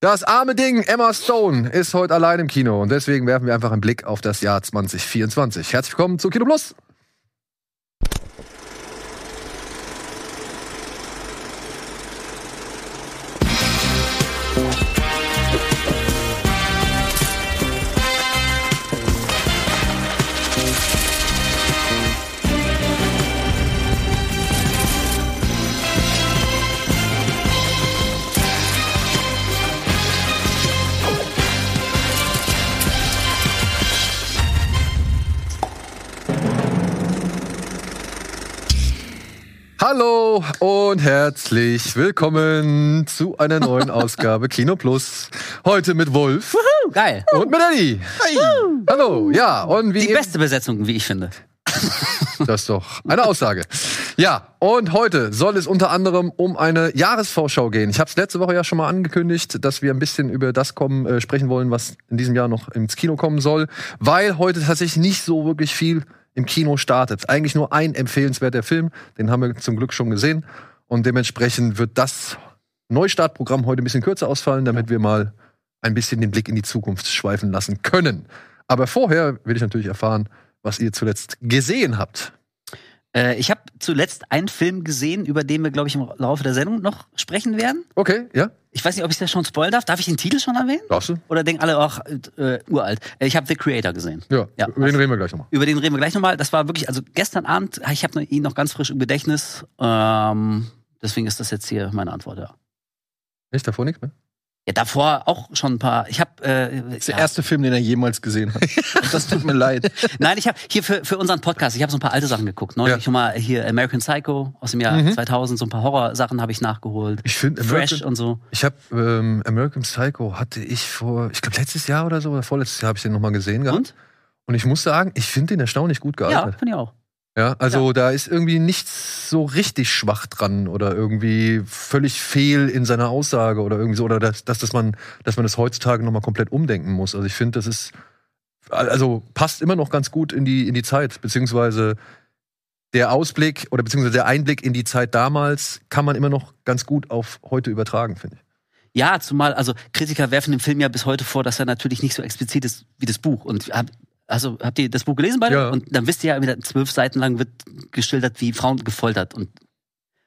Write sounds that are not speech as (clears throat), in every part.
Das arme Ding, Emma Stone, ist heute allein im Kino und deswegen werfen wir einfach einen Blick auf das Jahr 2024. Herzlich willkommen zu Kino Plus. Hallo und herzlich willkommen zu einer neuen (laughs) Ausgabe Kino Plus. Heute mit Wolf Wuhu, geil. und mit Eddie. Hallo, ja, und wie Die beste Besetzung, wie ich finde. (laughs) (laughs) Das ist doch eine Aussage. Ja, und heute soll es unter anderem um eine Jahresvorschau gehen. Ich habe es letzte Woche ja schon mal angekündigt, dass wir ein bisschen über das kommen, äh, sprechen wollen, was in diesem Jahr noch ins Kino kommen soll, weil heute tatsächlich nicht so wirklich viel im Kino startet. Eigentlich nur ein empfehlenswerter Film, den haben wir zum Glück schon gesehen. Und dementsprechend wird das Neustartprogramm heute ein bisschen kürzer ausfallen, damit wir mal ein bisschen den Blick in die Zukunft schweifen lassen können. Aber vorher will ich natürlich erfahren, was ihr zuletzt gesehen habt. Äh, ich habe zuletzt einen Film gesehen, über den wir, glaube ich, im Laufe der Sendung noch sprechen werden. Okay, ja? Ich weiß nicht, ob ich das schon spoilern darf. Darf ich den Titel schon erwähnen? Darfst du? Oder denken alle, ach, äh, uralt. Ich habe The Creator gesehen. Ja, Ja. über den reden wir gleich nochmal. Über den reden wir gleich nochmal. Das war wirklich, also gestern Abend, ich habe ihn noch ganz frisch im Gedächtnis. Ähm, deswegen ist das jetzt hier meine Antwort, ja. Nicht davor nichts mehr? Ja, davor auch schon ein paar. Ich habe äh, Das ist der ja. erste Film, den er jemals gesehen hat. Und (laughs) das tut mir leid. Nein, ich habe hier für, für unseren Podcast, ich habe so ein paar alte Sachen geguckt. Neulich Ja. schon mal hier American Psycho aus dem Jahr Mhm. 2000, so ein paar Horrorsachen habe ich nachgeholt. Ich finde Fresh American, und so. ich habe ähm, American Psycho hatte ich vor, ich glaube letztes Jahr oder so oder vorletztes Jahr habe ich den nochmal gesehen gehabt. Und? Und ich muss sagen, ich finde den erstaunlich gut Ja, gealtert. finde ich auch. Ja, also da ist irgendwie nichts so richtig schwach dran oder irgendwie völlig fehl in seiner Aussage oder irgendwie so oder dass, dass, dass man dass man das heutzutage noch mal komplett umdenken muss. Also ich finde, das ist also passt immer noch ganz gut in die in die Zeit beziehungsweise der Ausblick oder beziehungsweise der Einblick in die Zeit damals kann man immer noch ganz gut auf heute übertragen, finde ich. Ja, zumal, also Kritiker werfen dem Film ja bis heute vor, dass er natürlich nicht so explizit ist wie das Buch. Und also habt ihr das Buch gelesen beide? Ja. Und dann wisst ihr ja, wieder zwölf Seiten lang wird geschildert, wie Frauen gefoltert und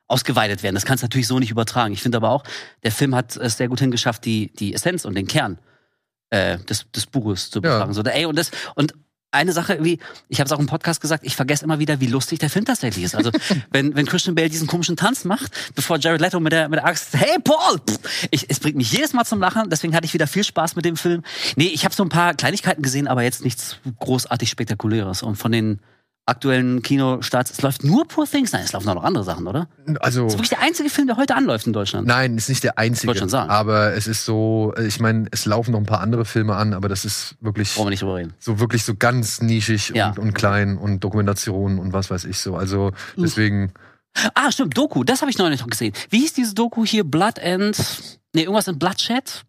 ausgeweitet werden. Das kannst du natürlich so nicht übertragen. Ich finde aber auch, der Film hat es sehr gut hingeschafft, die, die Essenz und den Kern äh, des, des Buches zu Ja. betragen. So, ey, und das, und eine Sache, wie, ich habe es auch im Podcast gesagt, ich vergesse immer wieder, wie lustig der Film tatsächlich ist. Also, (laughs) wenn, wenn Christian Bale diesen komischen Tanz macht, bevor Jared Leto mit der, mit der Axt, hey Paul! Ich, es bringt mich jedes Mal zum Lachen, deswegen hatte ich wieder viel Spaß mit dem Film. Nee, ich habe so ein paar Kleinigkeiten gesehen, aber jetzt nichts großartig Spektakuläres. Und von den aktuellen Kinostarts, es läuft nur Poor Things, nein, es laufen auch noch andere Sachen, oder? Also Das ist wirklich der einzige Film, der heute anläuft in Deutschland. Nein, ist nicht der einzige. Wollte schon sagen. Aber es ist so, ich meine, es laufen noch ein paar andere Filme an, aber das ist wirklich Brauchen wir nicht drüber reden. so wirklich so ganz nischig Ja. und, und klein und Dokumentation und was weiß ich so. Also deswegen, Ah, stimmt, Doku, das habe ich neulich noch gesehen. Wie hieß diese Doku hier? Blood and. Nee, irgendwas in Bloodshed?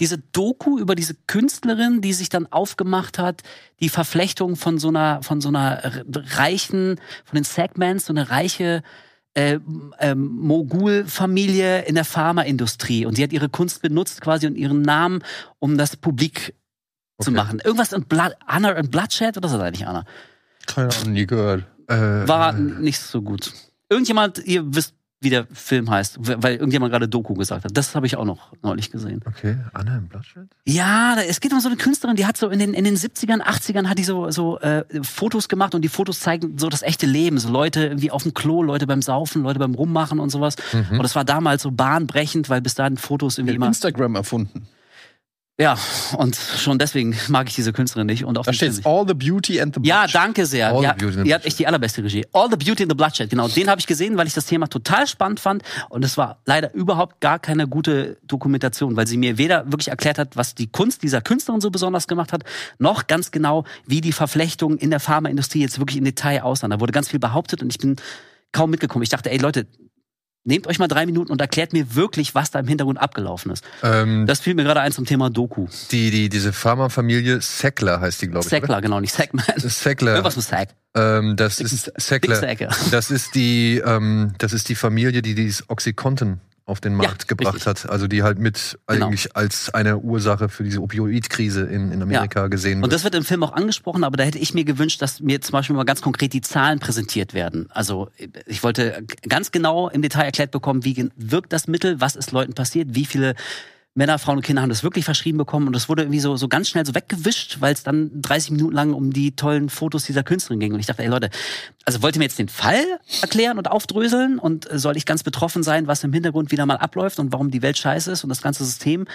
Diese Doku über diese Künstlerin, die sich dann aufgemacht hat, die Verflechtung von so einer, von so einer reichen, von den Segments, so eine reiche äh, ähm, Mogul-Familie in der Pharmaindustrie. Und sie hat ihre Kunst benutzt quasi und ihren Namen, um das publik zu Okay. machen. Irgendwas in Blood, Anna in Bloodshed oder so, eigentlich Anna? Keine Ahnung, nie gehört. äh, war äh, nicht so gut. Irgendjemand, ihr wisst, wie der Film heißt, weil irgendjemand gerade Doku gesagt hat. Das habe ich auch noch neulich gesehen. okay, Anna im Bloodshed? Ja, es geht um so eine Künstlerin, die hat so in den, in den 70ern, 80ern hat die so, so äh, Fotos gemacht und die Fotos zeigen so das echte Leben. So Leute irgendwie auf dem Klo, Leute beim Saufen, Leute beim Rummachen und sowas. Mhm. Und das war damals so bahnbrechend, weil bis dahin Fotos irgendwie immer. Instagram erfunden. Ja, und schon deswegen mag ich diese Künstlerin nicht. Und auch Da steht. All the Beauty and the Ja, Bloodshed. danke sehr. All ja, habt Bloodshed. echt die allerbeste Regie. All the Beauty in the Bloodshed, genau. Den habe ich gesehen, weil ich das Thema total spannend fand. Und es war leider überhaupt gar keine gute Dokumentation, weil sie mir weder wirklich erklärt hat, was die Kunst dieser Künstlerin so besonders gemacht hat, noch ganz genau, wie die Verflechtungen in der Pharmaindustrie jetzt wirklich im Detail aussahen. Da wurde ganz viel behauptet und ich bin kaum mitgekommen. Ich dachte, ey Leute, nehmt euch mal drei Minuten und erklärt mir wirklich, was da im Hintergrund abgelaufen ist. Ähm, Das fiel mir gerade ein zum Thema Doku. die, die, diese Pharmafamilie Sackler heißt die, glaube ich. Sackler, genau, nicht Sackman. Sackler. Irgendwas mit Sack. Ähm, das ist Sackler. Dick. Das ist die, ähm, das ist die Familie, die dieses Oxycontin auf den Ja, Markt gebracht richtig. hat. Also die halt mit Genau. eigentlich als eine Ursache für diese Opioidkrise in, in Amerika gesehen Und wird. das wird im Film auch angesprochen, aber da hätte ich mir gewünscht, dass mir zum Beispiel mal ganz konkret die Zahlen präsentiert werden. Also ich wollte ganz genau im Detail erklärt bekommen, wie wirkt das Mittel, was ist Leuten passiert, wie viele Männer, Frauen und Kinder haben das wirklich verschrieben bekommen und das wurde irgendwie so, so ganz schnell so weggewischt, weil es dann 30 Minuten lang um die tollen Fotos dieser Künstlerin ging. Und ich dachte, ey Leute, also wollt ihr mir jetzt den Fall erklären und aufdröseln und äh, soll ich ganz betroffen sein, was im Hintergrund wieder mal abläuft und warum die Welt scheiße ist und das ganze System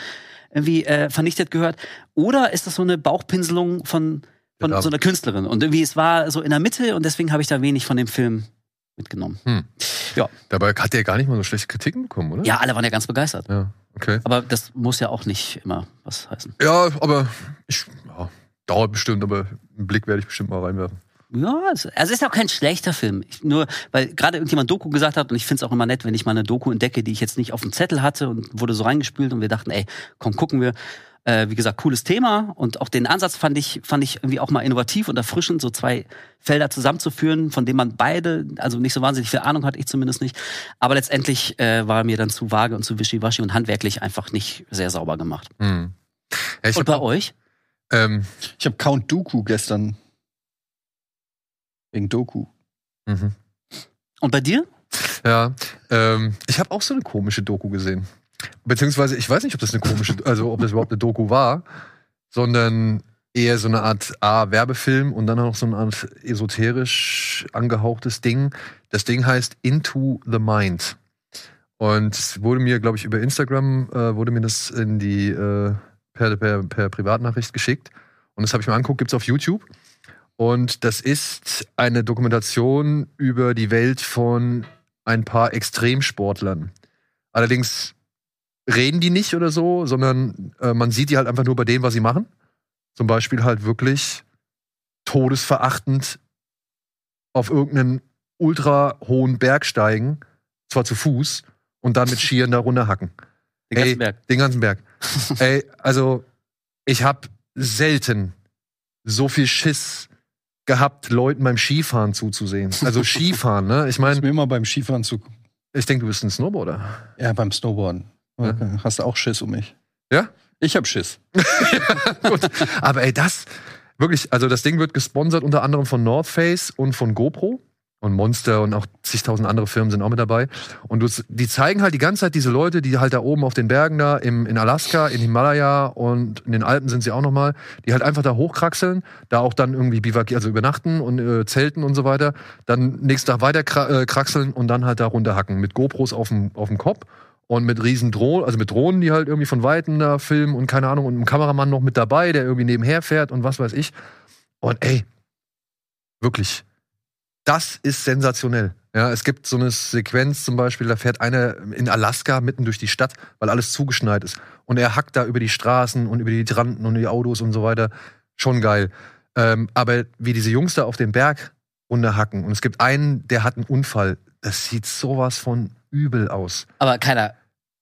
irgendwie äh, vernichtet gehört? Oder ist das so eine Bauchpinselung von, von Ja. so einer Künstlerin? Und irgendwie, es war so in der Mitte und deswegen habe ich da wenig von dem Film mitgenommen. Hm. Ja. Dabei hat der gar nicht mal so schlechte Kritiken bekommen, oder? Ja, alle waren ja ganz begeistert. Ja, okay. Aber das muss ja auch nicht immer was heißen. Ja, aber ich, ja, dauert bestimmt, aber einen Blick werde ich bestimmt mal reinwerfen. Ja, es, also es ist auch kein schlechter Film. Ich, nur, weil gerade irgendjemand Doku gesagt hat, und ich finde es auch immer nett, wenn ich mal eine Doku entdecke, die ich jetzt nicht auf dem Zettel hatte und wurde so reingespült und wir dachten, ey, komm, gucken wir. Äh, wie gesagt, cooles Thema und auch den Ansatz fand ich, fand ich irgendwie auch mal innovativ und erfrischend, so zwei Felder zusammenzuführen, von denen man beide, also nicht so wahnsinnig viel Ahnung hat, ich zumindest nicht. Aber letztendlich äh, war mir dann zu vage und zu wischiwaschi und handwerklich einfach nicht sehr sauber gemacht. Hm. Ja, ich und hab bei auch, euch? ähm, Ich habe Count Dooku gestern. Wegen Doku. mhm. Und bei dir? Ja, ähm, ich habe auch so eine komische Doku gesehen. Beziehungsweise, ich weiß nicht, ob das eine komische, also ob das überhaupt eine Doku war, sondern eher so eine Art A, Werbefilm und dann auch noch so eine Art esoterisch angehauchtes Ding. Das Ding heißt Into the Mind. Und es wurde mir, glaube ich, über Instagram äh, wurde mir das in die äh, per, per, per Privatnachricht geschickt. Und das habe ich mir angeguckt, gibt's auf YouTube. Und das ist eine Dokumentation über die Welt von ein paar Extremsportlern. Allerdings reden die nicht oder so, sondern äh, man sieht die halt einfach nur bei dem, was sie machen. Zum Beispiel halt wirklich todesverachtend auf irgendeinen ultra hohen Berg steigen, zwar zu Fuß, und dann mit Skiern da runterhacken. Den ganzen Ey, Berg. Den ganzen Berg. (laughs) Ey, also ich habe selten so viel Schiss gehabt, Leuten beim Skifahren zuzusehen. Also (laughs) Skifahren, ne? Ich Ich meine, mir immer beim Skifahren zu. ich denke, du bist ein Snowboarder. Ja, beim Snowboarden. Ja. Okay. Hast du auch Schiss um mich? Ja? Ich hab Schiss. (laughs) Gut. Aber ey, das wirklich, also das Ding wird gesponsert unter anderem von North Face und von GoPro. Und Monster und auch zigtausend andere Firmen sind auch mit dabei. Und du, die zeigen halt die ganze Zeit diese Leute, die halt da oben auf den Bergen da im, in Alaska, in Himalaya und in den Alpen sind sie auch nochmal, die halt einfach da hochkraxeln, da auch dann irgendwie bivak, also übernachten und äh, zelten und so weiter, dann nächsten Tag weiter äh, kraxeln und dann halt da runterhacken mit GoPros auf dem auf dem Kopf und mit riesen Drohnen, also mit Drohnen, die halt irgendwie von Weitem da filmen und keine Ahnung und einem Kameramann noch mit dabei, der irgendwie nebenher fährt und was weiß ich. Und ey, wirklich, das ist sensationell. Ja, es gibt so eine Sequenz zum Beispiel, da fährt einer in Alaska mitten durch die Stadt, weil alles zugeschneit ist. Und er hackt da über die Straßen und über die Hydranten und die Autos und so weiter. Schon geil. Ähm, aber wie diese Jungs da auf den Berg runterhacken und es gibt einen, der hat einen Unfall. Das sieht sowas von übel aus. Aber keiner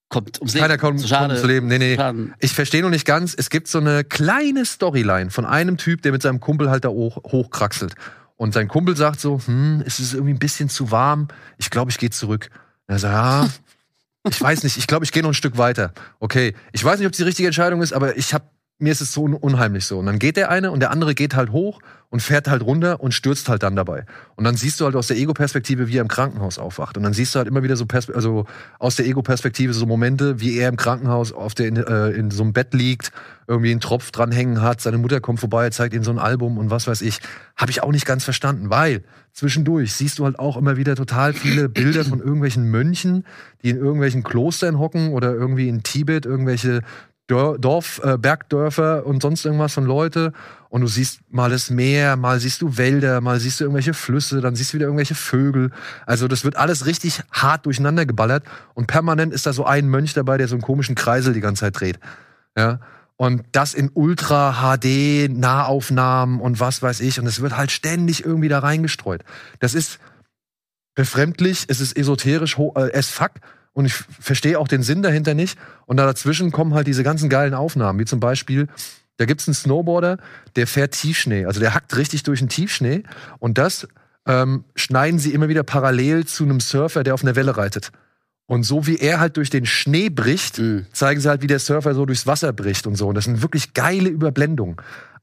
kommt ums Leben. Keiner kommt, schade. kommt ums Leben. Nee, nee. Schaden. Ich verstehe noch nicht ganz. Es gibt so eine kleine Storyline von einem Typ, der mit seinem Kumpel halt da hoch, hochkraxelt. Und sein Kumpel sagt so, hm, es ist irgendwie ein bisschen zu warm. Ich glaube, ich gehe zurück. Und er sagt, ja, (laughs) ich weiß nicht. Ich glaube, ich gehe noch ein Stück weiter. Okay, ich weiß nicht, ob es die richtige Entscheidung ist, aber ich habe mir ist es so un- unheimlich so. Und dann geht der eine und der andere geht halt hoch und fährt halt runter und stürzt halt dann dabei. Und dann siehst du halt aus der Ego-Perspektive, wie er im Krankenhaus aufwacht. Und dann siehst du halt immer wieder so Perspe also aus der Ego-Perspektive so Momente, wie er im Krankenhaus auf der, in, äh, in so einem Bett liegt, irgendwie einen Tropf dranhängen hat, seine Mutter kommt vorbei, zeigt ihm so ein Album und was weiß ich. Habe ich auch nicht ganz verstanden, weil zwischendurch siehst du halt auch immer wieder total viele Bilder von irgendwelchen Mönchen, die in irgendwelchen Klostern hocken oder irgendwie in Tibet irgendwelche Dorf, äh, Bergdörfer und sonst irgendwas von Leute. Und du siehst mal das Meer, mal siehst du Wälder, mal siehst du irgendwelche Flüsse, dann siehst du wieder irgendwelche Vögel. Also das wird alles richtig hart durcheinander geballert. Und permanent ist da so ein Mönch dabei, der so einen komischen Kreisel die ganze Zeit dreht. Ja. Und das in Ultra HD, Nahaufnahmen und was weiß ich. Und es wird halt ständig irgendwie da reingestreut. Das ist befremdlich, es ist esoterisch äh, as fuck. Und ich verstehe auch den Sinn dahinter nicht. Und da dazwischen kommen halt diese ganzen geilen Aufnahmen, wie zum Beispiel, da gibt's einen Snowboarder, der fährt Tiefschnee. Also der hackt richtig durch den Tiefschnee. Und das ähm, schneiden sie immer wieder parallel zu einem Surfer, der auf einer Welle reitet. Und so wie er halt durch den Schnee bricht, Mhm. zeigen sie halt, wie der Surfer so durchs Wasser bricht und so. Und das sind wirklich geile Überblendungen.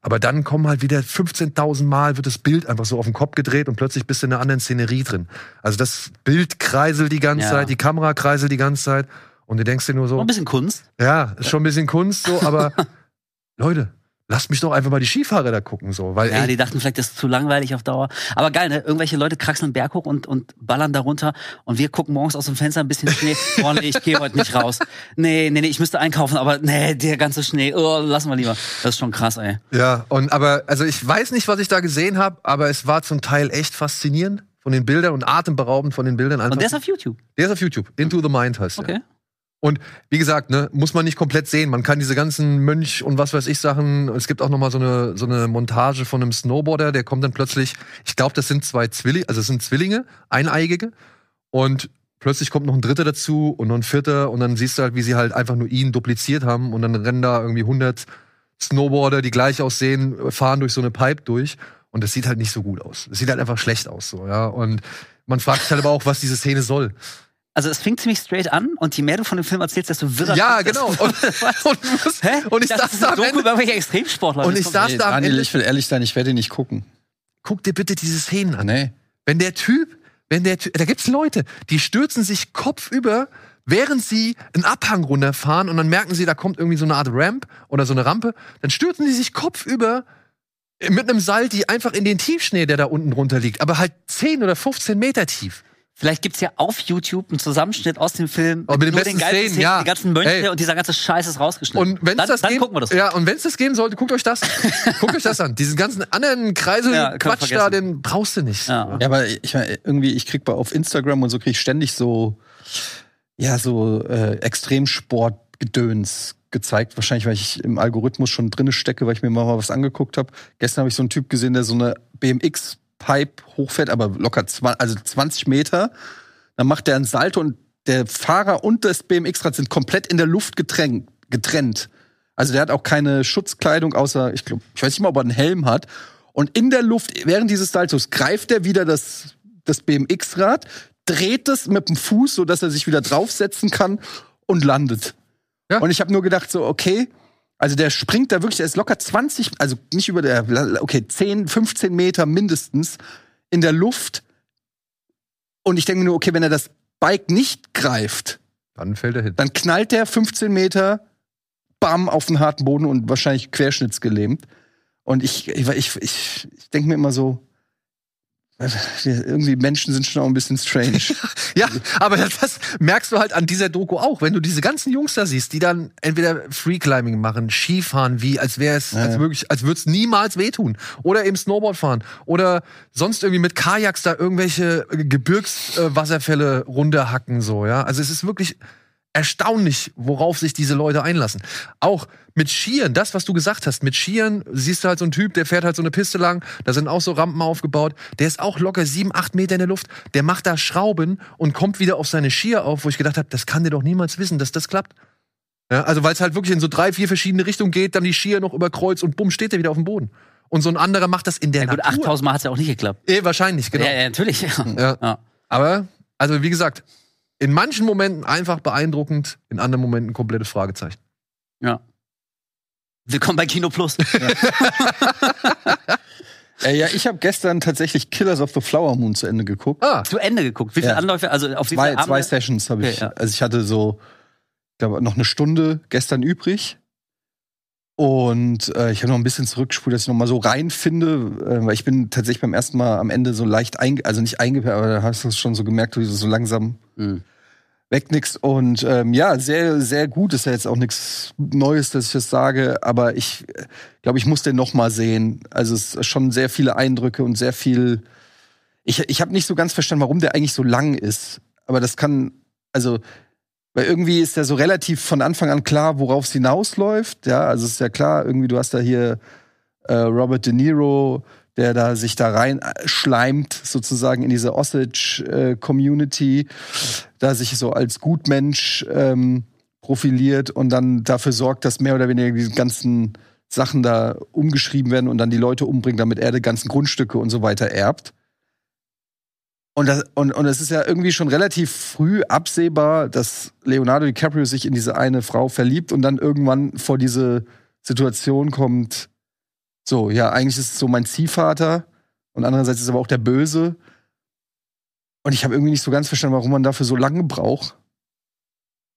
Aber dann kommen halt wieder 15.000 Mal wird das Bild einfach so auf den Kopf gedreht und plötzlich bist du in einer anderen Szenerie drin. Also das Bild kreiselt die ganze Ja. Zeit, die Kamera kreiselt die ganze Zeit und du denkst dir nur so, ein bisschen Kunst. ja, ist schon ein bisschen Kunst so, aber (laughs) Leute, lasst mich doch einfach mal die Skifahrer da gucken so, weil Ja, ey, die dachten vielleicht, das ist zu langweilig auf Dauer. Aber geil, ne? Irgendwelche Leute kraxeln Berg hoch und, und ballern da runter. Und wir gucken morgens aus dem Fenster ein bisschen Schnee. (laughs) Boah, nee, ich gehe heute nicht raus. Nee, nee, nee, ich müsste einkaufen, aber nee, der ganze Schnee. Oh, lassen wir lieber. Das ist schon krass, ey. Ja, und aber, also ich weiß nicht, was ich da gesehen habe, aber es war zum Teil echt faszinierend von den Bildern und atemberaubend von den Bildern. Einfach. Und der ist auf YouTube. der ist auf YouTube. Into the Mind heißt der. Okay. Und wie gesagt, ne, muss man nicht komplett sehen. Man kann diese ganzen Mönch und was weiß ich Sachen. Es gibt auch noch mal so eine so eine Montage von einem Snowboarder, der kommt dann plötzlich. Ich glaube, das sind zwei Zwillinge, also es sind Zwillinge, eineigige. Und plötzlich kommt noch ein Dritter dazu und noch ein Vierter und dann siehst du halt, wie sie halt einfach nur ihn dupliziert haben und dann rennen da irgendwie 100 Snowboarder, die gleich aussehen, fahren durch so eine Pipe durch und das sieht halt nicht so gut aus. Es sieht halt einfach schlecht aus so, ja. Und man fragt sich halt aber auch, was diese Szene soll. Also es fing ziemlich straight an und je mehr du von dem Film erzählst, desto wirrer Ja, genau. (laughs) Und, und, Hä? und ich dachte, saß das ist da ein am Doku Ende. über irgendwelche Extremsportler. Und ich saß Nee, da am Daniel, Ende. ich will ehrlich sein, ich werde ihn nicht gucken. Guck dir bitte diese Szenen an. Nee. Wenn der Typ, wenn der Typ, da gibt's Leute, die stürzen sich kopfüber, während sie einen Abhang runterfahren und dann merken sie, da kommt irgendwie so eine Art Ramp oder so eine Rampe, dann stürzen sie sich kopfüber mit einem Seil, die einfach in den Tiefschnee, der da unten drunter liegt, aber halt 10 oder 15 Meter tief. Vielleicht gibt's ja auf YouTube einen Zusammenschnitt aus dem Film Oh, mit den nur besten geilsten Szenen, ja. die ganzen Mönche Ey. und dieser ganze Scheiß ist rausgeschnitten. Und wenn dann, das dann geben, gucken wir das. Ja, und wenn es das geben sollte, guckt euch das, (laughs) guckt euch das an. Diesen ganzen anderen Kreisel Ja, Quatsch da, den brauchst du nicht. Ja. Ja, aber ich meine, irgendwie, ich krieg bei auf Instagram und so krieg ich ständig so, ja, so äh, Extremsportgedöns gezeigt. Wahrscheinlich, weil ich im Algorithmus schon drinne stecke, weil ich mir mal was angeguckt habe. Gestern habe ich so einen Typ gesehen, der so eine BMX-Pipe hochfährt, aber locker 20, also 20 Meter. Dann macht der einen Salto und der Fahrer und das BMX-Rad sind komplett in der Luft getrennt. getrennt. Also der hat auch keine Schutzkleidung, außer, ich glaube, ich weiß nicht mal, ob er einen Helm hat. Und in der Luft, während dieses Saltos, greift er wieder das, das BMX-Rad, dreht es mit dem Fuß, so dass er sich wieder draufsetzen kann und landet. Ja. Und ich habe nur gedacht, so, okay, also der springt da wirklich, der ist locker 20, also nicht über der, okay, 10, 15 Meter mindestens in der Luft. Und ich denke mir nur, okay, wenn er das Bike nicht greift, Dann fällt er hin. dann knallt der 15 Meter, bam, auf den harten Boden und wahrscheinlich querschnittsgelähmt. Und ich, ich, ich, ich, ich denke mir immer so, (laughs) irgendwie Menschen sind schon auch ein bisschen strange. (laughs) Ja, aber das, das merkst du halt an dieser Doku auch, wenn du diese ganzen Jungs da siehst, die dann entweder Freeclimbing machen, Skifahren, wie als wäre es, als ja. wirklich, als würde es niemals wehtun, oder eben Snowboard fahren oder sonst irgendwie mit Kajaks da irgendwelche Gebirgswasserfälle runterhacken so, ja. Also es ist wirklich erstaunlich, worauf sich diese Leute einlassen. Auch mit Skiern, das, was du gesagt hast, mit Skiern siehst du halt so einen Typ, der fährt halt so eine Piste lang, da sind auch so Rampen aufgebaut, der ist auch locker sieben, acht Meter in der Luft, der macht da Schrauben und kommt wieder auf seine Skier auf, wo ich gedacht habe, das kann der doch niemals wissen, dass das klappt. Ja, also weil es halt wirklich in so drei, vier verschiedene Richtungen geht, dann die Skier noch über Kreuz und bumm, steht er wieder auf dem Boden. Und so ein anderer macht das in der Ja gut, Natur. 8000 Mal hat's ja auch nicht geklappt. Eh, wahrscheinlich, genau. Ja, ja, natürlich. Ja. Ja. Aber, also wie gesagt, in manchen Momenten einfach beeindruckend, in anderen Momenten komplettes Fragezeichen. ja. Willkommen bei Kino Plus. (laughs) äh, ja, ich habe gestern tatsächlich Killers of the Flower Moon zu Ende geguckt. Ah, Zu Ende geguckt. Wie viele Ja. Anläufe? Also auf wie Zwei, zwei? Sessions habe ich. Okay, ja. Also ich hatte so, ich glaube, noch eine Stunde gestern übrig. Und äh, ich habe noch ein bisschen zurückgespult, dass ich noch mal so reinfinde, äh, weil ich bin tatsächlich beim ersten Mal am Ende so leicht einge, also nicht eingepennt, aber da hast du es schon so gemerkt, wie du so langsam Mhm. weg nix. Und ähm, ja, sehr, sehr gut. Ist ja jetzt auch nichts Neues, dass ich das sage, aber ich äh, glaube, ich muss den noch mal sehen. Also es ist schon sehr viele Eindrücke und sehr viel. Ich, ich habe nicht so ganz verstanden, warum der eigentlich so lang ist. Aber das kann, also, weil irgendwie ist ja so relativ von Anfang an klar, worauf es hinausläuft. Ja, also es ist ja klar, irgendwie, du hast da hier äh, Robert De Niro, der da sich da rein äh, sozusagen in diese Osage-Community, da sich so als Gutmensch ähm, profiliert und dann dafür sorgt, dass mehr oder weniger die ganzen Sachen da umgeschrieben werden und dann die Leute umbringt, damit er die ganzen Grundstücke und so weiter erbt. Und, das, und, und es ist ja irgendwie schon relativ früh absehbar, dass Leonardo DiCaprio sich in diese eine Frau verliebt und dann irgendwann vor diese Situation kommt, so, ja, eigentlich ist es so mein Ziehvater und andererseits ist aber auch der Böse. Und ich habe irgendwie nicht so ganz verstanden, warum man dafür so lange braucht.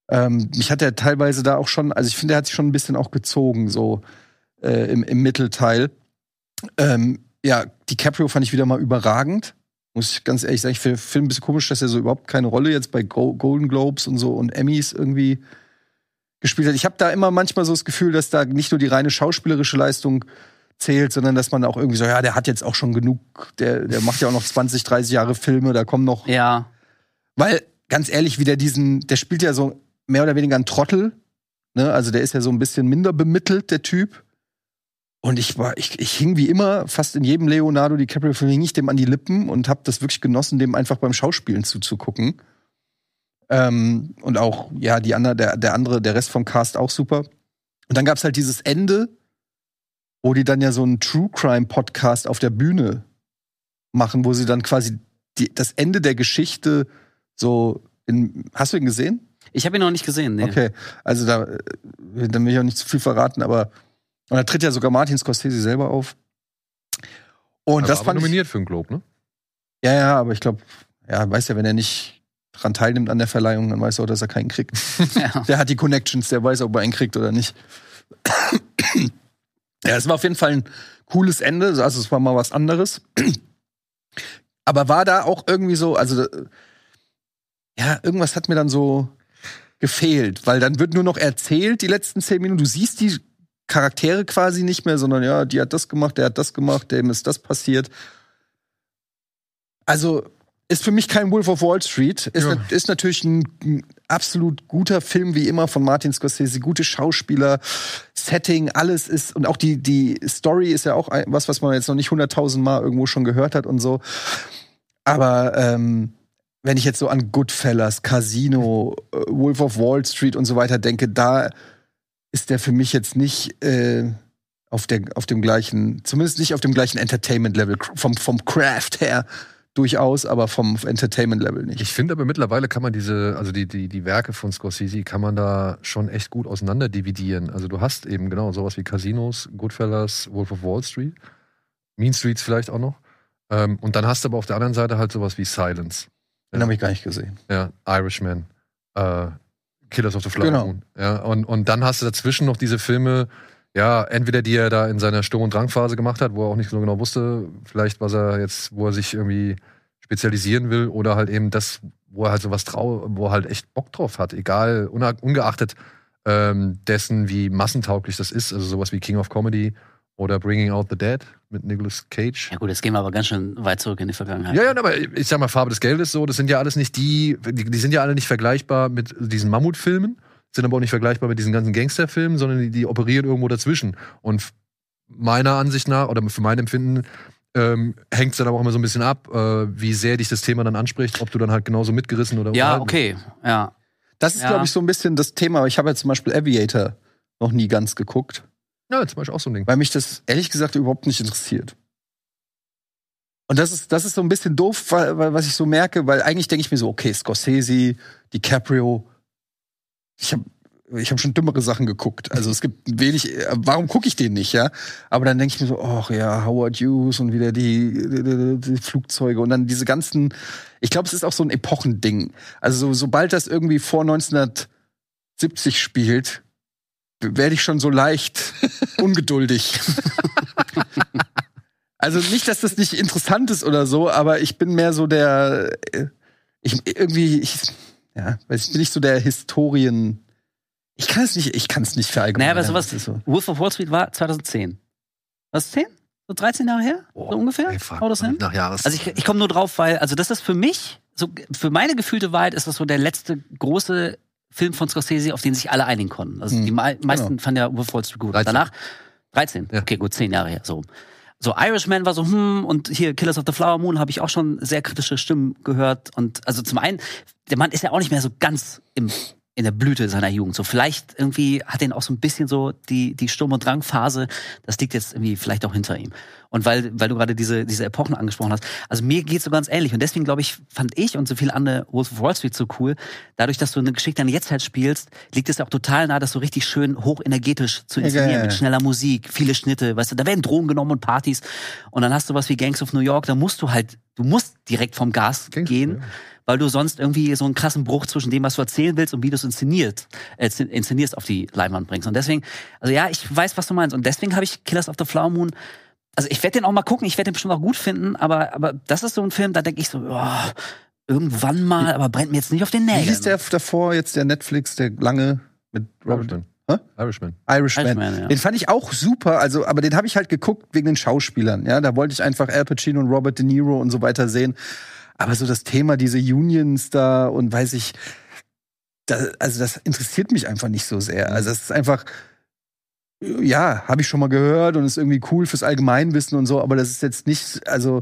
Ähm, mich hat er teilweise da auch schon, also ich finde, er hat sich schon ein bisschen auch gezogen, so äh, im, im Mittelteil. Ähm, ja, DiCaprio fand ich wieder mal überragend. Muss ich ganz ehrlich sagen, ich finde ein bisschen komisch, dass er so überhaupt keine Rolle jetzt bei Go Golden Globes und so und Emmys irgendwie gespielt hat. Ich habe da immer manchmal so das Gefühl, dass da nicht nur die reine schauspielerische Leistung zählt, sondern dass man auch irgendwie so, ja, der hat jetzt auch schon genug, der, der macht ja auch noch 20, 30 Jahre Filme, da kommen noch. Ja. Weil, ganz ehrlich, wie der diesen, der spielt ja so mehr oder weniger einen Trottel. Ne? Also der ist ja so ein bisschen minder bemittelt, der Typ. Und ich war, ich, ich hing wie immer, fast in jedem Leonardo DiCaprio-Film hing ich dem an die Lippen und habe das wirklich genossen, dem einfach beim Schauspielen zuzugucken. Ähm, und auch, ja, die andere, der, der andere, der Rest vom Cast auch super. Und dann gab's halt dieses Ende, wo die dann ja so einen True Crime Podcast auf der Bühne machen, wo sie dann quasi die, das Ende der Geschichte so in, hast du ihn gesehen? Ich habe ihn noch nicht gesehen, nee. Okay, also da, äh, dann will ich auch nicht zu viel verraten, aber und da tritt ja sogar Martin Scorsese selber auf. Und Aber das aber fand ich, nominiert für einen Globe, ne? ja, ja, aber ich glaube, ja, weiß ja, wenn er nicht dran teilnimmt an der Verleihung, dann weiß er auch, dass er keinen kriegt. (laughs) Ja. Der hat die Connections, der weiß, ob er einen kriegt oder nicht. ja, es war auf jeden Fall ein cooles Ende, also es war mal was anderes. Aber war da auch irgendwie so, also ja, irgendwas hat mir dann so gefehlt, weil dann wird nur noch erzählt die letzten zehn Minuten. Du siehst die Charaktere quasi nicht mehr, sondern ja, die hat das gemacht, der hat das gemacht, dem ist das passiert. Also ist für mich kein Wolf of Wall Street. Ist, Ja. ist natürlich ein, ein absolut guter Film, wie immer, von Martin Scorsese. Gute Schauspieler, Setting, alles ist, und auch die, die Story ist ja auch was, was man jetzt noch nicht hunderttausend Mal irgendwo schon gehört hat und so. Aber ähm, wenn ich jetzt so an Goodfellas, Casino, äh, Wolf of Wall Street und so weiter denke, da ist der für mich jetzt nicht äh, auf, der, auf dem gleichen, zumindest nicht auf dem gleichen Entertainment-Level, vom, vom Craft her durchaus, aber vom Entertainment-Level nicht. Ich finde aber mittlerweile kann man diese, also die, die, die Werke von Scorsese kann man da schon echt gut auseinander dividieren. Also du hast eben genau sowas wie Casinos, Goodfellas, Wolf of Wall Street, Mean Streets vielleicht auch noch. Ähm, und dann hast du aber auf der anderen Seite halt sowas wie Silence, Den habe ich gar nicht gesehen. ja, Irishman, äh, Killers of the Flower Genau. Moon. Ja, und, und dann hast du dazwischen noch diese Filme, ja, entweder die er da in seiner Sturm- und Drangphase gemacht hat, wo er auch nicht so genau wusste, vielleicht was er jetzt, wo er sich irgendwie spezialisieren will, oder halt eben das, wo er halt sowas trau, wo er halt echt Bock drauf hat, egal, ungeachtet ähm, dessen, wie massentauglich das ist, also sowas wie King of Comedy oder Bringing Out the Dead mit Nicolas Cage. Ja gut, jetzt gehen wir aber ganz schön weit zurück in die Vergangenheit. Ja, ja, aber ich sag mal, Farbe des Geldes so, das sind ja alles nicht die, die, die sind ja alle nicht vergleichbar mit diesen Mammutfilmen, sind aber auch nicht vergleichbar mit diesen ganzen Gangsterfilmen, sondern die, die operieren irgendwo dazwischen. Und meiner Ansicht nach, oder für mein Empfinden, ähm, hängt es dann aber auch immer so ein bisschen ab, äh, wie sehr dich das Thema dann anspricht, ob du dann halt genauso mitgerissen oder Ja, okay. Ja. Das ist, Ja. glaube ich, so ein bisschen das Thema. Ich habe ja zum Beispiel Aviator noch nie ganz geguckt, Ja, zum Beispiel auch so ein Ding. weil mich das ehrlich gesagt überhaupt nicht interessiert. Und das ist, das ist so ein bisschen doof, weil, weil, was ich so merke, weil eigentlich denke ich mir so, okay, Scorsese, DiCaprio, ich habe ich hab schon dümmere Sachen geguckt. Also es gibt wenig, warum gucke ich den nicht, ja? Aber dann denke ich mir so, ach ja, Howard Hughes und wieder die, die, die Flugzeuge und dann diese ganzen, ich glaube, es ist auch so ein Epochending. Also so, sobald das irgendwie vor 1970 spielt, werde ich schon so leicht (laughs) ungeduldig. also nicht, dass das nicht interessant ist oder so, aber ich bin mehr so der, äh, ich irgendwie, ich, ja, weiß ich bin nicht so der Historien. Ich kann es nicht, ich kann es nicht verallgemeinern. Naja, aber sowas, so. Wolf of Wall Street war 2010. Was, 10? So 13 Jahre her? so ungefähr? Ey, Haut das hin? Nach Jahres. Also ich, ich komme nur drauf, weil, also das ist für mich, so für meine gefühlte Wahrheit ist das so der letzte große Film von Scorsese, auf den sich alle einigen konnten. Also Hm, die mei- meisten fanden ja Wolf Wall Street gut. 13. Danach 13. Ja. Okay, gut, zehn Jahre her. So. So, Irishman war so, hm, und hier Killers of the Flower Moon habe ich auch schon sehr kritische Stimmen gehört. Und also zum einen, der Mann ist ja auch nicht mehr so ganz im, in der Blüte seiner Jugend. So vielleicht irgendwie hat ihn auch so ein bisschen so die die Sturm- und Drangphase. Das liegt jetzt irgendwie vielleicht auch hinter ihm. Und weil weil du gerade diese diese Epochen angesprochen hast. Also mir geht's so ganz ähnlich und deswegen glaube ich fand ich und so viele andere Wolf of Wall Street so cool. Dadurch, dass du eine Geschichte an Jetztzeit spielst, liegt es ja auch total nah, das so richtig schön hochenergetisch zu inszenieren ja. mit schneller Musik, viele Schnitte. Weißt du, da werden Drogen genommen und Partys und dann hast du was wie Gangs of New York. Da musst du halt du musst direkt vom Gas Klingt gehen ja. Weil du sonst irgendwie so einen krassen Bruch zwischen dem, was du erzählen willst und wie du es inszeniert, äh, inszenierst, auf die Leinwand bringst. Und deswegen, also ja, ich weiß, was du meinst. Und deswegen habe ich Killers of the Flower Moon. Also ich werde den auch mal gucken, ich werde den bestimmt auch gut finden, aber, aber das ist so ein Film, da denke ich so, oh, irgendwann mal, aber brennt mir jetzt nicht auf den Wie Nägeln. hieß der davor jetzt der Netflix, der lange mit Robert? Irishman. Irishman. Irishman, ja. Den fand ich auch super, also, aber den habe ich halt geguckt wegen den Schauspielern. Ja, da wollte ich einfach Al Pacino und Robert De Niro und so weiter sehen. Aber so das Thema, diese Unions da und weiß ich, da, also das interessiert mich einfach nicht so sehr. Also es ist einfach, ja, habe ich schon mal gehört und ist irgendwie cool fürs Allgemeinwissen und so, aber das ist jetzt nicht, also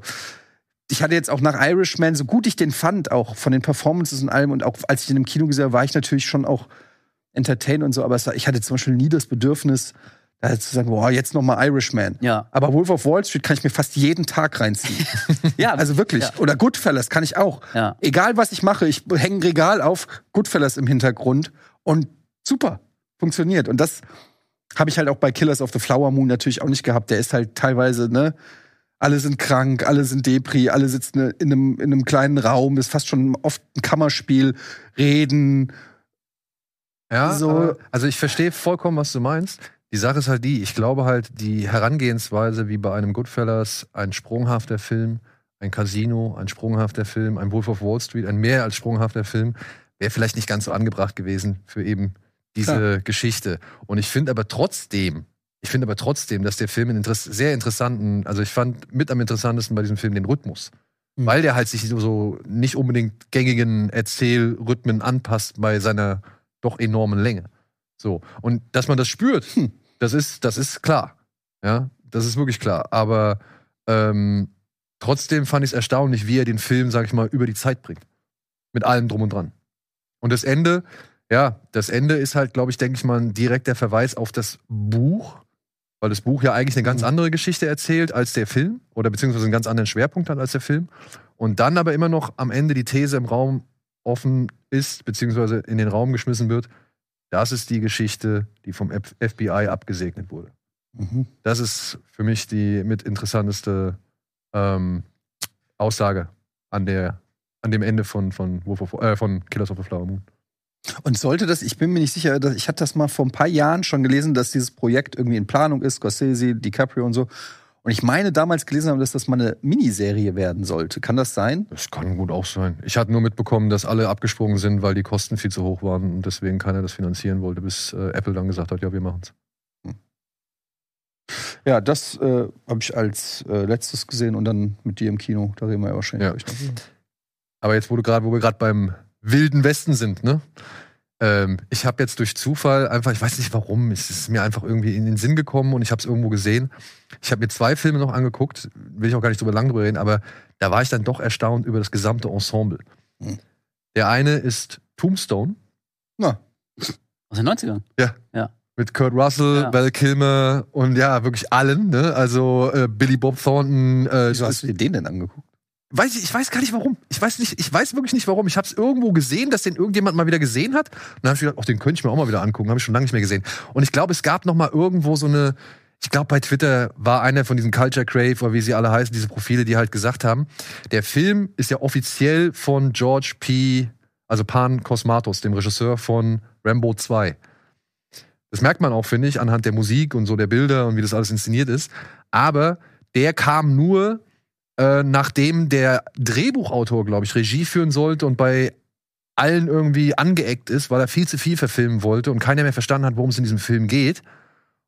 ich hatte jetzt auch nach Irishman, so gut ich den fand, auch von den Performances und allem und auch als ich den im Kino gesehen habe, war ich natürlich schon auch entertained und so, aber ich hatte zum Beispiel nie das Bedürfnis, da zu sagen, boah, jetzt noch mal Irishman. Ja. Aber Wolf of Wall Street kann ich mir fast jeden Tag reinziehen. (laughs) Ja, also wirklich. Ja. Oder Goodfellas kann ich auch. Ja. Egal was ich mache, ich hänge ein Regal auf, Goodfellas im Hintergrund und super, funktioniert. Und das habe ich halt auch bei Killers of the Flower Moon natürlich auch nicht gehabt. Der ist halt teilweise, ne, alle sind krank, alle sind Depri, alle sitzen in einem, in einem kleinen Raum, ist fast schon oft ein Kammerspiel, reden. Ja, So- also ich verstehe vollkommen, was du meinst. Die Sache ist halt die, ich glaube halt, die Herangehensweise wie bei einem Goodfellas, ein sprunghafter Film, ein Casino, ein sprunghafter Film, ein Wolf of Wall Street, ein mehr als sprunghafter Film, wäre vielleicht nicht ganz so angebracht gewesen für eben diese Klar. Geschichte. Und ich finde aber trotzdem, ich finde aber trotzdem, dass der Film einen interess sehr interessanten, also ich fand mit am interessantesten bei diesem Film den Rhythmus. Mhm. Weil der halt sich so, so nicht unbedingt gängigen Erzählrhythmen anpasst bei seiner doch enormen Länge. So. Und dass man das spürt, Hm. das ist, das ist klar. Ja, das ist wirklich klar. Aber ähm, trotzdem fand ich es erstaunlich, wie er den Film, sag ich mal, über die Zeit bringt. Mit allem drum und dran. Und das Ende, ja, das Ende ist halt, glaube ich, denke ich mal, ein direkter Verweis auf das Buch, weil das Buch ja eigentlich eine ganz Mhm. andere Geschichte erzählt als der Film oder beziehungsweise einen ganz anderen Schwerpunkt hat als der Film. Und dann aber immer noch am Ende die These im Raum offen ist, beziehungsweise in den Raum geschmissen wird, das ist die Geschichte, die vom FBI abgesegnet wurde. Mhm. Das ist für mich die mit interessanteste ähm, Aussage an der an dem Ende von von, Wolf of, äh, von Killers of the Flower Moon. Und sollte das, ich bin mir nicht sicher, dass, ich hatte das mal vor ein paar Jahren schon gelesen, dass dieses Projekt irgendwie in Planung ist, Scorsese, DiCaprio und so. Und ich meine damals gelesen haben, dass das mal eine Miniserie werden sollte. Kann das sein? Das kann gut auch sein. Ich hatte nur mitbekommen, dass alle abgesprungen sind, weil die Kosten viel zu hoch waren und deswegen keiner das finanzieren wollte, bis äh, Apple dann gesagt hat, ja, wir machen's. Ja, das äh, habe ich als äh, letztes gesehen und dann mit dir im Kino. Da reden wir ja wahrscheinlich Ja. Aber jetzt, wo, du grad, wo wir gerade beim wilden Westen sind, ne? Ähm, ich habe jetzt durch Zufall einfach, ich weiß nicht warum, es ist mir einfach irgendwie in den Sinn gekommen und ich habe es irgendwo gesehen. Ich habe mir zwei Filme noch angeguckt, will ich auch gar nicht drüber lang drüber reden, aber da war ich dann doch erstaunt über das gesamte Ensemble. Hm. Der eine ist Tombstone Na, Aus den 90ern. mit Kurt Russell, Ja. Val Kilmer und ja, wirklich allen, ne? Also äh, Billy Bob Thornton, äh, wieso hast du dir den denn angeguckt? Weiß ich, ich weiß gar nicht warum. Ich weiß nicht, ich weiß wirklich nicht warum. Ich habe es irgendwo gesehen, dass den irgendjemand mal wieder gesehen hat. Und dann habe ich gedacht, ach, den könnte ich mir auch mal wieder angucken. Habe ich schon lange nicht mehr gesehen. Und ich glaube, es gab noch mal irgendwo so eine, ich glaube bei Twitter war einer von diesen Culture Crave oder wie sie alle heißen, diese Profile, die halt gesagt haben, der Film ist ja offiziell von George P. Also Pan Cosmatos, dem Regisseur von Rambo 2. Das merkt man auch, finde ich, anhand der Musik und so der Bilder und wie das alles inszeniert ist. Aber der kam nur äh, nachdem der Drehbuchautor, glaube ich, Regie führen sollte und bei allen irgendwie angeeckt ist, weil er viel zu viel verfilmen wollte und keiner mehr verstanden hat, worum es in diesem Film geht.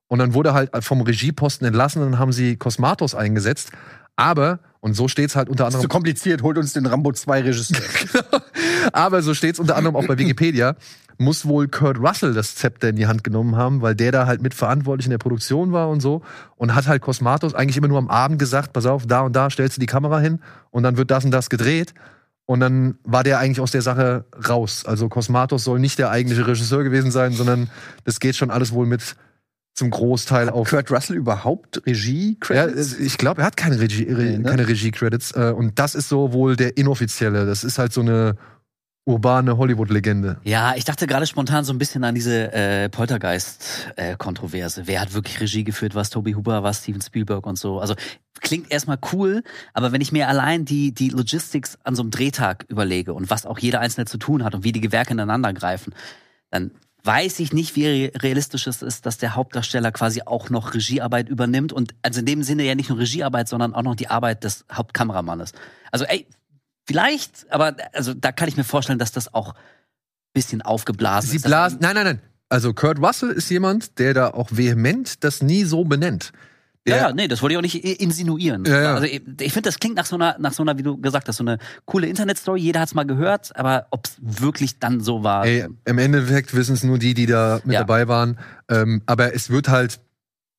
Und dann wurde er halt vom Regieposten entlassen und dann haben sie Cosmatos eingesetzt. Aber, und so steht es halt unter Das ist anderem zu kompliziert, holt uns den Rambo 2 Regisseur. (laughs) aber so steht es unter anderem auch bei Wikipedia, muss wohl Kurt Russell das Zepter in die Hand genommen haben, weil der da halt mitverantwortlich in der Produktion war und so. Und hat halt Cosmatos eigentlich immer nur am Abend gesagt, pass auf, da und da stellst du die Kamera hin und dann wird das und das gedreht. Und dann war der eigentlich aus der Sache raus. Also Cosmatos soll nicht der eigentliche Regisseur gewesen sein, sondern das geht schon alles wohl mit zum Großteil auf. Kurt Russell überhaupt Regie? Ja, ich glaube, er hat keine Regie, Nee, ne? keine Regie-Credits. äh, Und das ist so wohl der inoffizielle. Das ist halt so eine urbane Hollywood-Legende. Ja, ich dachte gerade spontan so ein bisschen an diese äh, Poltergeist-Kontroverse. Wer hat wirklich Regie geführt? Was Toby Huber, was Steven Spielberg und so. Also klingt erstmal cool, aber wenn ich mir allein die, die Logistics an so einem Drehtag überlege und was auch jeder Einzelne zu tun hat und wie die Gewerke ineinander greifen, dann weiß ich nicht, wie re- realistisch es ist, dass der Hauptdarsteller quasi auch noch Regiearbeit übernimmt und also in dem Sinne ja nicht nur Regiearbeit, sondern auch noch die Arbeit des Hauptkameramannes. Also ey, vielleicht, aber also da kann ich mir vorstellen, dass das auch ein bisschen aufgeblasen Sie ist. blasen. Nein, nein, nein. Also Kurt Russell ist jemand, der da auch vehement das nie so benennt. Ja, Der, ja, nee, das wollte ich auch nicht insinuieren. Ja, ja. Also ich, ich finde, das klingt nach so einer, nach so einer, wie du gesagt hast, so eine coole Internetstory. Jeder hat's mal gehört, aber ob's wirklich dann so war. Ey, im Endeffekt wissen es nur die, die da mit dabei waren. Ähm, aber es wird halt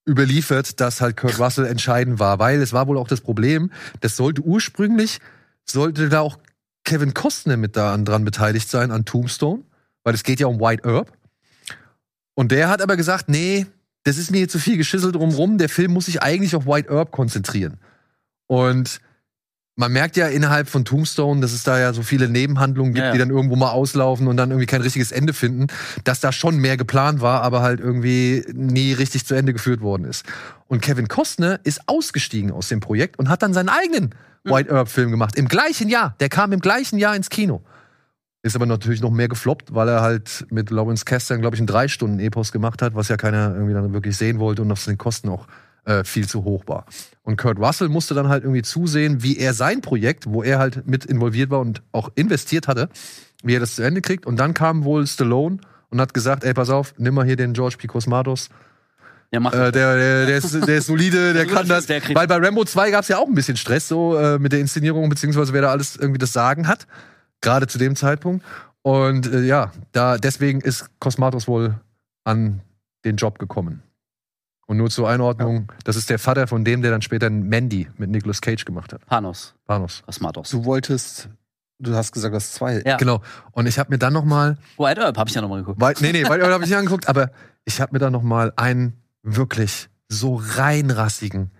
überliefert, dass halt Kurt (laughs) Russell entscheidend war, weil es war wohl auch das Problem, das sollte ursprünglich, sollte da auch Kevin Costner mit da an, dran beteiligt sein an Tombstone, weil es geht ja um White Earp. Und der hat aber gesagt, nee, das ist mir zu viel geschisselt drumrum, der Film muss sich eigentlich auf White Earp konzentrieren. Und man merkt ja innerhalb von Tombstone, dass es da ja so viele Nebenhandlungen gibt, Ja, ja. die dann irgendwo mal auslaufen und dann irgendwie kein richtiges Ende finden, dass da schon mehr geplant war, aber halt irgendwie nie richtig zu Ende geführt worden ist. Und Kevin Costner ist ausgestiegen aus dem Projekt und hat dann seinen eigenen White Earp-Film gemacht. Im gleichen Jahr. Der kam im gleichen Jahr ins Kino. Ist aber natürlich noch mehr gefloppt, weil er halt mit Lawrence Kasdan, glaube ich, einen drei Stunden Epos gemacht hat, was ja keiner irgendwie dann wirklich sehen wollte und auf den Kosten auch äh, viel zu hoch war. Und Kurt Russell musste dann halt irgendwie zusehen, wie er sein Projekt, wo er halt mit involviert war und auch investiert hatte, wie er das zu Ende kriegt. Und dann kam wohl Stallone und hat gesagt, ey, pass auf, nimm mal hier den George P. Cosmatos. Ja, mach Äh, der, der, der, ist, der ist solide, (laughs) der kann das. Weil bei Rambo 2 gab es ja auch ein bisschen Stress so äh, mit der Inszenierung, beziehungsweise wer da alles irgendwie das Sagen hat. Gerade zu dem Zeitpunkt. Und äh, ja, da deswegen ist Cosmatos wohl an den Job gekommen. Und nur zur Einordnung, das ist der Vater von dem, der dann später Mandy mit Nicolas Cage gemacht hat. Panos, Panos. Cosmatos. Du wolltest, du hast gesagt, das zwei. Ja. Genau. Und ich habe mir dann noch mal White Earp habe ich ja nochmal geguckt. Weil, nee, nee, weil habe ich nicht angeguckt, aber ich habe mir da noch mal einen wirklich so reinrassigen,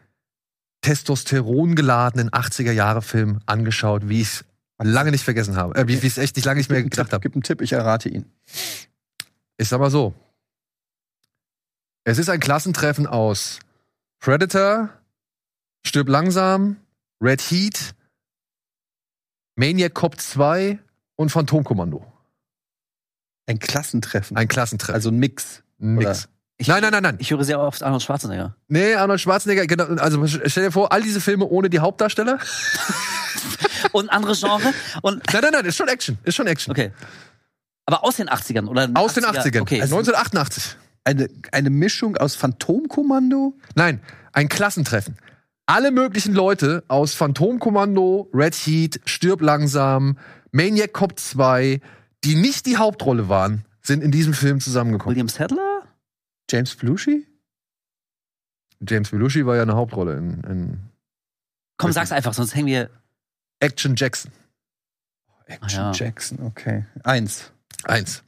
testosterongeladenen 80er-Jahre-Film angeschaut, wie ich es lange nicht vergessen habe. Äh, wie ich es echt nicht lange nicht mehr gedacht habe. gib einen Tipp, ich errate ihn. Ich sag mal so. Es ist ein Klassentreffen aus Predator, Stirb langsam, Red Heat, Maniac Cop 2 und Phantomkommando. Ein Klassentreffen. Ein Klassentreffen. also ein Mix. Nix. Ich, Nein, nein, nein, nein. Ich höre sehr oft Arnold Schwarzenegger. Nee, Arnold Schwarzenegger, genau, also stell dir vor, all diese Filme ohne die Hauptdarsteller. (laughs) Und andere Genre. Und Nein, nein, nein, ist schon Action, ist schon Action. okay. Aber aus den 80ern oder Aus den 80ern, Okay. also 1988. Eine, eine Mischung aus Phantomkommando. Nein, ein Klassentreffen. Alle möglichen Leute aus Phantomkommando, Red Heat, Stirb langsam, Maniac Cop 2, die nicht die Hauptrolle waren, sind in diesem Film zusammengekommen. William Sadler? James Belushi? James Belushi war ja eine Hauptrolle in, in Komm, sag's einfach, sonst hängen wir. Action Jackson. Action Ah, ja. Jackson, okay. Eins. Eins.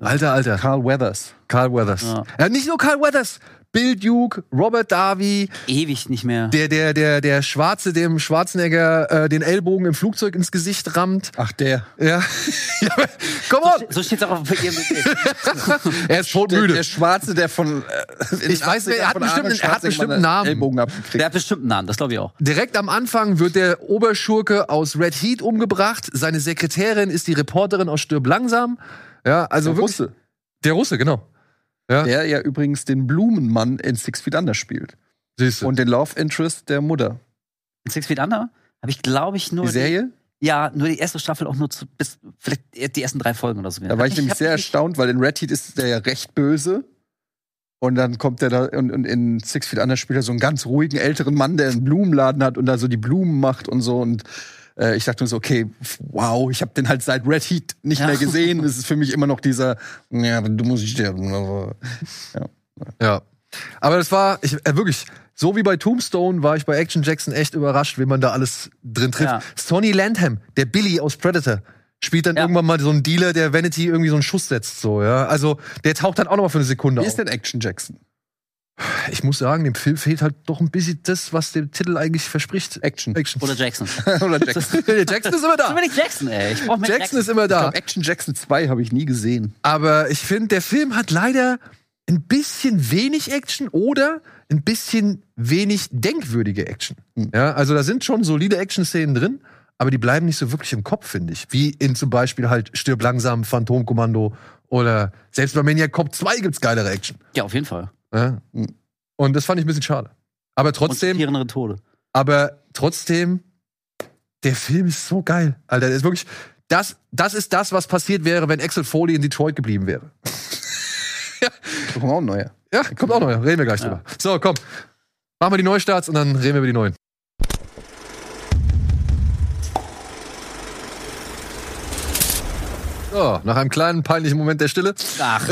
Alter, Alter. Carl Weathers. Carl Weathers. Ja. Ja, nicht nur Carl Weathers. Bill Duke, Robert Darby, Ewig nicht mehr. der, der, der, der Schwarze, dem Schwarzenegger äh, den Ellbogen im Flugzeug ins Gesicht rammt. Ach, der. Ja. (laughs) come on! So steht's auch auf ihrem (laughs) Er ist Der, totmüde. der Schwarze, der von. Äh, Ich weiß, 80ern er hat bestimmt- er hat bestimmt einen Namen. Ellbogen abgekriegt. Der hat bestimmt einen Namen, das glaube ich auch. Direkt am Anfang wird der Oberschurke aus Red Heat umgebracht. Seine Sekretärin ist die Reporterin aus Stirb langsam. Ja, also der wirklich. Russe. Der Russe, genau. Der ja übrigens den Blumenmann in Six Feet Under spielt. Siehst du. Und den Love Interest der Mutter. In Six Feet Under habe ich, glaube ich, nur. Die Serie? ja, nur die erste Staffel auch nur zu, bis vielleicht die ersten drei Folgen oder so. Da war ich nämlich sehr erstaunt. erstaunt, weil in Red Heat ist der ja recht böse. Und dann kommt er da und, und in Six Feet Under spielt er so einen ganz ruhigen älteren Mann, der einen Blumenladen hat und da so die Blumen macht und so. Und äh, ich dachte mir so, okay, wow, ich habe den halt seit Red Heat nicht Ja. mehr gesehen. Es ist für mich immer noch dieser, ja, du musst sterben. aber- Ja. Aber das war, ich, äh, wirklich, so wie bei Tombstone war ich bei Action Jackson echt überrascht, wie man da alles drin trifft. Ja. Sonny Landham, der Billy aus Predator, spielt dann Ja. irgendwann mal so einen Dealer, der Vanity irgendwie so einen Schuss setzt, so, ja. Also, der taucht dann auch noch mal für eine Sekunde Wie auf. ist denn Action Jackson? Ich muss sagen, dem Film fehlt halt doch ein bisschen das, was der Titel eigentlich verspricht. Action. Action. Oder Jackson. (laughs) Oder Jackson. (laughs) (laughs) Jackson ist immer da. ich Jackson, ey. Ich brauch mehr Jackson ist immer Ich da. glaube, Action Jackson 2 habe ich nie gesehen. Aber ich finde, der Film hat leider ein bisschen wenig Action oder ein bisschen wenig denkwürdige Action. Hm. Ja, also da sind schon solide Action-Szenen drin, aber die bleiben nicht so wirklich im Kopf, finde ich. Wie in zum Beispiel halt Stirb langsam, Phantomkommando oder selbst bei Maniac Cop 2 gibt's geilere Action. Ja, auf jeden Fall. Ja? Und das fand ich ein bisschen schade. Aber Und trotzdem, schockierendere Tode. aber trotzdem, der Film ist so geil. Alter, der ist wirklich, das, das ist das, was passiert wäre, wenn Axel Foley in Detroit geblieben wäre. Da kommt auch ein neuer. Ja, kommt auch noch. Reden wir gleich drüber. So, komm. Machen wir die Neustarts und dann reden wir über die neuen. So, nach einem kleinen peinlichen Moment der Stille. Ach,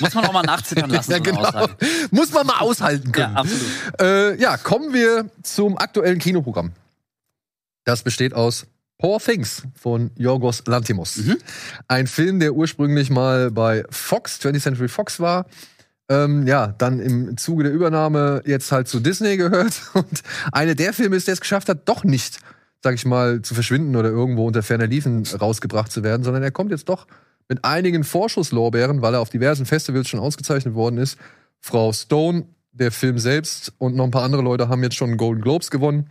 muss man auch mal nachzittern (laughs) lassen. Ja, genau. Aussage. Muss man mal aushalten Ja, können. absolut. Äh, ja, kommen wir zum aktuellen Kinoprogramm. Das besteht aus Poor Things von Yorgos Lantimos. Ein Film, der ursprünglich mal bei Fox, 20th Century Fox war. Ähm, ja, dann im Zuge der Übernahme jetzt halt zu Disney gehört. (laughs) Und eine der Filme ist, der es geschafft hat, doch nicht, sag ich mal, zu verschwinden oder irgendwo unter ferner Liefen rausgebracht zu werden, sondern er kommt jetzt doch mit einigen Vorschusslorbeeren, weil er auf diversen Festivals schon ausgezeichnet worden ist. Frau Stone, der Film selbst und noch ein paar andere Leute haben jetzt schon Golden Globes gewonnen.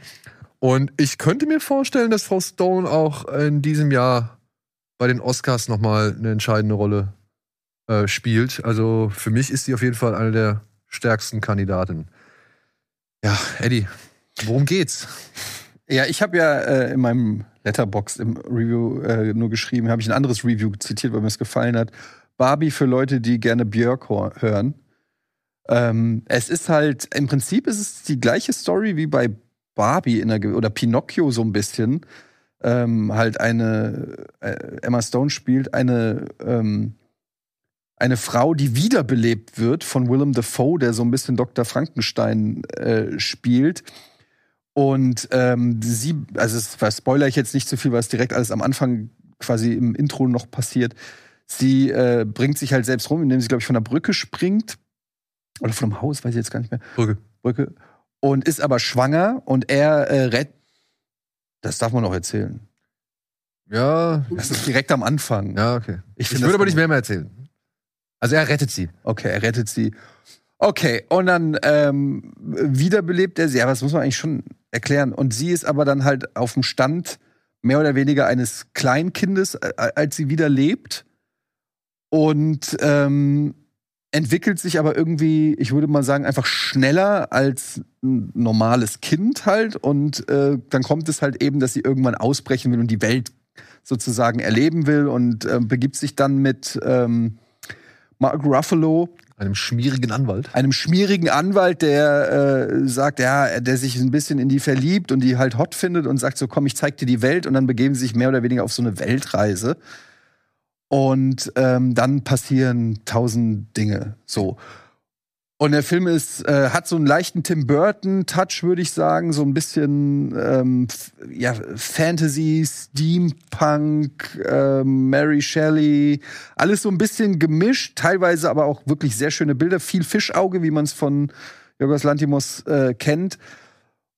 Und ich könnte mir vorstellen, dass Frau Stone auch in diesem Jahr bei den Oscars noch mal eine entscheidende Rolle äh, spielt. Also für mich ist sie auf jeden Fall eine der stärksten Kandidatinnen. Ja, Eddie, worum geht's? Ja, ich habe ja äh, in meinem Letterbox im Review äh, nur geschrieben, habe ich ein anderes Review zitiert, weil mir es gefallen hat. Barbie für Leute, die gerne Björk hören. Ähm, es ist halt, im Prinzip ist es die gleiche Story wie bei Barbie in der, oder Pinocchio so ein bisschen. Ähm, halt eine, äh, Emma Stone spielt eine, ähm, eine Frau, die wiederbelebt wird von Willem Dafoe, der so ein bisschen Dr. Frankenstein äh, spielt. Und ähm, sie, also es spoiler ich jetzt nicht zu viel, weil es direkt alles am Anfang quasi im Intro noch passiert. Sie äh, bringt sich halt selbst rum, indem sie, glaube ich, von der Brücke springt. Oder von einem Haus, weiß ich jetzt gar nicht mehr. Brücke. Brücke. Und ist aber schwanger und er äh, rettet. Das darf man auch erzählen. Ja, Das ist direkt am Anfang. ja, okay. Ich Ich, würde das aber nicht mehr, mehr erzählen. Also er rettet sie. Okay, er rettet sie. Okay, und dann ähm, wiederbelebt er sie. Ja, das muss man eigentlich schon erklären. Und sie ist aber dann halt auf dem Stand mehr oder weniger eines Kleinkindes, als sie wieder lebt. Und ähm, entwickelt sich aber irgendwie, ich würde mal sagen, einfach schneller als ein normales Kind halt. Und äh, dann kommt es halt eben, dass sie irgendwann ausbrechen will und die Welt sozusagen erleben will und äh, begibt sich dann mit ähm, Mark Ruffalo, Einem schmierigen Anwalt. einem schmierigen Anwalt, der äh, sagt, ja, der sich ein bisschen in die verliebt und die halt hot findet und sagt so, komm, ich zeig dir die Welt und dann begeben sie sich mehr oder weniger auf so eine Weltreise. Und ähm, dann passieren tausend Dinge. So. Und der Film ist, äh, hat so einen leichten Tim Burton-Touch, würde ich sagen, so ein bisschen ähm, ja, Fantasy, Steampunk, ähm, Mary Shelley, alles so ein bisschen gemischt, teilweise aber auch wirklich sehr schöne Bilder, viel Fischauge, wie man es von Jorgos Lantimos äh, kennt.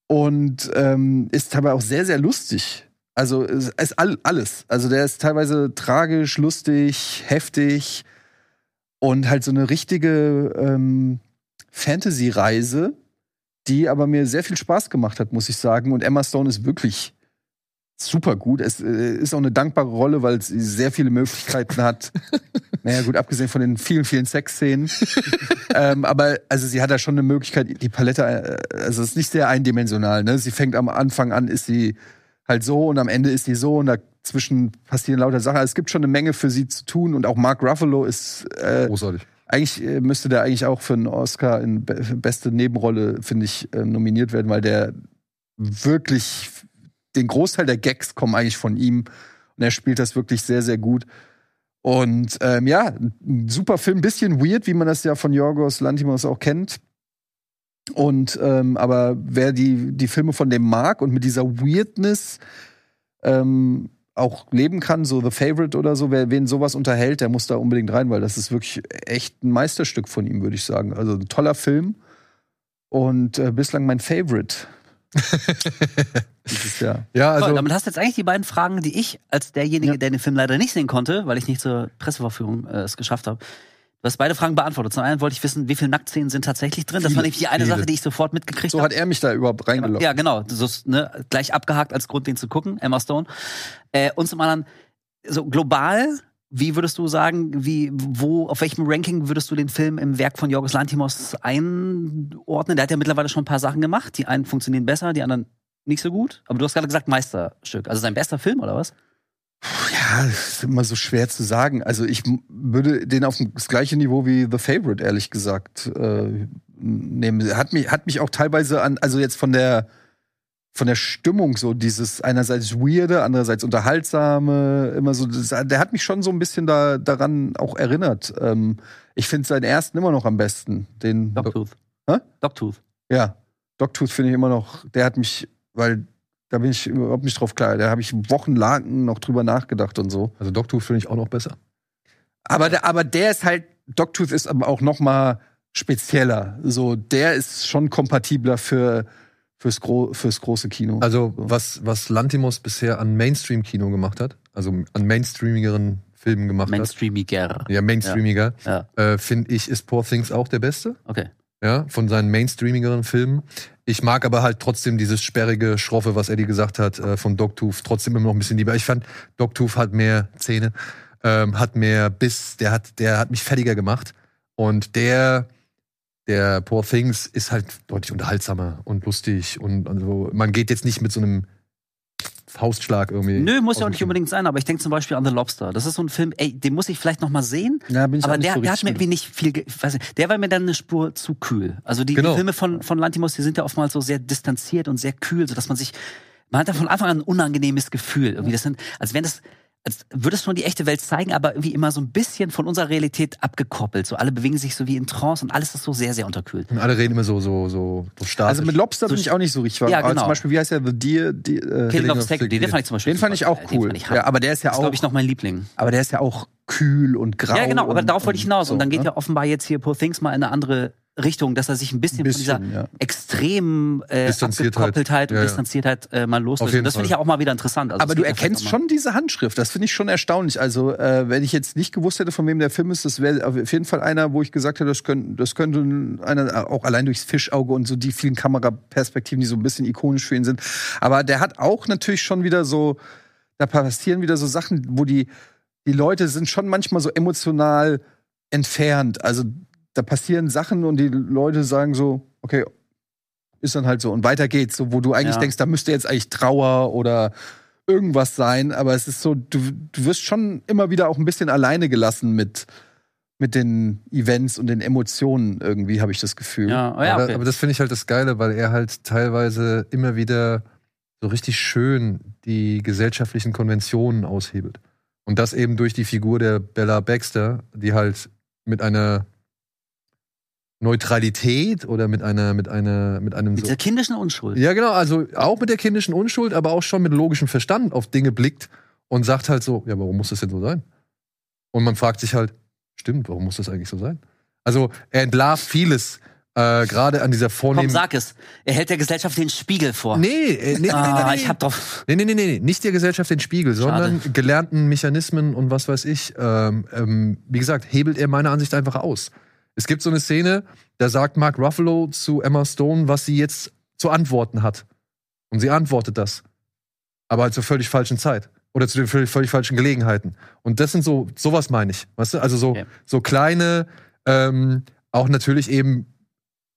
Und ähm, ist dabei auch sehr, sehr lustig. Also es ist all, alles. Also der ist teilweise tragisch, lustig, heftig und halt so eine richtige ähm, Fantasy-Reise, die aber mir sehr viel Spaß gemacht hat, muss ich sagen. Und Emma Stone ist wirklich super gut. Es äh, ist auch eine dankbare Rolle, weil sie sehr viele Möglichkeiten hat. (laughs) naja, gut, abgesehen von den vielen, vielen Sexszenen. (laughs) ähm, aber also sie hat da schon eine Möglichkeit, die Palette, äh, also es ist nicht sehr eindimensional. Ne? Sie fängt am Anfang an, ist sie halt so und am Ende ist sie so und dazwischen passieren lauter Sachen. Also es gibt schon eine Menge für sie zu tun und auch Mark Ruffalo ist äh, Großartig. Eigentlich äh, müsste der eigentlich auch für einen Oscar in beste Nebenrolle, finde ich, äh, nominiert werden, weil der wirklich den Großteil der Gags kommen eigentlich von ihm und er spielt das wirklich sehr, sehr gut. Und ähm, ja, ein super Film, bisschen weird, wie man das ja von Yorgos Lantimos auch kennt. Und ähm, aber wer die, die Filme von dem mag und mit dieser Weirdness ähm, auch leben kann, so The Favorite oder so, wer wen sowas unterhält, der muss da unbedingt rein, weil das ist wirklich echt ein Meisterstück von ihm, würde ich sagen. Also ein toller Film und äh, bislang mein Favorite. (laughs) Dieses Jahr. Ja, Also, also damit hast du jetzt eigentlich die beiden Fragen, die ich als derjenige, Ja. der den Film leider nicht sehen konnte, weil ich nicht zur Presseverführung äh, es geschafft habe. Du hast beide Fragen beantwortet. Zum einen wollte ich wissen, wie viele Nacktszenen sind tatsächlich drin. das Viele, war nämlich die eine viele. Sache, die ich sofort mitgekriegt So habe. hat er mich da überhaupt reingelockt. Ja, genau. So, ist, ne, gleich abgehakt als Grund, den zu gucken, Emma Stone. Äh, und zum anderen, so global, wie würdest du sagen, wie, wo, auf welchem Ranking würdest du den Film im Werk von Yorgos Lantimos einordnen? Der hat ja mittlerweile schon ein paar Sachen gemacht. Die einen funktionieren besser, die anderen nicht so gut. Aber du hast gerade gesagt Meisterstück. Also sein bester Film, oder was? Ja, das ist immer so schwer zu sagen. Also ich würde den auf das gleiche Niveau wie The Favorite, ehrlich gesagt, äh, nehmen. Hat mich, hat mich auch teilweise an, also jetzt von der von der Stimmung so dieses einerseits weirde, andererseits unterhaltsame, immer so. Das, der hat mich schon so ein bisschen da daran auch erinnert. Ähm, ich finde seinen ersten immer noch am besten. Den, Dogtooth. Hä? Dogtooth. ja, Dogtooth finde ich immer noch. Der hat mich, weil da bin ich überhaupt nicht drauf klar. Da habe ich wochenlang noch drüber nachgedacht und so. Also Dogtooth finde ich auch noch besser. Aber der, aber der ist halt, Dogtooth ist aber auch noch mal spezieller. So, der ist schon kompatibler für fürs, Gro fürs große Kino. Also so. was, was Lantimos bisher an Mainstream-Kino gemacht hat, also an mainstreamigeren Filmen gemacht Mainstreamiger. hat, ja, mainstreamiger, Ja, äh, finde ich, ist Poor Things auch der beste. okay. Ja, von seinen mainstreamigeren Filmen. Ich mag aber halt trotzdem dieses sperrige, schroffe, was Eddie gesagt hat, äh, von Dogtooth, trotzdem immer noch ein bisschen lieber. Ich fand, Dogtooth hat mehr Zähne, ähm, hat mehr Biss, der hat, der hat mich fertiger gemacht. Und der, der Poor Things ist halt deutlich unterhaltsamer und lustig und also, man geht jetzt nicht mit so einem Faustschlag irgendwie. Nö, muss ja auch nicht unbedingt sein, aber ich denke zum Beispiel an The Lobster. Das ist so ein Film, ey, den muss ich vielleicht noch mal sehen. ja, bin ich Aber der, so der hat mir irgendwie nicht viel, weiß nicht, der war mir dann eine Spur zu kühl. Also die, Genau. die Filme von, von Lantimos, die sind ja oftmals so sehr distanziert und sehr kühl, sodass man sich, man hat da von Anfang an ein unangenehmes Gefühl. Irgendwie das sind, als wenn das, als würde es schon die echte Welt zeigen, aber irgendwie immer so ein bisschen von unserer Realität abgekoppelt. So alle bewegen sich so wie in Trance und alles ist so sehr, sehr unterkühlt. Und alle reden immer so, so, so, so statisch. Also mit Lobster bin So ich auch nicht so richtig warm. Ja, Aber genau. zum Beispiel, wie heißt der? The Deer? Die, äh, Killing of Integrity, den fand ich zum Beispiel den fand ich auch cool. fand ich ja, aber der ist ja das ist, auch, glaube ich, noch mein Liebling. aber der ist ja auch kühl und grau. Ja, genau, aber und, darauf wollte ich hinaus. Und dann geht ne? ja offenbar jetzt hier Poor Things mal in eine andere Richtung, dass er sich ein bisschen, Ein bisschen, von dieser ja. extremen äh, Distanziertheit. Abgekoppeltheit und Ja, ja. Distanziertheit äh, mal loslöst. Und das finde ich ja auch mal wieder interessant. Also Aber du erkennst schon diese Handschrift. Das finde ich schon erstaunlich. Also, äh, wenn ich jetzt nicht gewusst hätte, von wem der Film ist, das wäre auf jeden Fall einer, wo ich gesagt hätte, das könnte, das könnte einer, auch allein durchs Fischauge und so die vielen Kameraperspektiven, die so ein bisschen ikonisch für ihn sind. Aber der hat auch natürlich schon wieder so, da passieren wieder so Sachen, wo die, die Leute sind schon manchmal so emotional entfernt. Also, da passieren Sachen und die Leute sagen so, okay, ist dann halt so. Und weiter geht's, so, wo du eigentlich Ja. denkst, da müsste jetzt eigentlich Trauer oder irgendwas sein, aber es ist so, du, du wirst schon immer wieder auch ein bisschen alleine gelassen mit, mit den Events und den Emotionen irgendwie, habe ich das Gefühl. Ja, oh ja, aber, okay. aber das finde ich halt das Geile, weil er halt teilweise immer wieder so richtig schön die gesellschaftlichen Konventionen aushebelt. Und das eben durch die Figur der Bella Baxter, die halt mit einer Neutralität oder mit einer, mit einer, mit einem Mit so dieser kindischen Unschuld. ja, genau. Also auch mit der kindischen Unschuld, aber auch schon mit logischem Verstand auf Dinge blickt und sagt halt so: Ja, warum muss das denn so sein? Und man fragt sich halt: Stimmt, warum muss das eigentlich so sein? Also er entlarvt vieles, äh, gerade an dieser Komm, vornehmen. sag es. Er hält der Gesellschaft den Spiegel vor. Nee, äh, nee, nee, Ah, nee, nee, ich hab doch. Nee, nee, nee, nee, nicht der Gesellschaft den Spiegel, sondern gelernten Mechanismen und was weiß ich. Ähm, ähm, wie gesagt, hebelt er meiner Ansicht einfach aus. Es gibt so eine Szene, da sagt Mark Ruffalo zu Emma Stone, was sie jetzt zu antworten hat. Und sie antwortet das. Aber halt zur völlig falschen Zeit. Oder zu den völlig, völlig falschen Gelegenheiten. Und das sind so, sowas meine ich. Weißt du? Also so, Okay. so kleine, ähm, auch natürlich eben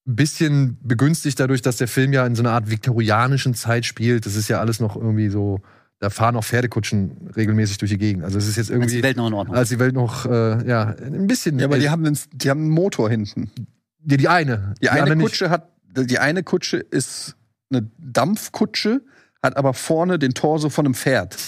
ein bisschen begünstigt dadurch, dass der Film ja in so einer Art viktorianischen Zeit spielt. Das ist ja alles noch irgendwie so, da fahren auch Pferdekutschen regelmäßig durch die Gegend. Also es ist jetzt Als irgendwie, die Welt noch in Ordnung. als die Welt noch, äh, ja, ein bisschen. Ja, aber die äh, haben, einen, die haben einen Motor hinten. die, die eine. Die, eine andere nicht. Kutsche hat, die eine Kutsche ist eine Dampfkutsche, hat aber vorne den Torso von einem Pferd. (laughs)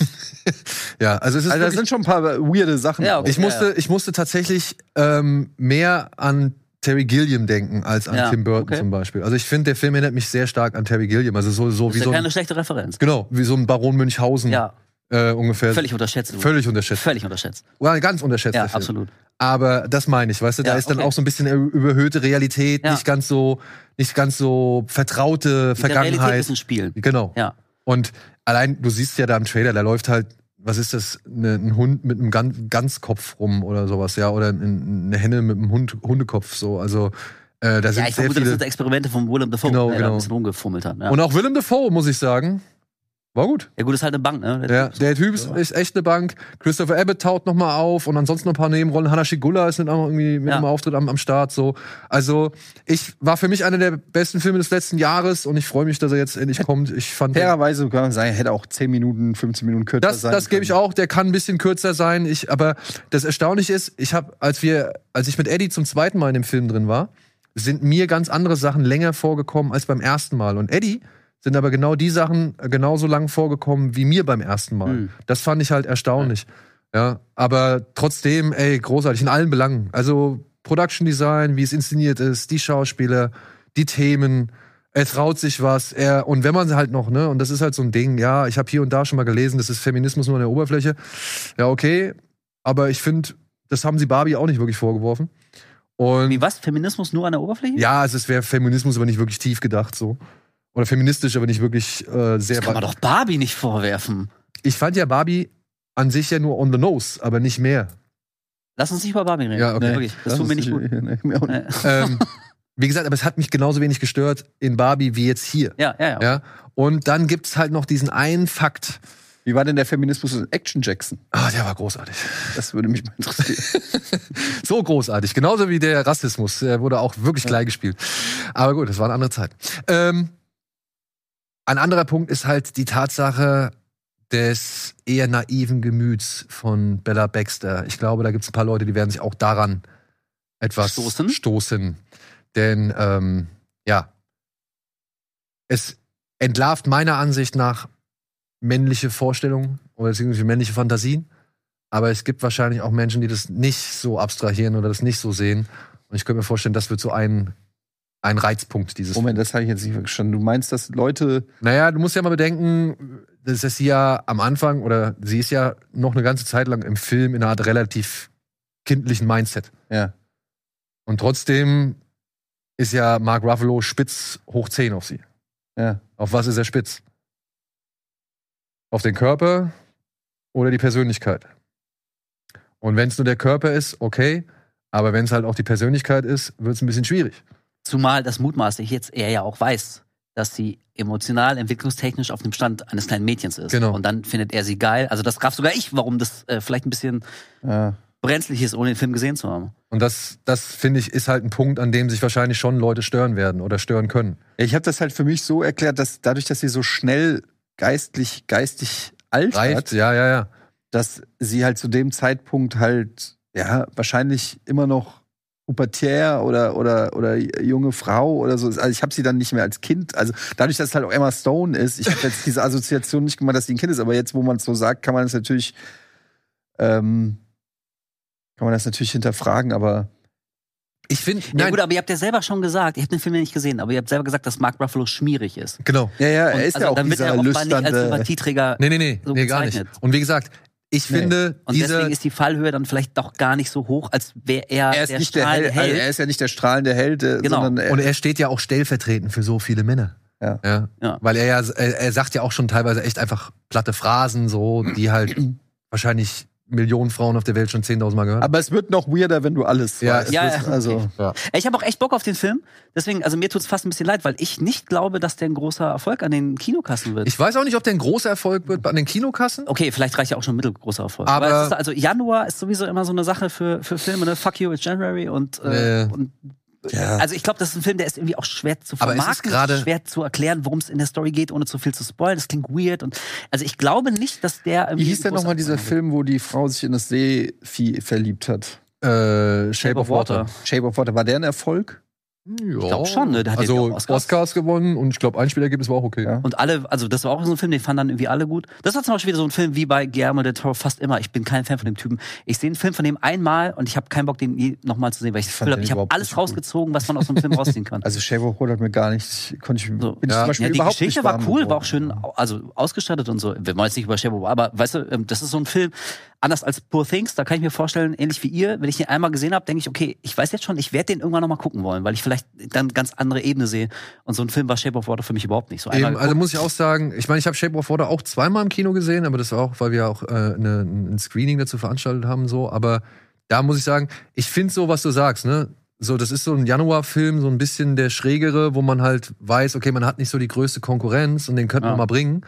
Ja, also es ist Also da wirklich, sind schon ein paar weirde Sachen. Ja, okay. ich musste, ich musste tatsächlich ähm, mehr an Terry Gilliam denken als an Ja, Tim Burton okay. zum Beispiel. Also ich finde, der Film erinnert mich sehr stark an Terry Gilliam. Also so, so wie ja so ein, keine schlechte Referenz. genau, wie so ein Baron Münchhausen Ja, äh, ungefähr. völlig unterschätzt. Völlig unterschätzt. Völlig unterschätzt. Oder ganz unterschätzt. Ja, absolut. Aber das meine ich, weißt du, da Ja, ist dann okay. auch so ein bisschen überhöhte Realität, Ja. nicht ganz so, nicht ganz so vertraute Mit der Realität Vergangenheit. ist ein Spiel. Genau. Ja. Und allein, du siehst ja da im Trailer, da läuft halt, was ist das, ne, ein Hund mit einem Gan Ganzkopf rum oder sowas, ja, oder ein, eine Henne mit einem Hund, Hundekopf, so. Also äh, da sind Ja, ich sehr vermute, das viele. sind Experimente von Willem Dafoe, Genau, der da genau. ein bisschen rumgefummelt hat. Ja. Und auch Willem Dafoe, muss ich sagen, war gut. ja gut, ist halt eine Bank, ne? Ja, der Typ ist, ist echt eine Bank. Christopher Abbott taucht noch mal auf und ansonsten noch ein paar Nebenrollen. Hannah Shigula ist mit, auch irgendwie mit Ja. einem Auftritt am, am Start. So, also ich war für mich einer der besten Filme des letzten Jahres und ich freue mich, dass er jetzt endlich kommt. Ich fand Fairerweise kann man sagen, hätte auch 10 Minuten, 15 Minuten kürzer das, sein das gebe ich auch. Der kann ein bisschen kürzer sein. Ich, aber das Erstaunliche ist, ich habe, als wir, als ich mit Eddie zum zweiten Mal in dem Film drin war, sind mir ganz andere Sachen länger vorgekommen als beim ersten Mal. Und Eddie sind aber genau die Sachen äh, genauso lang vorgekommen wie mir beim ersten Mal. Hm. Das fand ich halt erstaunlich. Ja, aber trotzdem, ey, großartig in allen Belangen. Also Production Design, wie es inszeniert ist, die Schauspieler, die Themen. Er traut sich was. Er und wenn man halt noch, ne, und das ist halt so ein Ding. Ja, ich habe hier und da schon mal gelesen, das ist Feminismus nur an der Oberfläche. Ja, okay, aber ich finde, das haben sie Barbie auch nicht wirklich vorgeworfen. Und Wie was? Feminismus nur an der Oberfläche? ja, also es wäre Feminismus, aber nicht wirklich tief gedacht so. Oder feministisch, aber nicht wirklich äh, sehr Das kann man doch Barbie nicht vorwerfen. Ich fand ja Barbie an sich ja nur on the nose, aber nicht mehr. Lass uns nicht über Barbie reden. Ja, okay. Wirklich, das tut mir nicht gut. Nee, mir auch (laughs) nicht. Äh, ähm, wie gesagt, aber es hat mich genauso wenig gestört in Barbie wie jetzt hier. Ja, ja, ja. Ja? Und dann gibt's halt noch diesen einen Fakt. Wie war denn der Feminismus in Action Jackson? Ah, der war großartig. Das würde mich mal interessieren. (laughs) So großartig. Genauso wie der Rassismus. Der wurde auch wirklich Ja. gleich gespielt. Aber gut, das war eine andere Zeit. Ähm, ein anderer Punkt ist halt die Tatsache des eher naiven Gemüts von Bella Baxter. Ich glaube, da gibt es ein paar Leute, die werden sich auch daran etwas Stoßen? stoßen. Denn, ähm, ja, es entlarvt meiner Ansicht nach männliche Vorstellungen oder beziehungsweise männliche Fantasien. Aber es gibt wahrscheinlich auch Menschen, die das nicht so abstrahieren oder das nicht so sehen. Und ich könnte mir vorstellen, das wird so ein, ein Reizpunkt dieses Moment, das habe ich jetzt nicht verstanden. Du meinst, dass Leute. naja, du musst ja mal bedenken, dass sie ja am Anfang oder sie ist ja noch eine ganze Zeit lang im Film in einer Art relativ kindlichen Mindset. Ja. Und trotzdem ist ja Mark Ruffalo spitz hoch 10 auf sie. Ja. Auf was ist er spitz? Auf den Körper oder die Persönlichkeit? Und wenn es nur der Körper ist, okay. Aber wenn es halt auch die Persönlichkeit ist, wird es ein bisschen schwierig. Zumal das mutmaßlich jetzt er ja auch weiß, dass sie emotional, entwicklungstechnisch auf dem Stand eines kleinen Mädchens ist. Genau. Und dann findet er sie geil. Also das gab sogar ich, warum das äh, vielleicht ein bisschen ja. brenzlig ist, ohne den Film gesehen zu haben. Und das, das finde ich, ist halt ein Punkt, an dem sich wahrscheinlich schon Leute stören werden oder stören können. Ich habe das halt für mich so erklärt, dass dadurch, dass sie so schnell geistlich, geistig alt Reift, hat, ja, ja, ja. dass sie halt zu dem Zeitpunkt halt, ja, wahrscheinlich immer noch pubertär oder, oder, oder junge Frau oder so. Also ich habe sie dann nicht mehr als Kind. Also dadurch, dass es halt auch Emma Stone ist, ich habe jetzt diese Assoziation nicht gemacht, dass sie ein Kind ist, aber jetzt, wo man es so sagt, kann man es natürlich, ähm, kann man das natürlich hinterfragen, aber Ich finde, Ja gut, aber ihr habt ja selber schon gesagt, ich habe den Film ja nicht gesehen, aber ihr habt selber gesagt, dass Mark Ruffalo schmierig ist. genau. ja, ja, Und er ist also, ja auch dann wird dieser er offenbar nicht als. Sympathieträger. Nee, nee, nee, so nee gar nicht. Und wie gesagt, ich Nee. finde, Und diese, deswegen ist die Fallhöhe dann vielleicht doch gar nicht so hoch, als wäre er, Er ist der nicht der strahlende Held, also Held. er ist ja nicht der strahlende Held, äh, Genau. sondern er, Und er steht ja auch stellvertretend für so viele Männer. Ja. ja. Ja. Weil er ja, er, er sagt ja auch schon teilweise echt einfach platte Phrasen, so, die halt (clears throat) wahrscheinlich Millionen Frauen auf der Welt schon 10.000 Mal gehört aber es wird noch weirder, wenn du alles Ja, weißt. ja, ja, also Ich habe auch echt Bock auf den Film. Deswegen, also mir tut's fast ein bisschen leid, weil ich nicht glaube, dass der ein großer Erfolg an den Kinokassen wird. Ich weiß auch nicht, ob der ein großer Erfolg wird an den Kinokassen. okay, vielleicht reicht ja auch schon ein mittelgroßer Erfolg. Aber- es ist, also Januar ist sowieso immer so eine Sache für, für Filme, ne? Fuck you, it's January und, äh, Äh, und Ja. also ich glaube, das ist ein Film, der ist irgendwie auch schwer zu vermarkten, gerade- schwer zu erklären, worum es in der Story geht, ohne zu viel zu spoilen. Das klingt weird und also ich glaube nicht, dass der Wie irgendwie hieß denn nochmal dieser wird. Film, wo die Frau sich in das Seevieh verliebt hat? Äh, Shape, Shape of of Water. Water. Shape of Water. War der ein Erfolg? Ja. glaub schon, ne? Der hat also auch Oscars. Oscars. gewonnen und ich glaube, Einspielergebnis war auch okay. Ja. Und alle, also das war auch so ein Film, den fanden dann irgendwie alle gut. Das war zum Beispiel wieder so ein Film wie bei Guillermo del Toro fast immer. Ich bin kein Fan von dem Typen. Ich sehe einen Film von dem einmal und ich habe keinen Bock, den nie nochmal zu sehen, weil ich das fand Gefühl habe, ich habe alles rausgezogen, was man aus so einem Film (laughs) rausziehen kann. Also Shave of hat mir gar nicht, konnte ich, So. bin ich Ja. zum Beispiel Ja, die überhaupt Geschichte nicht war cool, geworden. war auch schön also ausgestattet und so. Wir wollen jetzt nicht über Shadow, aber weißt du, ähm, das ist so ein Film, anders als Poor Things, da kann ich mir vorstellen, ähnlich wie ihr, wenn ich den einmal gesehen habe, denke ich, okay, ich weiß jetzt schon, ich werde den irgendwann noch mal gucken wollen, weil ich vielleicht dann ganz andere Ebene sehe. Und so ein Film war Shape of Water für mich überhaupt nicht. So Eben, also muss ich auch sagen, ich meine, ich habe Shape of Water auch zweimal im Kino gesehen, aber das war auch, weil wir auch äh, eine, ein Screening dazu veranstaltet haben, so. Aber da muss ich sagen, ich finde so, was du sagst, ne? So, das ist so ein Januarfilm, so ein bisschen der schrägere, wo man halt weiß, okay, man hat nicht so die größte Konkurrenz und den könnte Ja. man mal bringen.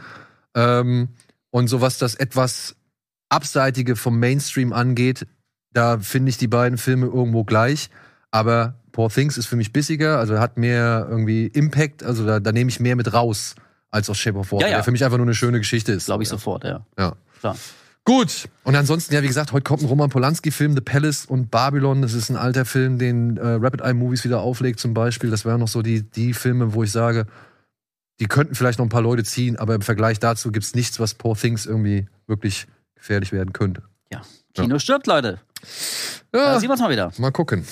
Ähm, und so was das etwas Abseitige vom Mainstream angeht, da finde ich die beiden Filme irgendwo gleich. Aber Poor Things ist für mich bissiger, also hat mehr irgendwie Impact, also da, da nehme ich mehr mit raus als aus Shape of Water, Ja, ja. der für mich einfach nur eine schöne Geschichte ist. glaube ich ja. sofort, ja. Ja. Klar. Gut. Und ansonsten, ja, wie gesagt, heute kommt ein Roman Polanski-Film, The Palace und Babylon. Das ist ein alter Film, den äh, Rapid Eye Movies wieder auflegt, zum Beispiel. Das wären noch so die, die Filme, wo ich sage, die könnten vielleicht noch ein paar Leute ziehen, aber im Vergleich dazu gibt's nichts, was Poor Things irgendwie wirklich gefährlich werden könnte. Kino stirbt, Leute. Da Ja, sehen wir uns mal wieder. mal gucken.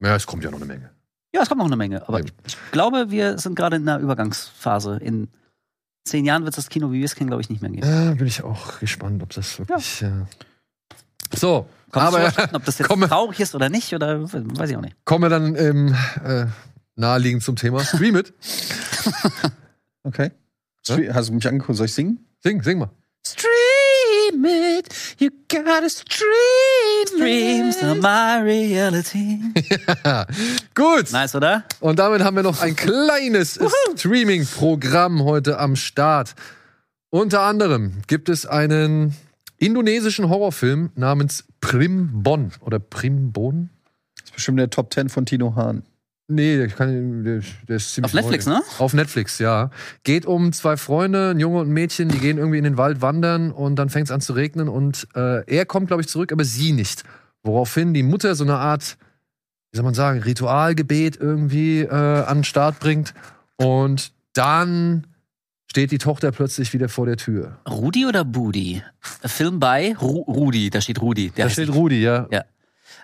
Ja, es kommt ja noch eine Menge. Ja, es kommt noch eine Menge. Aber Eben. ich glaube, wir sind gerade in einer Übergangsphase. In zehn Jahren wird es das Kino, wie wir es kennen, glaube ich, nicht mehr geben. Ja, bin ich auch gespannt, ob das wirklich. Ja. So, Kannst du aber verstanden, ob das jetzt komme- traurig ist oder nicht, oder weiß ich auch nicht. kommen wir dann ähm, äh, naheliegend zum Thema. Stream it. (laughs) Okay. Stre- Hast du mich angeguckt? Soll ich singen? Sing, sing mal. Stream it, you gotta stream Dreams are my reality. (laughs) Gut. Nice, oder? Und damit haben wir noch ein (laughs) kleines Streaming-Programm heute am Start. Unter anderem gibt es einen indonesischen Horrorfilm namens Primbon oder Primbon. Das ist bestimmt der Top 10 von Tino Hahn. Nee, der, kann, der, der ist ziemlich Auf Netflix, neu. ne? Auf Netflix, ja. Geht um zwei Freunde, ein Junge und ein Mädchen, die gehen irgendwie in den Wald wandern und dann fängt es an zu regnen und äh, er kommt, glaube ich, zurück, aber sie nicht. Woraufhin die Mutter so eine Art, wie soll man sagen, Ritualgebet irgendwie äh, an den Start bringt und dann steht die Tochter plötzlich wieder vor der Tür. Rudi oder Budi? Film bei Ru Rudi, da steht Rudi. Da steht Rudi, ja. Ja.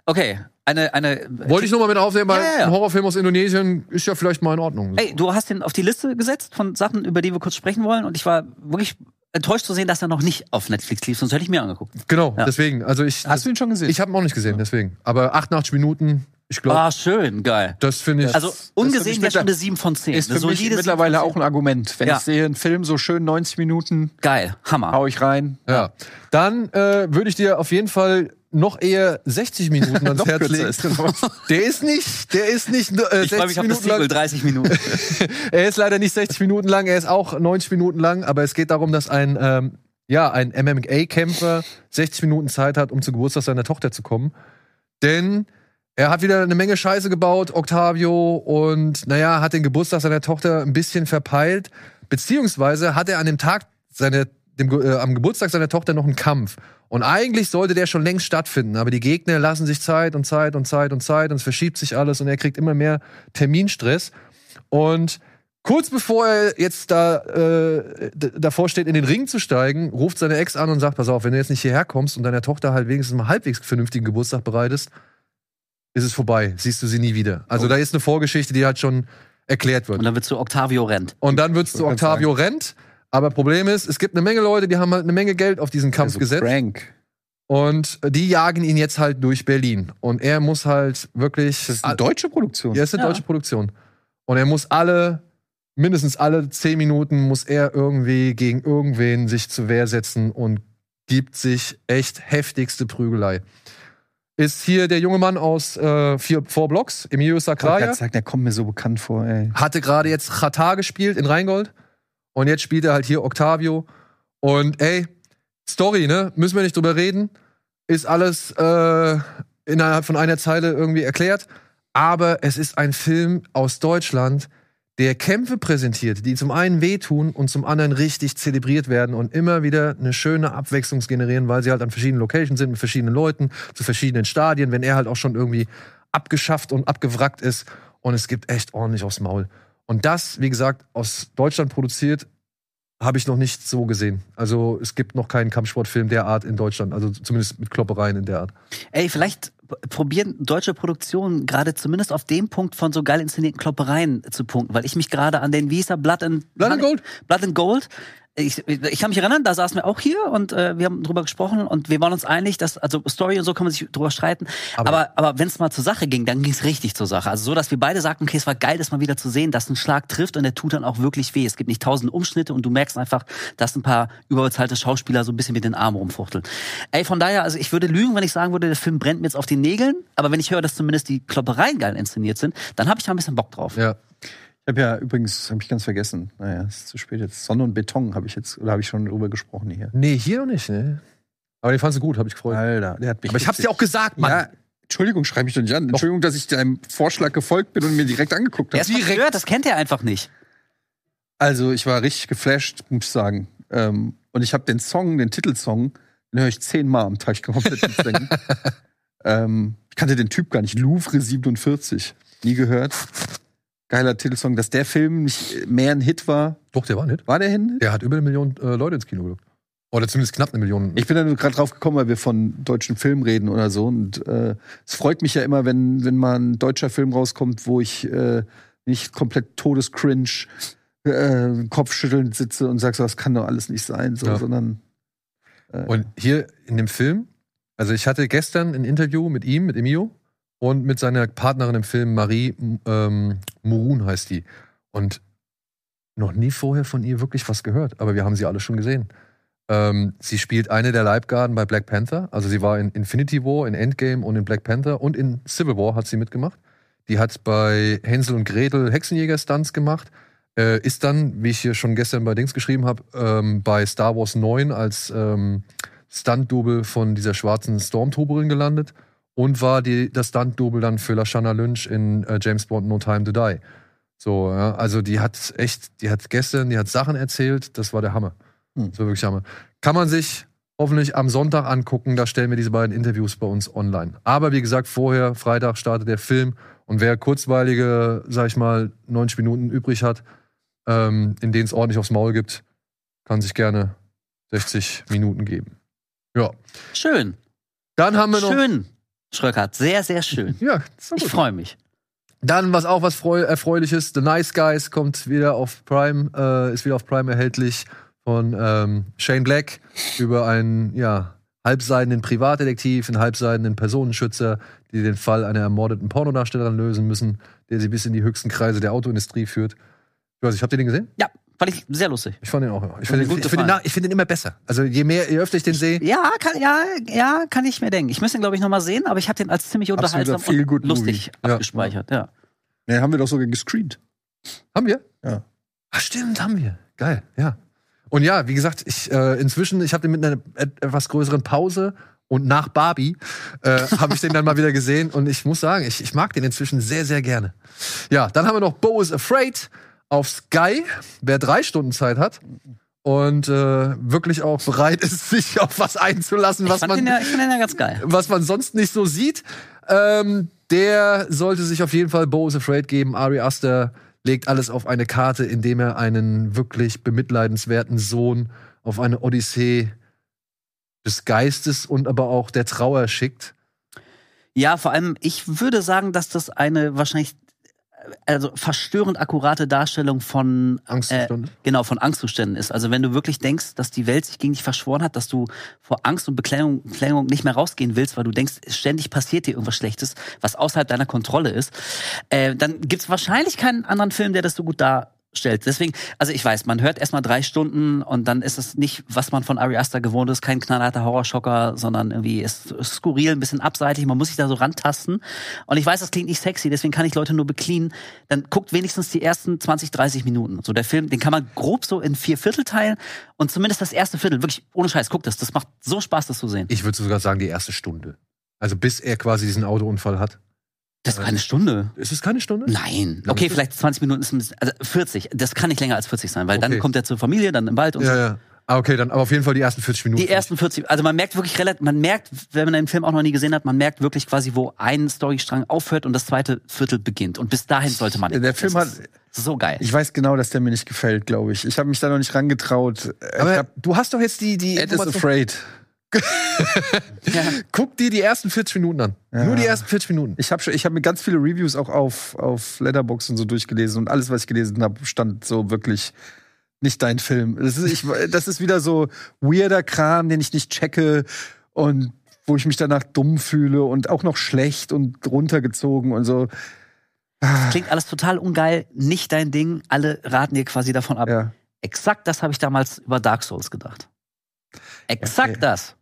Okay, eine, eine. Wollte ich nur mal mit aufnehmen, weil Ja, ja, ja. ein Horrorfilm aus Indonesien ist ja vielleicht mal in Ordnung. Ey, du hast den auf die Liste gesetzt von Sachen, über die wir kurz sprechen wollen, und ich war wirklich enttäuscht zu sehen, dass er noch nicht auf Netflix lief, sonst hätte ich mir angeguckt. Genau, Ja. deswegen. Also ich, Hast du ihn schon gesehen? ich habe ihn auch nicht gesehen, deswegen. Aber 88 Minuten, ich glaube, Ah, schön, geil. das finde ich. Also ungesehen ja schon eine 7 von 10. ist für mich mittlerweile 7 von auch ein Argument. Wenn Ja. ich sehe, einen Film so schön 90 Minuten, 10. Geil, Hammer. hau ich rein. Ja. Dann äh, würde ich dir auf jeden Fall noch eher 60 Minuten ans (laughs) Herz noch. (laughs) Der ist nicht, der ist nicht äh, Ich freue 60 mich Minuten lang. 30 Minuten. (laughs) Er ist leider nicht 60 Minuten lang, er ist auch 90 Minuten lang, aber es geht darum, dass ein ähm, ja, ein MMA-Kämpfer 60 Minuten Zeit hat, um zu Geburtstag seiner Tochter zu kommen. Denn er hat wieder eine Menge Scheiße gebaut, Octavio, und naja, hat den Geburtstag seiner Tochter ein bisschen verpeilt. Beziehungsweise hat er an dem Tag seiner, dem, äh, am Geburtstag seiner Tochter noch einen Kampf. Und eigentlich sollte der schon längst stattfinden, aber die Gegner lassen sich Zeit und Zeit und Zeit und Zeit und es verschiebt sich alles und er kriegt immer mehr Terminstress. Und kurz bevor er jetzt da äh, davor steht, in den Ring zu steigen, ruft seine Ex an und sagt: Pass auf, wenn du jetzt nicht hierher kommst und deiner Tochter halt wenigstens mal halbwegs vernünftigen Geburtstag bereitest, ist es vorbei. Siehst du sie nie wieder. Also Oh. da ist eine Vorgeschichte, die halt schon erklärt wird. Und dann wird zu Octavio rennt. Und dann wird's zu wollte grad Octavio rennt. Aber Problem ist, es gibt eine Menge Leute, die haben halt eine Menge Geld auf diesen Kampf Also gesetzt. Frank. Und die jagen ihn jetzt halt durch Berlin. Und er muss halt wirklich. Das ist eine deutsche Produktion. Ja, ist eine Ja. deutsche Produktion. Und er muss alle, mindestens alle zehn Minuten, muss er irgendwie gegen irgendwen sich zur Wehr setzen und gibt sich echt heftigste Prügelei. Ist hier der junge Mann aus äh, vier, Four Blocks, Emilio Ich grad sagen, der kommt mir so bekannt vor, ey. Hatte gerade jetzt Chata gespielt in Rheingold. Und jetzt spielt er halt hier Octavio. Und ey, Story, ne? Müssen wir nicht drüber reden. Ist alles äh, innerhalb von einer Zeile irgendwie erklärt. Aber es ist ein Film aus Deutschland, der Kämpfe präsentiert, die zum einen wehtun und zum anderen richtig zelebriert werden und immer wieder eine schöne Abwechslung generieren, weil sie halt an verschiedenen Locations sind, mit verschiedenen Leuten, zu verschiedenen Stadien, wenn er halt auch schon irgendwie abgeschafft und abgewrackt ist. und es gibt echt ordentlich aufs Maul. Und das, wie gesagt, aus Deutschland produziert, habe ich noch nicht so gesehen. Also es gibt noch keinen Kampfsportfilm der Art in Deutschland, also zumindest mit Kloppereien in der Art. Ey, vielleicht probieren deutsche Produktionen gerade zumindest auf dem Punkt von so geil inszenierten Kloppereien zu punkten, weil ich mich gerade an den, wie hieß er, Blood and, Blood and Gold? Blood and Gold. Ich, ich kann mich erinnern, da saßen wir auch hier und äh, wir haben drüber gesprochen und wir waren uns einig, dass, also Story und so kann man sich drüber streiten, Aber- aber, aber, wenn es mal zur Sache ging, dann ging es richtig zur Sache. Also so, dass wir beide sagten, okay, es war geil, das mal wieder zu sehen, dass ein Schlag trifft und der tut dann auch wirklich weh. Es gibt nicht tausend Umschnitte und du merkst einfach, dass ein paar überbezahlte Schauspieler so ein bisschen mit den Armen rumfuchteln. Ey, von daher, also ich würde lügen, wenn ich sagen würde, der Film brennt mir jetzt auf den Nägeln, aber wenn ich höre, dass zumindest die Kloppereien geil inszeniert sind, dann habe ich da ein bisschen Bock drauf. Ja. Ich habe ja übrigens, habe ich ganz vergessen. Naja, es ist zu spät jetzt. Sonne und Beton habe ich jetzt, oder habe ich schon drüber gesprochen hier. Nee, hier noch nicht, ne? Aber den fandst du gut, habe ich gefreut. Alter, der hat mich. Aber ich hab's dir auch gesagt, Mann. Ja, Entschuldigung, schreib mich doch nicht an. Entschuldigung, dass ich deinem Vorschlag gefolgt bin und mir direkt angeguckt habe. ist verstört, das kennt er einfach nicht. Also, ich war richtig geflasht, muss ich sagen. Ähm, und ich habe den Song, den Titelsong, den höre ich zehnmal am Tag. Ich kann komplett mitsingen. (laughs) ähm, ich kannte den Typ gar nicht. Louvre 47. Nie gehört. Geiler Titelsong. Dass der Film nicht mehr ein Hit war. Doch, der war nicht. War der Hit? Der hat über eine Million äh, Leute ins Kino gelockt. Oder zumindest knapp eine Million. Ich bin da nur gerade drauf gekommen, weil wir von deutschen Filmen reden oder so. Und äh, es freut mich ja immer, wenn, wenn mal ein deutscher Film rauskommt, wo ich äh, nicht komplett todescringe äh, kopfschüttelnd sitze und sag so, das kann doch alles nicht sein, so, Ja. sondern äh, Und hier in dem Film, also ich hatte gestern ein Interview mit ihm, mit Emio, und mit seiner Partnerin im Film, Marie ähm, Murun heißt die. Und noch nie vorher von ihr wirklich was gehört, aber wir haben sie alle schon gesehen. Ähm, sie spielt eine der Leibgarden bei Black Panther. Also sie war in Infinity War, in Endgame und in Black Panther und in Civil War hat sie mitgemacht. Die hat bei Hänsel und Gretel Hexenjäger-Stunts gemacht. Äh, ist dann, wie ich hier schon gestern bei Dings geschrieben habe, ähm, bei Star Wars 9 als ähm, Stunt-Double von dieser schwarzen Stormtrooperin gelandet und war die, das Stunt-Double dann für Lashana Lynch in äh, James Bond No Time to Die. So, ja, also die hat echt, die hat gestern, die hat Sachen erzählt, das war der Hammer. Hm. Das war wirklich Hammer. Kann man sich hoffentlich am Sonntag angucken, da stellen wir diese beiden Interviews bei uns online. Aber wie gesagt, vorher, Freitag startet der Film und wer kurzweilige, sag ich mal, 90 Minuten übrig hat, ähm, in denen es ordentlich aufs Maul gibt, kann sich gerne 60 Minuten geben. Ja. Schön. Dann haben wir noch. Schön, Schröckert. Sehr, sehr schön. Ja, doch Ich freue mich. Dann, was auch was freu erfreuliches, The Nice Guys kommt wieder auf Prime, äh, ist wieder auf Prime erhältlich von ähm, Shane Black über einen, ja, halbseidenen Privatdetektiv, einen halbseidenen Personenschützer, die den Fall einer ermordeten Pornodarstellerin lösen müssen, der sie bis in die höchsten Kreise der Autoindustrie führt. Ich weiß nicht, habt ihr den gesehen? Ja, fand ich sehr lustig. Ich fand den auch. Ich finde ich find ich find den immer besser. Also je mehr, je öfter ich den sehe, Ja, kann, ja, ja, kann ich mir denken. Ich müsste ihn, glaube ich, noch mal sehen, aber ich habe den als ziemlich Absoluter unterhaltsam und Feel-Good-Movie. lustig Ja. abgespeichert. Ja. ne, haben wir doch sogar gescreent. Haben wir? Ja. Ach, stimmt, haben wir. Geil, ja. Und ja, wie gesagt, ich äh, inzwischen, ich habe den mit einer et- etwas größeren Pause und nach Barbie äh, habe ich den dann mal wieder gesehen und ich muss sagen, ich, ich mag den inzwischen sehr, sehr gerne. Ja, dann haben wir noch Bo is Afraid auf Sky, wer drei Stunden Zeit hat und äh, wirklich auch bereit ist, (laughs) sich auf was einzulassen, was man ja, ja was man sonst nicht so sieht. Ähm, der sollte sich auf jeden Fall Bo is Afraid geben. Ari Aster legt alles auf eine Karte, indem er einen wirklich bemitleidenswerten Sohn auf eine Odyssee des Geistes und aber auch der Trauer schickt. Ja, vor allem, ich würde sagen, dass das eine wahrscheinlich also verstörend akkurate Darstellung von Angstzustände. Äh, genau, von Angstzuständen ist. Also wenn du wirklich denkst, dass die Welt sich gegen dich verschworen hat, dass du vor Angst und Beklemmung, Beklemmung nicht mehr rausgehen willst, weil du denkst, ständig passiert dir irgendwas Schlechtes, was außerhalb deiner Kontrolle ist, äh, dann gibt's wahrscheinlich keinen anderen Film, der das so gut darstellt. Deswegen, also ich weiß, man hört erstmal drei Stunden und dann ist es nicht, was man von Ari Aster gewohnt ist, kein knallharter Horrorschocker, sondern irgendwie ist skurril, ein bisschen abseitig, man muss sich da so rantasten. Und ich weiß, das klingt nicht sexy, deswegen kann ich Leute nur beklean. Dann guckt wenigstens die ersten 20, 30 Minuten. So der Film, den kann man grob so in vier Viertel teilen und zumindest das erste Viertel, wirklich ohne Scheiß, guckt das, das macht so Spaß, das zu sehen. Ich würde sogar sagen, die erste Stunde. Also bis er quasi diesen Autounfall hat. Das ist keine Stunde. Ist es keine Stunde? Nein. Ja, Okay, vielleicht 20 Minuten ist ein bisschen, also 40. Das kann nicht länger als 40 sein, weil Okay. dann kommt er zur Familie, dann im Wald und Ja, so. ja. Ah, okay, dann aber auf jeden Fall die ersten 40 Minuten. Die ersten 40, also man merkt wirklich relativ, man merkt, wenn man den Film auch noch nie gesehen hat, man merkt wirklich quasi, wo ein Storystrang aufhört und das zweite Viertel beginnt. Und bis dahin sollte man. Der Film hat- so geil. Ich weiß genau, dass der mir nicht gefällt, glaube ich. Ich habe mich da noch nicht rangetraut. Ich aber hab, du hast doch jetzt die, die Ed is afraid. (laughs) ja. Guck dir die ersten 40 Minuten an. Ja. Nur die ersten 40 Minuten. Ich habe ich hab mir ganz viele Reviews auch auf, auf Letterbox und so durchgelesen und alles, was ich gelesen habe, stand so wirklich nicht dein Film. Das ist, ich, (laughs) das ist wieder so weirder Kram, den ich nicht checke und wo ich mich danach dumm fühle und auch noch schlecht und runtergezogen und so. Klingt alles total ungeil, nicht dein Ding. Alle raten dir quasi davon ab. Ja. Exakt das habe ich damals über Dark Souls gedacht. Exakt Okay. das.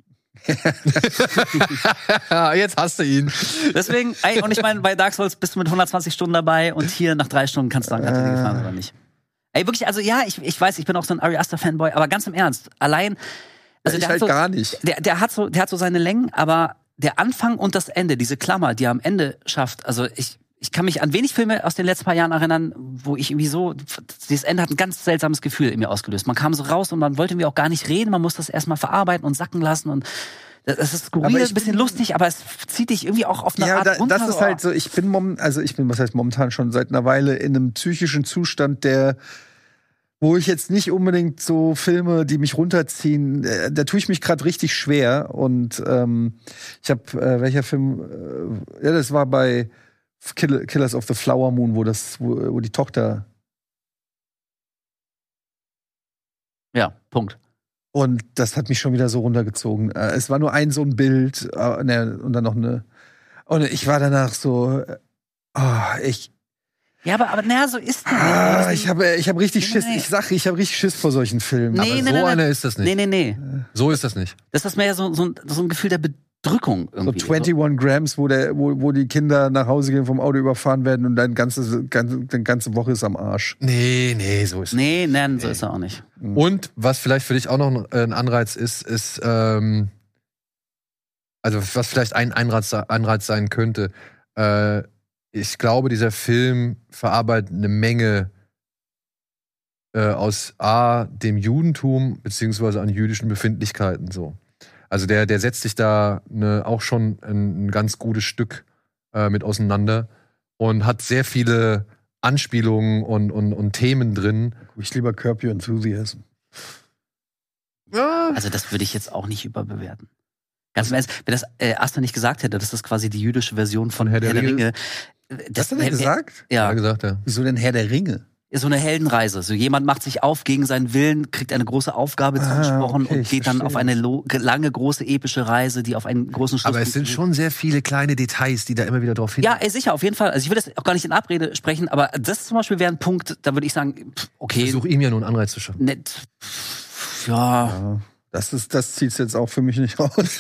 (laughs) Jetzt hast du ihn. Deswegen, ey, und ich meine, bei Dark Souls bist du mit 120 Stunden dabei und hier nach drei Stunden kannst du sagen, hat dir gefallen oder nicht. Ey, wirklich, also ja, ich, ich weiß, ich bin auch so ein Ari Aster Fanboy, aber ganz im Ernst, allein, also ich der halt hat so, gar nicht. der, der hat so, der hat so seine Längen, aber der Anfang und das Ende, diese Klammer, die er am Ende schafft, also ich, ich kann mich an wenig Filme aus den letzten paar Jahren erinnern, wo ich irgendwie so, dieses Ende hat ein ganz seltsames Gefühl in mir ausgelöst. Man kam so raus und man wollte irgendwie auch gar nicht reden, man muss das erstmal verarbeiten und sacken lassen und das ist skurril, ein bisschen lustig, aber es zieht dich irgendwie auch auf eine Ja, Art da, runter. das ist halt so, ich bin mom also ich bin, was heißt momentan schon seit einer Weile in einem psychischen Zustand, der wo ich jetzt nicht unbedingt so Filme, die mich runterziehen, äh, da tue ich mich gerade richtig schwer. Und ähm, ich habe, äh, welcher Film, äh, ja, das war bei Kill Killers of the Flower Moon, wo das, wo, wo die Tochter Ja, Punkt. und das hat mich schon wieder so runtergezogen. Äh, es war nur ein so ein Bild äh, ne, und dann noch eine. Und ich war danach so, äh, ah, ich, Ja, aber, aber naja, so ist der Ah, nicht. ich habe ich hab richtig Nee, Schiss. nee. Ich sag, ich habe richtig Schiss vor solchen Filmen. Nee, Aber nee, so nee, einer ist das nicht. Nee, nee, nee. So ist das nicht. Das ist mehr so, so, ein, so ein Gefühl der Bedrückung So irgendwie. 21 Grams, wo, der, wo, wo die Kinder nach Hause gehen, vom Auto überfahren werden und dein ganze, ganze, deine ganze Woche ist am Arsch. Nee, nee, so ist es. Nee, nein, so ist er auch nicht. Und was vielleicht für dich auch noch ein, ein Anreiz ist, ist, ähm, also was vielleicht ein Anreiz, Anreiz sein könnte, äh, ich glaube, dieser Film verarbeitet eine Menge äh, aus A, dem Judentum, beziehungsweise an jüdischen Befindlichkeiten so. Also der, der setzt sich da ne, auch schon ein, ein ganz gutes Stück äh, mit auseinander und hat sehr viele Anspielungen und, und, und Themen drin. Ich lieber Curb Your Enthusiasm. Ja, Also das würde ich jetzt auch nicht überbewerten. Ganz im Ernst, wenn das äh, Asta nicht gesagt hätte, dass das quasi die jüdische Version von Herr, der, Ringe. äh, Das hat er gesagt? hat Ja, er gesagt, ja. Wieso denn Herr der Ringe? So eine Heldenreise. So jemand macht sich auf gegen seinen Willen, kriegt eine große Aufgabe Ah, zugesprochen okay, und geht dann auf eine lange, große, epische Reise, die auf einen großen Schluss Aber es sind schon sehr viele kleine Details, die da immer wieder drauf hin. Ja, ey, sicher, auf jeden Fall. Also ich will das auch gar nicht in Abrede sprechen, aber das zum Beispiel wäre ein Punkt, da würde ich sagen, pff, Ich okay, versuche ihm ja nur einen Anreiz zu schaffen. nett. Ja, Ja, das ist, das zieht's jetzt auch für mich nicht raus. (laughs)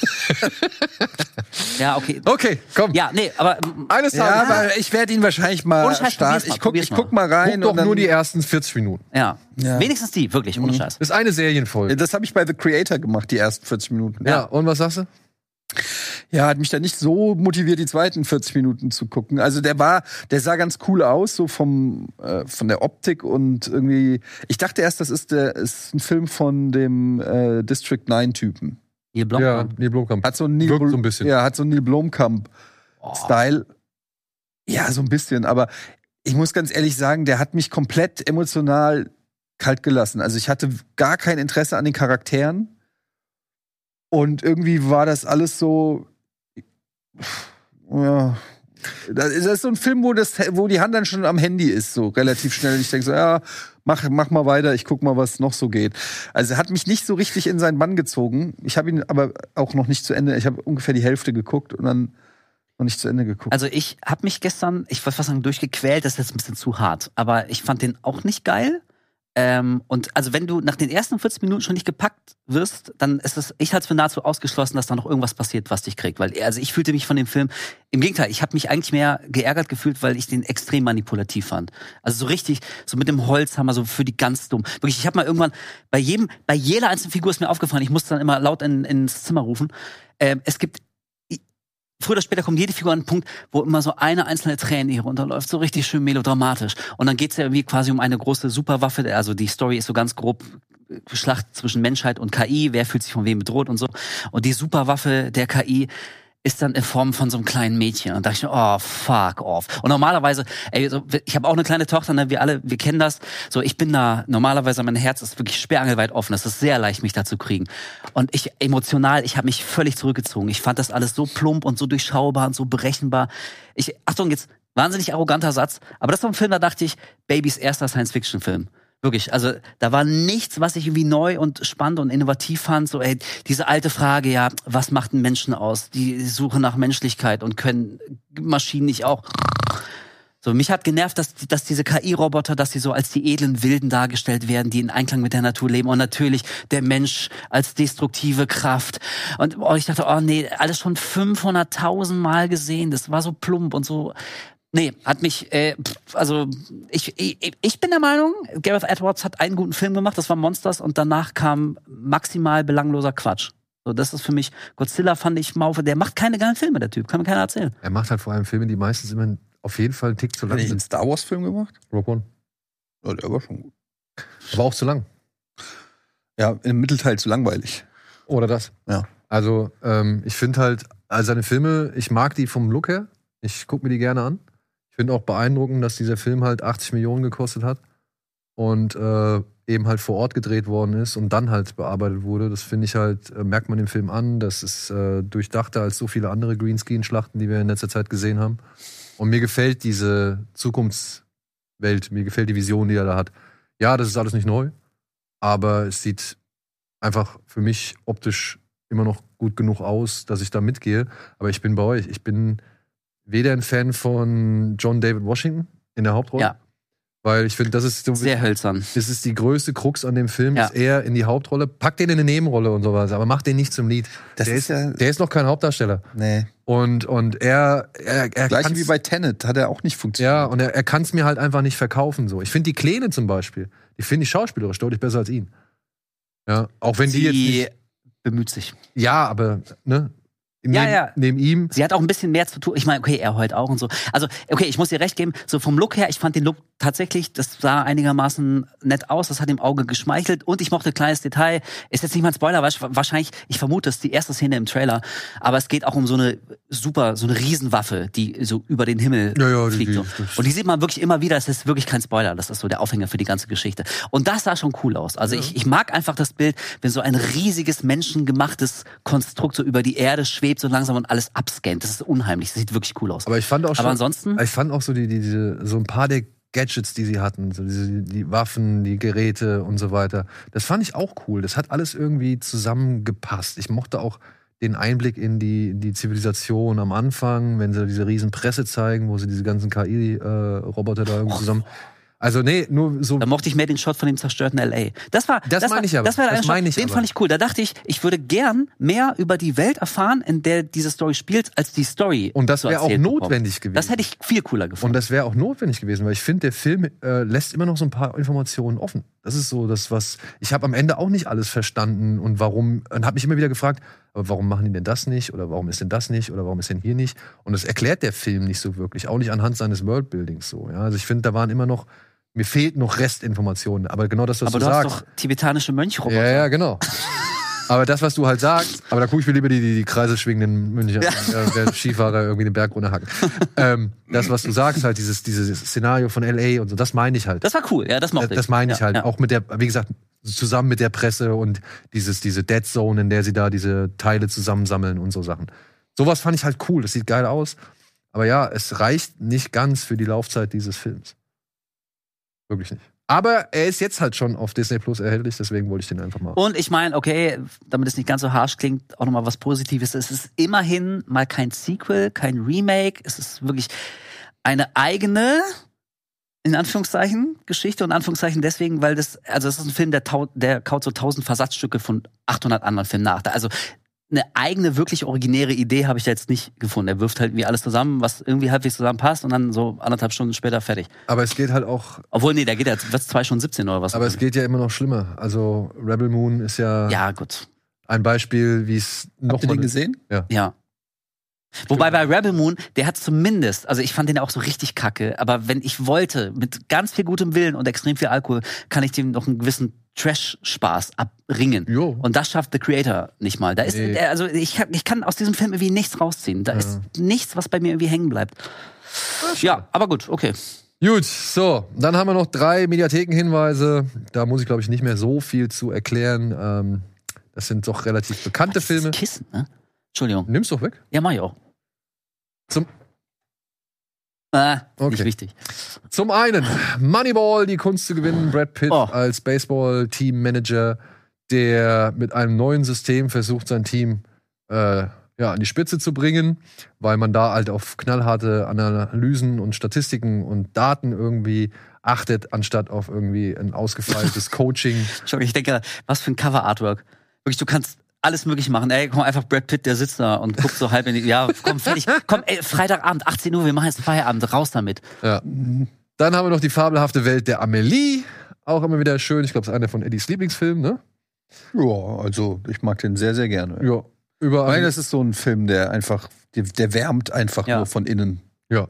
ja, okay. Okay, komm. Ja, nee, aber Eines ja, Tages. aber ich werde ihn wahrscheinlich mal Ohne Scheiß, starten. mal, Ich guck, ich guck mal rein. Guck doch und dann, nur die ersten 40 Minuten. ja. Ja. Wenigstens die, wirklich, ohne Scheiß. Das ist eine Serienfolge. Das habe ich bei The Creator gemacht, die ersten 40 Minuten. Ja, und was sagst du? Ja, hat mich da nicht so motiviert, die zweiten 40 Minuten zu gucken. Also der war, der sah ganz cool aus, so vom äh, von der Optik und irgendwie. Ich dachte erst, das ist der ist ein Film von dem äh, District 9 Typen. Neil Ja, Blomkamp. nee, Blomkamp. Hat so einen Neil Bl- so ein bisschen. Ja, hat so einen Neil Blomkamp Oh. Style. Ja, so ein bisschen. Aber ich muss ganz ehrlich sagen, der hat mich komplett emotional kalt gelassen. Also ich hatte gar kein Interesse an den Charakteren. Und irgendwie war das alles so. Ja. Das ist so ein Film, wo, das, wo die Hand dann schon am Handy ist, so relativ schnell. Ich denke so, ja, mach, mach mal weiter, ich guck mal, was noch so geht. Also er hat mich nicht so richtig in seinen Bann gezogen. Ich habe ihn aber auch noch nicht zu Ende. Ich habe ungefähr die Hälfte geguckt und dann noch nicht zu Ende geguckt. Also ich habe mich gestern, ich wollte fast sagen, durchgequält, das ist jetzt ein bisschen zu hart. Aber ich fand den auch nicht geil. Ähm, und also wenn du nach den ersten 40 Minuten schon nicht gepackt wirst, dann ist es, ich halte es für nahezu ausgeschlossen, dass da noch irgendwas passiert, was dich kriegt. Weil, also ich fühlte mich von dem Film, im Gegenteil, ich habe mich eigentlich mehr geärgert gefühlt, weil ich den extrem manipulativ fand. Also so richtig, so mit dem Holzhammer, so für die ganz dumm. Wirklich, ich habe mal irgendwann, bei jedem, bei jeder einzelnen Figur ist mir aufgefallen, ich musste dann immer laut in, ins Zimmer rufen. Ähm, es gibt früher oder später kommt jede Figur an einen Punkt, wo immer so eine einzelne Träne hier runterläuft, so richtig schön melodramatisch. Und dann geht's ja irgendwie quasi um eine große Superwaffe, also die Story ist so ganz grob Schlacht zwischen Menschheit und KI, wer fühlt sich von wem bedroht und so. Und die Superwaffe der KI ist dann in Form von so einem kleinen Mädchen. Und da dachte ich, oh, fuck off. Und normalerweise, ey, so, ich habe auch eine kleine Tochter, ne, wir alle, wir kennen das. So, ich bin da, normalerweise mein Herz ist wirklich sperrangelweit offen. Es ist sehr leicht, mich da zu kriegen. Und ich, emotional, ich habe mich völlig zurückgezogen. Ich fand das alles so plump und so durchschaubar und so berechenbar. Ich, Achtung, jetzt wahnsinnig arroganter Satz, aber das war ein Film, da dachte ich, Babys erster Science-Fiction-Film. Wirklich, also da war nichts, was ich irgendwie neu und spannend und innovativ fand. So, ey, diese alte Frage, ja, was macht einen Menschen aus? Die Suche nach Menschlichkeit und können Maschinen nicht auch. So, mich hat genervt, dass, dass diese KI-Roboter, dass sie so als die edlen Wilden dargestellt werden, die in Einklang mit der Natur leben. Und natürlich der Mensch als destruktive Kraft. Und oh, ich dachte, oh nee, alles schon 500.000 Mal gesehen. Das war so plump und so Nee, hat mich, äh, also ich, ich, ich bin der Meinung, Gareth Edwards hat einen guten Film gemacht, das war Monsters, und danach kam maximal belangloser Quatsch. So, das ist für mich, Godzilla fand ich Maufe, der macht keine geilen Filme, der Typ, kann mir keiner erzählen. Er macht halt vor allem Filme, die meistens immer auf jeden Fall einen Tick zu Hat lang er nicht einen sind. Star Wars-Film gemacht? Rogue One. Ja, der war schon gut. Aber auch zu lang. Ja, im Mittelteil zu langweilig. Oder das. Ja. Also, ähm, ich finde halt, also seine Filme, ich mag die vom Look her. Ich gucke mir die gerne an. Ich finde auch beeindruckend, dass dieser Film halt 80 Millionen gekostet hat und äh, eben halt vor Ort gedreht worden ist und dann halt bearbeitet wurde. Das finde ich halt, äh, merkt man dem Film an. Das ist äh, durchdachter als so viele andere Greenscreen-Schlachten, die wir in letzter Zeit gesehen haben. Und mir gefällt diese Zukunftswelt, mir gefällt die Vision, die er da hat. Ja, das ist alles nicht neu, aber es sieht einfach für mich optisch immer noch gut genug aus, dass ich da mitgehe. Aber ich bin bei euch. Ich bin weder ein Fan von John David Washington in der Hauptrolle, Ja. weil ich finde, das ist so Sehr hölzern. das ist die größte Krux an dem Film, Ja. ist er in die Hauptrolle. Pack den in eine Nebenrolle und sowas, aber mach den nicht zum Lied. Das der, ist ja- der ist noch kein Hauptdarsteller. Nee. Und, und er, er, er Gleich wie bei Tenet hat er auch nicht funktioniert. ja, und er, er kann es mir halt einfach nicht verkaufen. So. Ich finde die Kleine zum Beispiel, die finde ich schauspielerisch deutlich besser als ihn. Ja, auch wenn die, jetzt Sie nicht, bemüht sich. ja, aber ne, neben, Ja, ja. neben ihm, Sie hat auch ein bisschen mehr zu tun. Ich meine, okay, er heult auch und so. Also, okay, ich muss dir recht geben, so vom Look her, ich fand den Look tatsächlich, das sah einigermaßen nett aus, das hat dem Auge geschmeichelt und ich mochte ein kleines Detail. Ist jetzt nicht mal ein Spoiler, weil ich- wahrscheinlich, ich vermute, es ist die erste Szene im Trailer, aber es geht auch um so eine super, so eine Riesenwaffe, die so über den Himmel Ja, die- fliegt. So. die- das- Und die sieht man wirklich immer wieder, das ist wirklich kein Spoiler, das ist so der Aufhänger für die ganze Geschichte. Und das sah schon cool aus. Also ich, ich mag einfach das Bild, wenn so ein riesiges, menschengemachtes Konstrukt so über die Erde schwebt so langsam und alles abscannt. Das ist unheimlich, das sieht wirklich cool aus. aber ich fand auch schon, Aber ansonsten, ich fand auch so die, die, diese, so ein paar der Gadgets, die sie hatten, so diese, die Waffen, die Geräte und so weiter. Das fand ich auch cool. Das hat alles irgendwie zusammengepasst. Ich mochte auch den Einblick in die, in die Zivilisation am Anfang, wenn sie diese riesen Presse zeigen, wo sie diese ganzen KI-Roboter da irgendwie zusammen. Also, nee, nur so. da mochte ich mehr den Shot von dem zerstörten LA. Das war, Das war, meine ich aber. Das war Das ein meine ich den aber. fand ich cool. Da dachte ich, ich würde gern mehr über die Welt erfahren, in der diese Story spielt, als die Story. Und das wäre auch notwendig gewesen. Das hätte ich viel cooler Und gefunden. das wäre auch notwendig gewesen, weil ich finde, der Film äh, lässt immer noch so ein paar Informationen offen. Das ist so das, was ich habe am Ende auch nicht alles verstanden und warum und habe mich immer wieder gefragt, aber warum machen die denn das nicht oder warum ist denn das nicht oder warum ist denn hier nicht? Und das erklärt der Film nicht so wirklich, auch nicht anhand seines Worldbuildings so. Ja? Also ich finde, da waren immer noch mir fehlt noch Restinformationen, aber genau das, was aber du du hast sagst. doch tibetanische Mönchroboter. Ja, ja, genau. Aber das, was du halt sagst, aber da gucke ich mir lieber die, die, die Kreise schwingenden München, Ja. äh, (laughs) Skifahrer irgendwie den Berg runterhacken. ähm, das, was du sagst, halt dieses, dieses Szenario von LA und so, das meine ich halt. Das war cool, ja, das mochte ich. das meine ich ja, halt. Ja. Auch mit der, wie gesagt, zusammen mit der Presse und dieses, diese Dead Zone, in der sie da diese Teile zusammensammeln und so Sachen. Sowas fand ich halt cool. Das sieht geil aus. Aber ja, es reicht nicht ganz für die Laufzeit dieses Films. Wirklich nicht. Aber er ist jetzt halt schon auf Disney Plus erhältlich, deswegen wollte ich den einfach mal. Und ich meine, okay, damit es nicht ganz so harsh klingt, auch nochmal was Positives. Es ist immerhin mal kein Sequel, kein Remake. Es ist wirklich eine eigene, in Anführungszeichen, Geschichte und Anführungszeichen deswegen, weil das, also es ist ein Film, der, der kaut so tausend Versatzstücke von 800 anderen Filmen nach. Also eine eigene, wirklich originäre Idee habe ich da jetzt nicht gefunden. Er wirft halt wie alles zusammen, was irgendwie halbwegs zusammenpasst und dann so anderthalb Stunden später fertig. Aber es geht halt auch, Obwohl, nee, da geht er, wird's zwei Stunden 17 oder was. aber es geht ja immer noch schlimmer. Also Rebel Moon ist ja, ja, gut. ein Beispiel, wie es noch Habt ihr den gesehen? Ja. Wobei bei Rebel Moon, der hat zumindest, also ich fand den ja auch so richtig kacke, aber wenn ich wollte, mit ganz viel gutem Willen und extrem viel Alkohol, kann ich dem noch einen gewissen Trash-Spaß abringen. Jo. Und das schafft The Creator nicht mal. Da ist, Nee. der- also ich, kann- ich kann aus diesem Film irgendwie nichts rausziehen. Da ist nichts, was bei mir irgendwie hängen bleibt. Ja, aber gut, okay. Gut, so, dann haben wir noch drei Mediathekenhinweise. Da muss ich, glaube ich, nicht mehr so viel zu erklären. Ähm, das sind doch relativ bekannte Das Filme. Kissen, ne? Entschuldigung. Nimm's doch weg. Ja, mach ich auch. Zum, Äh, Okay. nicht wichtig. zum einen Moneyball, die Kunst zu gewinnen. Brad Pitt Oh. als Baseball-Team-Manager, der mit einem neuen System versucht, sein Team äh, ja, an die Spitze zu bringen, weil man da halt auf knallharte Analysen und Statistiken und Daten irgendwie achtet, anstatt auf irgendwie ein ausgefeiltes (laughs) Coaching. Entschuldigung, ich denke, was für ein Cover-Artwork. Wirklich, du kannst alles möglich machen. Ey, komm, einfach Brad Pitt, der sitzt da und guckt so halb in die, ja, komm, fertig. Komm, ey, Freitagabend, 18 Uhr, wir machen jetzt Feierabend, raus damit. Ja. Dann haben wir noch die fabelhafte Welt der Amelie. Auch immer wieder schön. Ich glaube, es ist einer von Eddies Lieblingsfilmen, ne? Ja, also ich mag den sehr, sehr gerne. Ja. Über Weil das ist so ein Film, der einfach, der, der wärmt einfach Ja. nur von innen. Ja.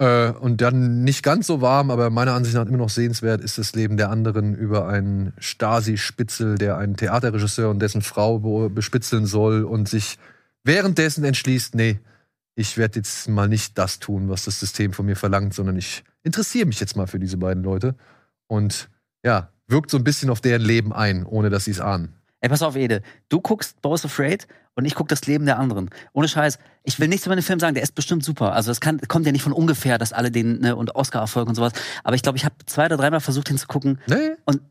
Äh, und dann nicht ganz so warm, aber meiner Ansicht nach immer noch sehenswert ist das Leben der anderen über einen Stasi-Spitzel, der einen Theaterregisseur und dessen Frau be- bespitzeln soll und sich währenddessen entschließt, nee, ich werde jetzt mal nicht das tun, was das System von mir verlangt, sondern ich interessiere mich jetzt mal für diese beiden Leute. Und ja, wirkt so ein bisschen auf deren Leben ein, ohne dass sie es ahnen. Ey, pass auf, Ede. Du guckst Boss Afraid und ich guck das Leben der anderen. Ohne Scheiß. Ich will nichts über den Film sagen, der ist bestimmt super. Also es kann, kommt ja nicht von ungefähr, dass alle den, ne, und Oscar-Erfolg und sowas. Aber ich glaube, ich habe zwei oder dreimal versucht hinzugucken. Nee? Und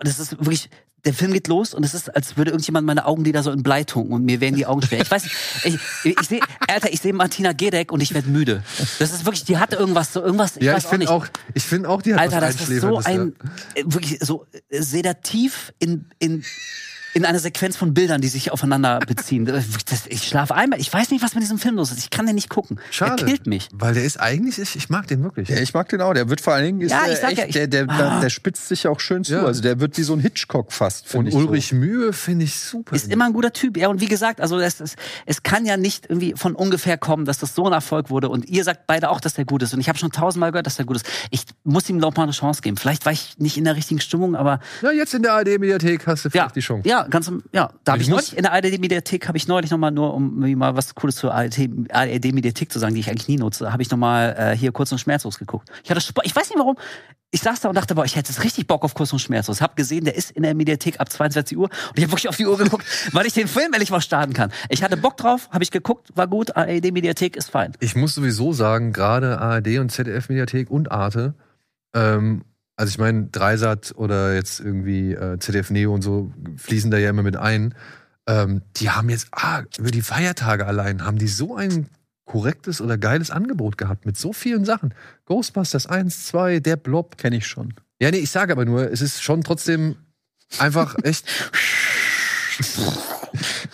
das ist wirklich, der Film geht los und es ist, als würde irgendjemand meine Augenlider so in Blei tunken und mir werden die Augen schwer. Ich weiß nicht, ich, ich sehe, Alter, ich sehe Martina Gedeck und ich werde müde. Das ist wirklich, die hat irgendwas, so irgendwas, ich Ja, weiß ich auch nicht. auch, ich finde auch, die hat Alter, das ist so ein, äh, wirklich so äh, sedativ in, in, in einer Sequenz von Bildern, die sich aufeinander beziehen. Das, ich schlafe einmal, ich weiß nicht, was mit diesem Film los ist. Ich kann den nicht gucken. Schade. Er killt mich. Weil der ist eigentlich, ich, ich mag den wirklich. Ja, ich mag den auch. Der wird vor allen Dingen, ist Ja, der ich sag echt, ja, ich- der, der, Ah. der spitzt sich auch schön zu. Ja. Also der wird wie so ein Hitchcock fast. Und ich Ulrich Mühe finde ich super. Ist immer ein guter Typ. Ja, und wie gesagt, also es, es, es kann ja nicht irgendwie von ungefähr kommen, dass das so ein Erfolg wurde. Und ihr sagt beide auch, dass der gut ist. Und ich habe schon tausendmal gehört, dass der gut ist. Ich muss ihm noch mal eine Chance geben. Vielleicht war ich nicht in der richtigen Stimmung, aber Ja, jetzt in der ARD-Mediathek hast du ja, vielleicht die Chance. ja, ganz, ja. Da habe Ich neulich in der ARD-Mediathek habe ich neulich noch mal nur, um mal was Cooles zur ARD-Mediathek zu sagen, die ich eigentlich nie nutze, habe ich noch mal äh, hier kurz und schmerzlos geguckt. Ich hatte, Sp- ich weiß nicht warum. Ich saß da und dachte, boah, ich hätte jetzt richtig Bock auf Kurz und Schmerzlos. Hab gesehen, der ist in der Mediathek ab 22 Uhr und ich habe wirklich auf die Uhr geguckt, (laughs) weil ich den Film endlich mal starten kann. Ich hatte Bock drauf, habe ich geguckt, war gut, ARD-Mediathek ist fein. Ich muss sowieso sagen, gerade ARD und ZDF-Mediathek und Arte, ähm, also ich meine, Dreisat oder jetzt irgendwie äh, ZDF Neo und so fließen da ja immer mit ein. Ähm, die haben jetzt, ah, über die Feiertage allein, haben die so ein korrektes oder geiles Angebot gehabt mit so vielen Sachen. Ghostbusters 1, 2, der Blob. Kenne ich schon. Ja, nee, ich sage aber nur, es ist schon trotzdem einfach echt. (laughs)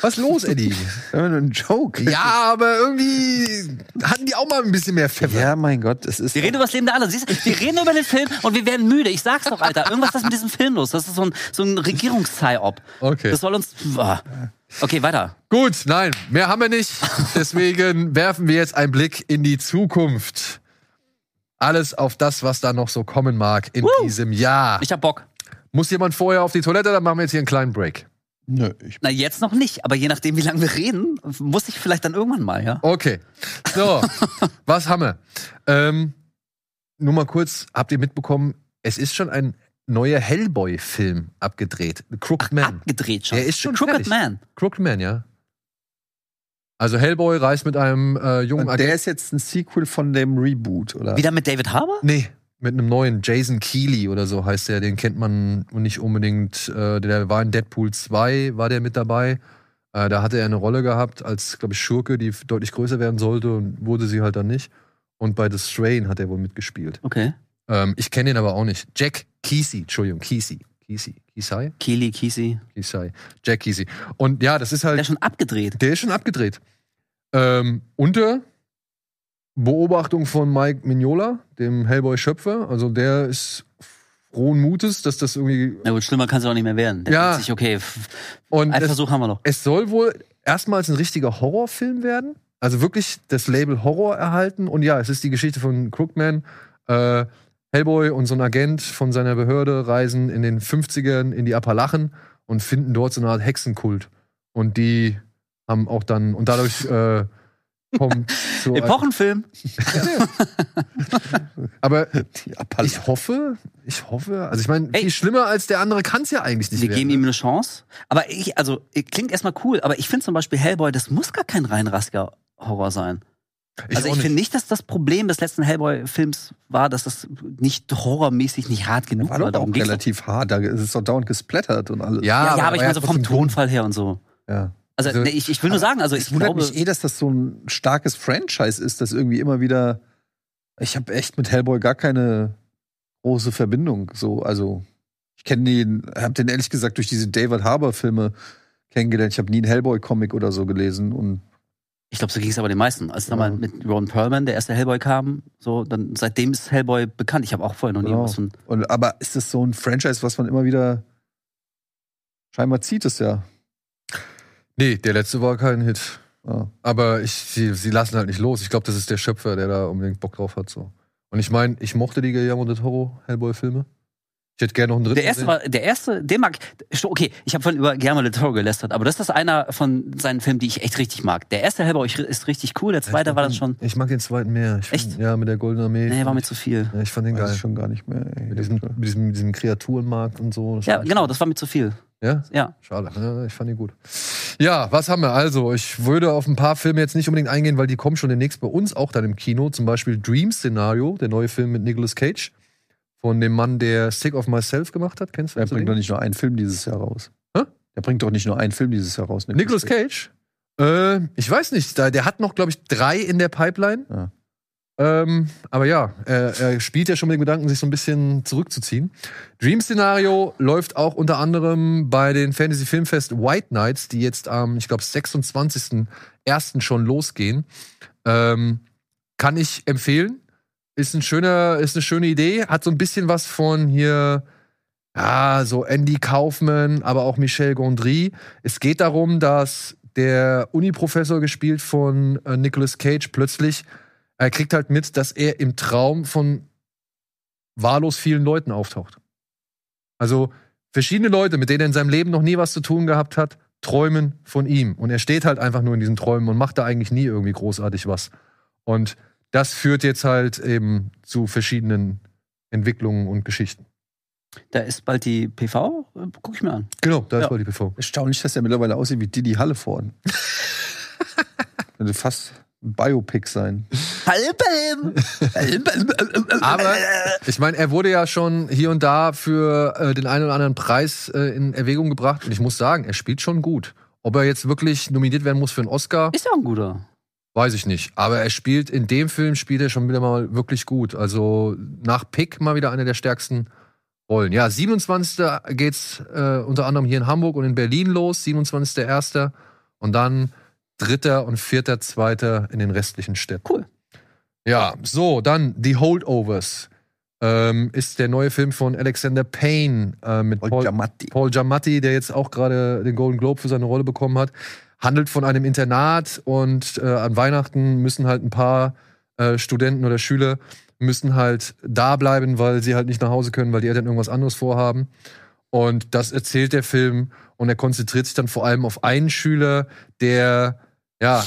Was los, Eddie? (laughs) Ein Joke. Ja, aber irgendwie hatten die auch mal ein bisschen mehr Pfeffer. Ja, mein Gott, es ist. Wir reden über das Leben der anderen. Siehst du, wir reden über den Film und wir werden müde. Ich sag's doch, Alter. Irgendwas ist mit diesem Film los. Das ist so ein, so ein Regierungs-Psy-Op. Okay. Das soll uns. Ah. Okay, weiter. Gut, nein, mehr haben wir nicht. Deswegen (laughs) werfen wir jetzt einen Blick in die Zukunft. Alles auf das, was da noch so kommen mag in Woo. diesem Jahr. Ich hab Bock. Muss jemand vorher auf die Toilette, dann machen wir jetzt hier einen kleinen Break. Nö, ich, Na, jetzt noch nicht. Aber je nachdem, wie lange wir reden, muss ich vielleicht dann irgendwann mal, ja? Okay. So, (laughs) was haben wir? Ähm, nur mal kurz, habt ihr mitbekommen, es ist schon ein neuer Hellboy-Film abgedreht. The Crooked Man. Abgedreht schon. Der ist schon Crooked fertig. Man. Crooked Man, ja. Also Hellboy reist mit einem äh, jungen und der ist jetzt ein Sequel von dem Reboot, oder? Wieder mit David Harbour? Nee, mit einem neuen Jason Keeley oder so heißt der. Den kennt man nicht unbedingt. Äh, der war in Deadpool 2, war der mit dabei. Äh, da hatte er eine Rolle gehabt als, glaube ich, Schurke, die deutlich größer werden sollte und wurde sie halt dann nicht. Und bei The Strain hat er wohl mitgespielt. Okay. Ähm, ich kenne ihn aber auch nicht. Jack Kesey, Entschuldigung, Kesey. Kesey? Kesey? Keely, Kesey. Kesey. Jack Kesey. Und ja, das ist halt. Der ist schon abgedreht. Der ist schon abgedreht. Ähm, unter Beobachtung von Mike Mignola, dem Hellboy-Schöpfer. Also der ist frohen Mutes, dass das irgendwie. Na gut, schlimmer kann es auch nicht mehr werden. Der Ja. denkt sich, okay, Und einen es, Versuch haben wir noch. es soll wohl erstmals ein richtiger Horrorfilm werden. Also wirklich das Label Horror erhalten. Und ja, es ist die Geschichte von Crookman. Äh, Hellboy und so ein Agent von seiner Behörde reisen in den 50ern in die Appalachen und finden dort so eine Art Hexenkult. Und die haben auch dann, und dadurch äh, so. (laughs) ein- Epochenfilm. (laughs) aber ich hoffe, ich hoffe, also ich meine, Ey. viel schlimmer als der andere kann es ja eigentlich nicht Wir werden. geben ihm eine Chance. Aber ich, also, klingt erstmal cool, aber ich finde zum Beispiel Hellboy, das muss gar kein reinrassiger Horror sein. also auch ich finde nicht, dass das Problem des letzten Hellboy-Films war, dass das nicht horrormäßig nicht hart genug war war. doch auch relativ hart. Da ist es doch dauernd gesplattert und alles. Ja, Ja, ja, aber ich er meine so vom Tonfall her und so. ja. Also, Also, ich, ich will nur sagen, also ich wundert glaube, mich eh, dass das so ein starkes Franchise ist, das irgendwie immer wieder. Ich habe echt mit Hellboy gar keine große Verbindung. So, also ich kenne den, habe den ehrlich gesagt durch diese David Harbour Filme kennengelernt. Ich habe nie einen Hellboy Comic oder so gelesen und ich glaube, so ging es aber den meisten. Als Ja. dann mal mit Ron Perlman der erste Hellboy kam, so, dann seitdem ist Hellboy bekannt. Ich habe auch vorher noch nie Genau. was von. Und, aber ist das so ein Franchise, was man immer wieder scheinbar zieht es ja. Nee, der letzte war kein Hit. ja. Aber ich, sie, sie lassen halt nicht los. Ich glaube, das ist der Schöpfer, der da unbedingt Bock drauf hat. So. Und ich meine, ich mochte die Guillermo del Toro Hellboy-Filme. Ich hätte gerne noch einen dritten. Der erste war, der erste, den mag, okay, ich habe von über Guillermo del Toro gelästert, aber das ist einer von seinen Filmen, die ich echt richtig mag. Der erste Hellboy ist richtig cool, der zweite war dann den- schon, Ich mag den zweiten mehr. Ich find, Echt? Ja, mit der Goldenen Armee. nee, war mir zu viel. ja, ich fand den Weiß geil. ich schon gar nicht mehr. ey. Mit diesem, mit, diesem, mit diesem Kreaturenmarkt und so. Das Ja, genau, das war mir zu viel. Ja? Ja. Schade. Ich fand ihn gut. Ja, was haben wir? Also, ich würde auf ein paar Filme jetzt nicht unbedingt eingehen, weil die kommen schon demnächst bei uns auch dann im Kino. Zum Beispiel Dream Scenario, der neue Film mit Nicolas Cage. Von dem Mann, der Sick of Myself gemacht hat. Kennst du Er bringt doch nicht nur einen Film dieses Jahr raus. Hä? Der bringt doch nicht nur einen Film dieses Jahr raus. Nicolas Cage? Äh, ich weiß nicht. Da- Der hat noch, glaube ich, drei in der Pipeline. Ja. Ähm, aber ja, er, er spielt ja schon mit dem Gedanken, sich so ein bisschen zurückzuziehen. Dream Scenario läuft auch unter anderem bei den Fantasy Filmfest White Nights, die jetzt am, ich glaube, 26.01. schon losgehen. Ähm, kann ich empfehlen. Ist ein schöner, ist eine schöne Idee. Hat so ein bisschen was von hier, ja, so Andy Kaufman, aber auch Michel Gondry. Es geht darum, dass der Uni-Professor, gespielt von äh, Nicolas Cage, plötzlich, er kriegt halt mit, dass er im Traum von wahllos vielen Leuten auftaucht. Also verschiedene Leute, mit denen er in seinem Leben noch nie was zu tun gehabt hat, träumen von ihm. Und er steht halt einfach nur in diesen Träumen und macht da eigentlich nie irgendwie großartig was. Und das führt jetzt halt eben zu verschiedenen Entwicklungen und Geschichten. Da ist bald die PV, äh, guck ich mir an. Genau, da Ja. ist mal die PV. Erstaunlich, dass er mittlerweile aussieht wie Didi Hallevorn. Könnte (laughs) fast ein Biopic sein. Aber ich meine, er wurde ja schon hier und da für äh, den einen oder anderen Preis äh, in Erwägung gebracht. Und ich muss sagen, er spielt schon gut. Ob er jetzt wirklich nominiert werden muss für einen Oscar, Ist ja ein guter. weiß ich nicht. Aber er spielt in dem Film spielt er schon wieder mal wirklich gut. Also nach Pick mal wieder eine der stärksten Rollen. Ja, 27. geht's äh, unter anderem hier in Hamburg und in Berlin los, 27.1. Und dann 3. und 4.2. in den restlichen Städten. Cool. Ja, so, dann The Holdovers. Ähm, ist der neue Film von Alexander Payne äh, mit Paul, Giamatti. Paul Giamatti, der jetzt auch gerade den Golden Globe für seine Rolle bekommen hat. Handelt von einem Internat und äh, an Weihnachten müssen halt ein paar äh, Studenten oder Schüler müssen halt da bleiben, weil sie halt nicht nach Hause können, weil die Eltern irgendwas anderes vorhaben. Und das erzählt der Film und er konzentriert sich dann vor allem auf einen Schüler, der ja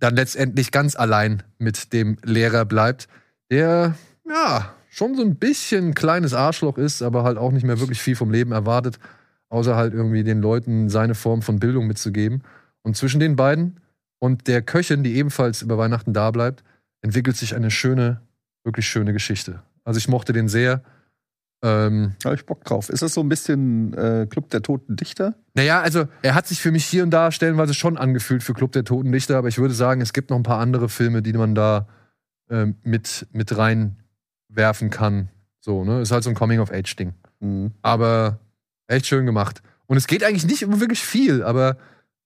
dann letztendlich ganz allein mit dem Lehrer bleibt, der ja schon so ein bisschen ein kleines Arschloch ist, aber halt auch nicht mehr wirklich viel vom Leben erwartet, außer halt irgendwie den Leuten seine Form von Bildung mitzugeben. Und zwischen den beiden und der Köchin, die ebenfalls über Weihnachten da bleibt, entwickelt sich eine schöne, wirklich schöne Geschichte. Also ich mochte den sehr. Ähm, Da hab ich Bock drauf. Ist das so ein bisschen äh, Club der Toten Dichter? naja, also er hat sich für mich hier und da stellenweise schon angefühlt für Club der Toten Dichter, aber ich würde sagen, es gibt noch ein paar andere Filme, die man da ähm, mit, mit reinwerfen kann. So, ne? Ist halt so ein Coming-of-Age-Ding. Mhm. Aber echt schön gemacht. Und es geht eigentlich nicht um wirklich viel, aber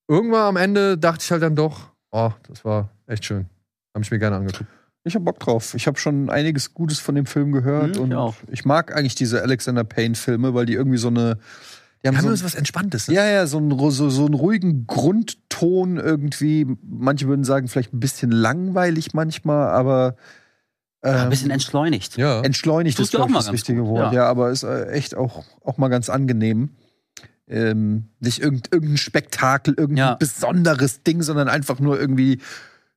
irgendwann am Ende dachte ich halt dann doch, oh, das war echt schön. Habe ich mir gerne angeguckt. Ich hab Bock drauf. Ich habe schon einiges Gutes von dem Film gehört Mhm, ich und auch. ich mag eigentlich diese Alexander Payne-Filme, weil die irgendwie so eine. Die haben haben so, was Entspanntes. Ne? ja, ja, so einen, so, so einen ruhigen Grundton irgendwie. Manche würden sagen, vielleicht ein bisschen langweilig manchmal, aber ein Ähm, bisschen entschleunigt. Ja. entschleunigt Tut ist ja auch ich, mal das ganz richtige Wort. ja. Ja, aber ist äh, echt auch, auch mal ganz angenehm. Ähm, nicht irgend, irgendein Spektakel, irgendein Ja. besonderes Ding, sondern einfach nur irgendwie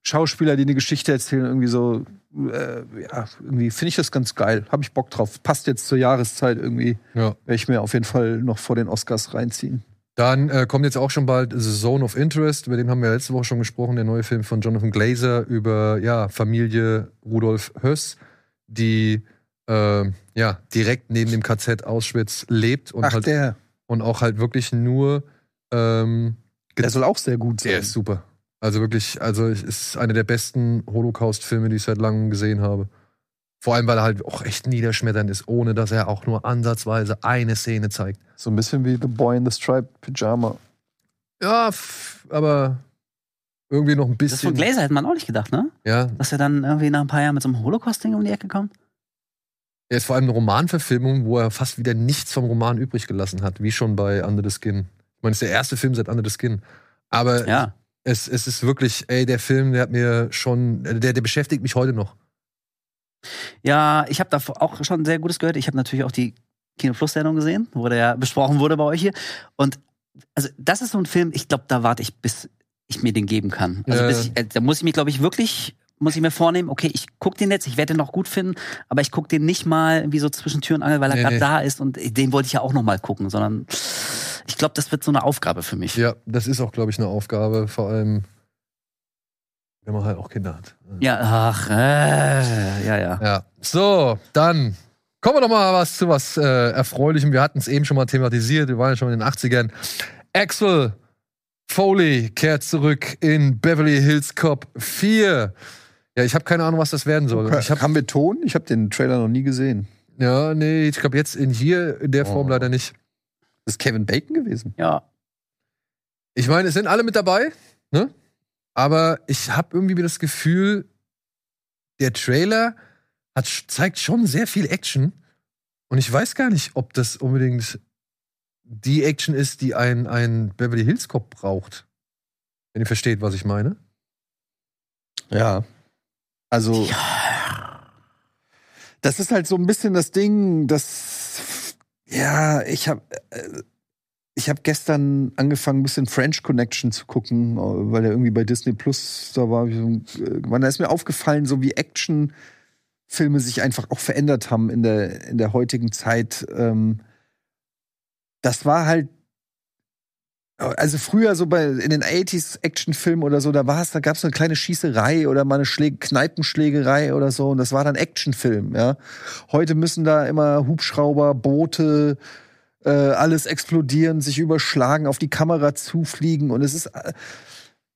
Schauspieler, die eine Geschichte erzählen, irgendwie so, äh, ja, irgendwie finde ich das ganz geil. Habe ich Bock drauf. Passt jetzt zur Jahreszeit irgendwie. ja. Werde ich mir auf jeden Fall noch vor den Oscars reinziehen. Dann äh, kommt jetzt auch schon bald The Zone of Interest, über den haben wir letzte Woche schon gesprochen, der neue Film von Jonathan Glazer über ja, Familie Rudolf Höss, die äh, ja, direkt neben dem KZ Auschwitz lebt und, Ach, halt, der, und auch halt wirklich nur ähm, der soll auch sehr gut sein. der ist super. Also wirklich, also es ist einer der besten Holocaust-Filme, die ich seit langem gesehen habe. Vor allem, weil er halt auch echt niederschmetternd ist, ohne dass er auch nur ansatzweise eine Szene zeigt. So ein bisschen wie The Boy in the Striped Pyjama. Ja, aber irgendwie noch ein Das von bisschen. Glazer hätte man auch nicht gedacht, ne? Ja, Dass er dann irgendwie nach ein paar Jahren mit so einem Holocaust-Ding um die Ecke kommt. er ist vor allem eine Romanverfilmung, wo er fast wieder nichts vom Roman übrig gelassen hat, wie schon bei Under the Skin. Ich meine, es ist der erste Film seit Under the Skin. Aber Ja. Es, es ist wirklich, ey, der Film, der hat mir schon, der, der beschäftigt mich heute noch. Ja, ich habe da auch schon sehr Gutes gehört. Ich habe natürlich auch die Kino Plus Sendung gesehen, wo der ja besprochen wurde bei euch hier. Und also das ist so ein Film, ich glaube, da warte ich, bis ich mir den geben kann. Also Ja. bis ich, äh, da muss ich mir, glaube ich, wirklich, muss ich mir vornehmen, okay, ich guck den jetzt, ich werde den noch gut finden, aber ich guck den nicht mal wie so zwischen Tür und Angel, weil er Nee, gerade nee. da ist und den wollte ich ja auch noch mal gucken, sondern ich glaube, das wird so eine Aufgabe für mich. Ja, das ist auch, glaube ich, eine Aufgabe, vor allem, wenn man halt auch Kinder hat. Ja, ach, äh, ja, ja. Ja. So, dann kommen wir doch mal was zu was äh, Erfreulichem. Wir hatten es eben schon mal thematisiert. Wir waren ja schon in den 80ern. Axel Foley kehrt zurück in Beverly Hills Cop 4. Ja, ich habe keine Ahnung, was das werden soll. Ich hab, Haben wir Ton? Ich habe den Trailer noch nie gesehen. ja, nee, ich glaube jetzt in hier in der Form Oh. leider nicht. Das ist Kevin Bacon gewesen. Ja, Ich meine, es sind alle mit dabei, ne? Aber ich habe irgendwie das Gefühl, der Trailer hat, zeigt schon sehr viel Action. Und ich weiß gar nicht, ob das unbedingt die Action ist, die ein, ein Beverly Hills Cop braucht. Wenn ihr versteht, was ich meine. Ja. Also. Das ist halt so ein bisschen das Ding, das. Ja, ich habe. Ich habe gestern angefangen, ein bisschen French Connection zu gucken, weil er irgendwie bei Disney Plus da war. Man, da ist mir aufgefallen, so wie Actionfilme sich einfach auch verändert haben in der, in der heutigen Zeit. Ähm, das war halt also früher so bei in den 80s Actionfilmen oder so, da war es, da gab es eine kleine Schießerei oder mal eine Schläge, Kneipenschlägerei oder so und das war dann Actionfilm, ja. Heute müssen da immer Hubschrauber, Boote, äh, alles explodieren, sich überschlagen, auf die Kamera zufliegen und es ist äh,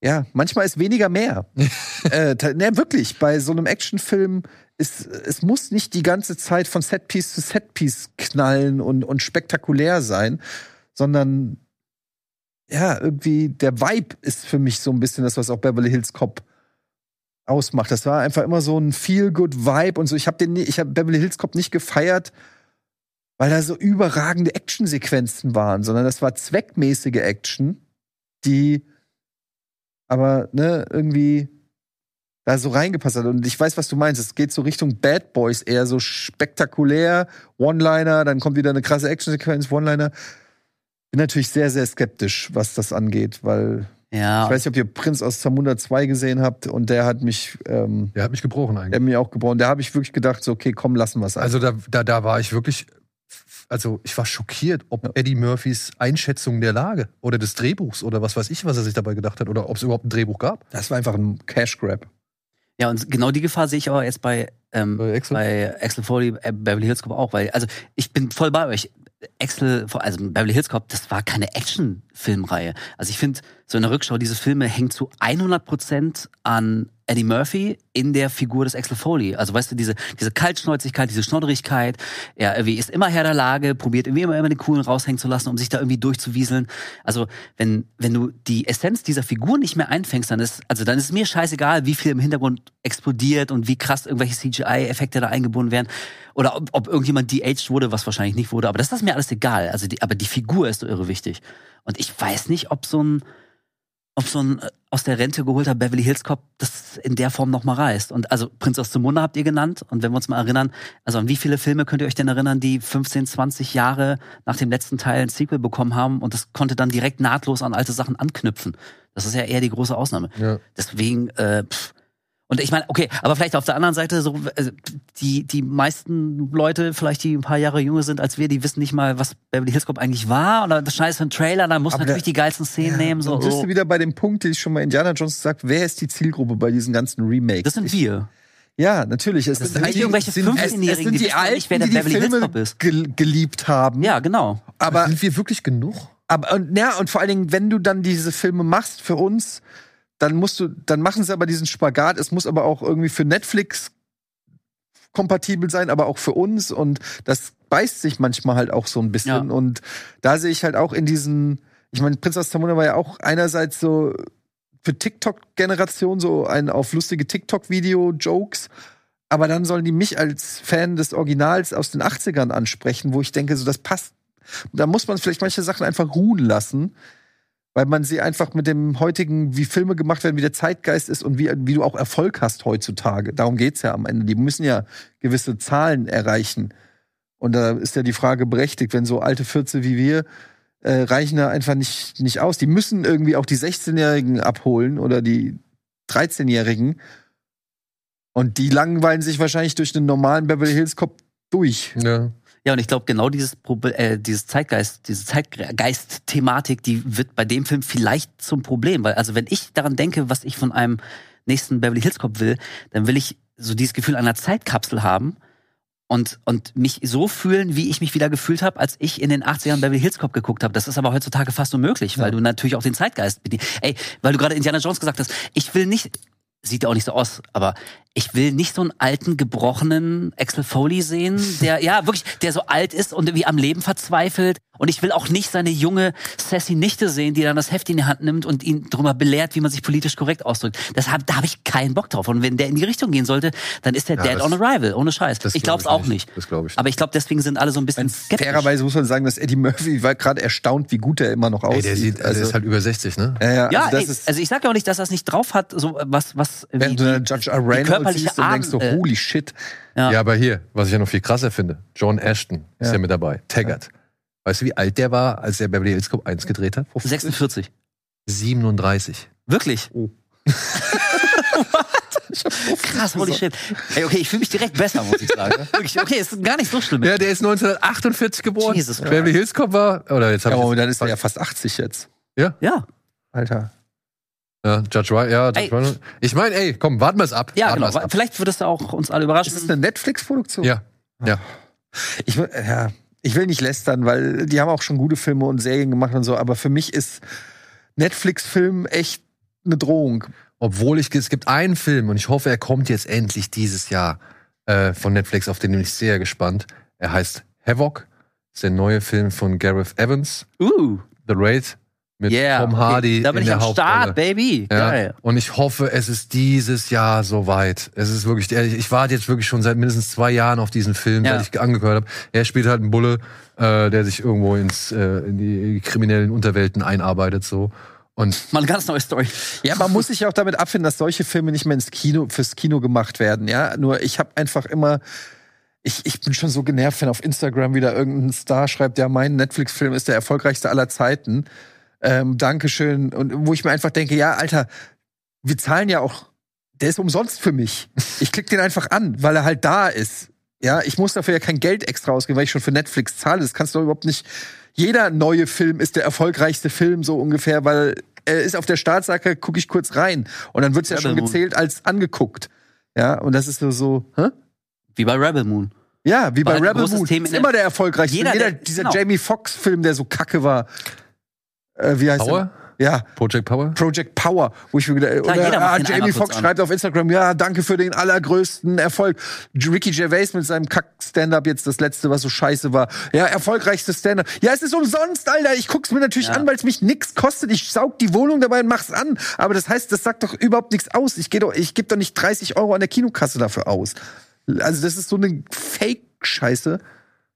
ja, manchmal ist weniger mehr. (laughs) äh, ne, wirklich, bei so einem Actionfilm ist, es muss nicht die ganze Zeit von Setpiece zu Setpiece knallen und, und spektakulär sein, sondern ja, irgendwie der Vibe ist für mich so ein bisschen das, was auch Beverly Hills Cop ausmacht. Das war einfach immer so ein Feel-Good Vibe und so. Ich habe den, ich habe Beverly Hills Cop nicht gefeiert, weil da so überragende Actionsequenzen waren, sondern das war zweckmäßige Action, die aber ne irgendwie da so reingepasst hat. Und ich weiß, was du meinst. Es geht so Richtung Bad Boys eher so spektakulär, One-Liner, dann kommt wieder eine krasse Actionsequenz, One-Liner. Bin natürlich sehr, sehr skeptisch, was das angeht, weil ja. ich weiß nicht, ob ihr Prinz aus Zamunda 2 gesehen habt und der hat mich, ähm, Der hat mich gebrochen eigentlich. der hat mich auch gebrochen. Da habe ich wirklich gedacht, so, okay, komm, lassen wir es Also da, da, da war ich wirklich, also ich war schockiert, ob Eddie Murphys Einschätzung der Lage oder des Drehbuchs oder was weiß ich, was er sich dabei gedacht hat oder ob es überhaupt ein Drehbuch gab. Das war einfach ein Cash Grab. ja, und genau die Gefahr sehe ich aber jetzt bei, ähm, Bei Axel? bei Axel Foley, äh, Beverly Hills Cop auch, weil, also ich bin voll bei euch. Axel, also Beverly Hills Cop, das war keine Action-Filmreihe. Also ich finde, so in der Rückschau, diese Filme hängen zu 100% an Eddie Murphy in der Figur des Axel Foley. Also weißt du, diese, diese Kaltschnäuzigkeit, diese Schnodderigkeit, er irgendwie ist immer Herr der Lage, probiert irgendwie immer, immer den Coolen raushängen zu lassen, um sich da irgendwie durchzuwieseln. Also wenn, wenn du die Essenz dieser Figur nicht mehr einfängst, dann ist, also dann ist es mir scheißegal, wie viel im Hintergrund explodiert und wie krass irgendwelche CGI-Effekte da eingebunden werden. Oder ob, ob irgendjemand de-aged wurde, was wahrscheinlich nicht wurde. Aber das ist mir alles egal. Also die, aber die Figur ist so irre wichtig. Und ich weiß nicht, ob so ein, ob so ein äh, aus der Rente geholter Beverly Hills Cop das in der Form noch mal reißt. Und also Prinz aus Munde habt ihr genannt. Und wenn wir uns mal erinnern, also an wie viele Filme könnt ihr euch denn erinnern, die 15, 20 Jahre nach dem letzten Teil ein Sequel bekommen haben und das konnte dann direkt nahtlos an alte Sachen anknüpfen. Das ist ja eher die große Ausnahme. Ja. Deswegen, äh, pff. Und ich meine, okay, aber vielleicht auf der anderen Seite so also die die meisten Leute, vielleicht die ein paar Jahre jünger sind als wir, die wissen nicht mal, was Beverly Hills Cop eigentlich war oder das Scheiß für ein Trailer, da muss Aber natürlich der- die geilsten Szenen nehmen so. Dann bist so. du wieder bei dem Punkt, den ich schon mal Indiana Jones gesagt, wer ist die Zielgruppe bei diesen ganzen Remakes? Das sind ich, wir. Ja, natürlich. Es Das sind sind die- irgendwelche sind- es- es 15-Jährigen, sind die die nicht, wer Alten, der die die Beverly Hills Filme Cop ist. gel geliebt haben. Ja, genau. aber Sind wir wirklich genug? Aber und, ja, und vor allen Dingen, wenn du dann diese Filme machst für uns, dann musst du, dann machen sie aber diesen Spagat. Es muss aber auch irgendwie für Netflix kompatibel sein, aber auch für uns. Und das beißt sich manchmal halt auch so ein bisschen. Ja. Und da sehe ich halt auch in diesen, ich meine, Prinz aus Zamunda war ja auch einerseits so für TikTok-Generation so ein auf lustige TikTok-Video-Jokes. Aber dann sollen die mich als Fan des Originals aus den 80ern ansprechen, wo ich denke, so das passt. Da muss man vielleicht manche Sachen einfach ruhen lassen, weil man sie einfach mit dem heutigen, wie Filme gemacht werden, wie der Zeitgeist ist und wie, wie du auch Erfolg hast heutzutage. Darum geht's ja am Ende. Die müssen ja gewisse Zahlen erreichen. Und da ist ja die Frage berechtigt, wenn so alte Fürze wie wir äh, reichen da einfach nicht, nicht aus. Die müssen irgendwie auch die 16-Jährigen abholen oder die 13-Jährigen. Und die langweilen sich wahrscheinlich durch den normalen Beverly Hills Cop durch. Ja. Ja, und ich glaube, genau dieses, äh, dieses Zeitgeist, diese Zeitgeist-Thematik, die wird bei dem Film vielleicht zum Problem. Weil, also wenn ich daran denke, was ich von einem nächsten Beverly Hills Cop will, dann will ich so dieses Gefühl einer Zeitkapsel haben und, und mich so fühlen, wie ich mich wieder gefühlt habe, als ich in den 80ern Beverly Hills Cop geguckt habe. Das ist aber heutzutage fast unmöglich, weil Ja. du natürlich auch den Zeitgeist bedienst. Ey, weil du gerade Indiana Jones gesagt hast, ich will nicht, sieht ja auch nicht so aus, aber ich will nicht so einen alten, gebrochenen Axel Foley sehen, der, ja, wirklich, der so alt ist und irgendwie am Leben verzweifelt. Und ich will auch nicht seine junge, sassy Nichte sehen, die dann das Heft in die Hand nimmt und ihn darüber belehrt, wie man sich politisch korrekt ausdrückt. Das hab, da habe ich keinen Bock drauf. Und wenn der in die Richtung gehen sollte, dann ist der Ja, dead das- on arrival, ohne Scheiß. das Ich glaub glaube es auch nicht. nicht. Das glaub ich nicht. Aber ich glaube, deswegen sind alle so ein bisschen skeptisch. Fairerweise muss man sagen, dass Eddie Murphy war gerade erstaunt, wie gut er immer noch aussieht. Ey, der sieht, also, der ist halt über 60, ne? ja, ja, Ja, also das ey, ist, also ich sage ja auch nicht, dass das nicht drauf hat, so was, was wie wenn du die- dann Judge R. körperliche siehst, dann denkst äh, holy shit. Ja. Ja. aber hier, was ich ja noch viel krasser finde, John Ashton ist Ja. ja mit dabei. Taggart. Weißt du, wie alt der war, als er Beverly Hills Cop 1 gedreht hat? 46. 37. Wirklich? Oh. (laughs) Krass, holy shit. Ey, okay, ich fühle mich direkt besser, muss ich sagen. (laughs) Wirklich, okay, ist gar nicht so schlimm. Ja, der ist 1948 geboren. Jesus Christ. Beverly Hills Cop war, oder jetzt Ja, habe ich dann ist er ja fast 80 jetzt. Ja. Alter. Ja, Judge Ryan, ja, Judge Ey. Ryan. Ich meine, ey, komm, warten wir es ab. Ja, warten genau. ab. Vielleicht wird es auch uns alle überraschen. Ist das eine Netflix-Produktion? Ja, ja. Ich, will- ja, ich will nicht lästern, weil die haben auch schon gute Filme und Serien gemacht und so, aber für mich ist Netflix-Film echt eine Drohung. Obwohl ich, es gibt einen Film und ich hoffe, er kommt jetzt endlich dieses Jahr äh, von Netflix, auf den bin ich sehr gespannt. Er heißt Havoc. Ist der neue Film von Gareth Evans, Uh, The Raid, mit yeah. Tom okay. Hardy Da bin in ich der am Hauptrolle. Start, Baby. Ja. Geil. Und ich hoffe, es ist dieses Jahr soweit. Es ist wirklich, ich ich warte jetzt wirklich schon seit mindestens zwei Jahren auf diesen Film, Ja. seit ich angehört habe. Er spielt halt einen Bulle, äh, der sich irgendwo ins, äh, in die kriminellen Unterwelten einarbeitet, so. Und Mal eine ganz neue Story. Ja, man muss sich ja auch damit abfinden, dass solche Filme nicht mehr ins Kino, fürs Kino gemacht werden, ja. Nur ich habe einfach immer, ich, ich bin schon so genervt, wenn auf Instagram wieder irgendein Star schreibt, ja, mein Netflix-Film ist der erfolgreichste aller Zeiten. Ähm, Dankeschön. Und wo ich mir einfach denke, ja, Alter, wir zahlen ja auch, der ist umsonst für mich. Ich klicke den einfach an, weil er halt da ist. Ja, ich muss dafür ja kein Geld extra ausgeben, weil ich schon für Netflix zahle. Das kannst du doch überhaupt nicht. Jeder neue Film ist der erfolgreichste Film, so ungefähr, weil er ist auf der Startseite, gucke ich kurz rein. Und dann wird's ja schon gezählt als angeguckt. Ja, und das ist so, so hä? Wie bei Rebel Moon. Ja, wie bei Rebel Moon. Ist immer der erfolgreichste. Jeder, Jeder, der- dieser genau. Jamie Foxx-Film, der so kacke war. Äh, wie heißt Power? der? Ja, Project Power? Project Power, wo ich mir gedacht, Klar, oder, ah, Jamie Foxx schreibt auf Instagram, ja, danke für den allergrößten Erfolg. Ricky Gervais mit seinem Kack-Stand-Up jetzt das letzte, was so scheiße war. Ja, erfolgreichste Stand-Up. Ja, es ist umsonst, Alter. Ich guck's mir natürlich Ja. an, weil es mich nix kostet. Ich saug die Wohnung dabei und mach's an. Aber das heißt, das sagt doch überhaupt nichts aus. Ich geh doch, ich gebe doch nicht 30 Euro an der Kinokasse dafür aus. Also das ist so eine Fake-Scheiße.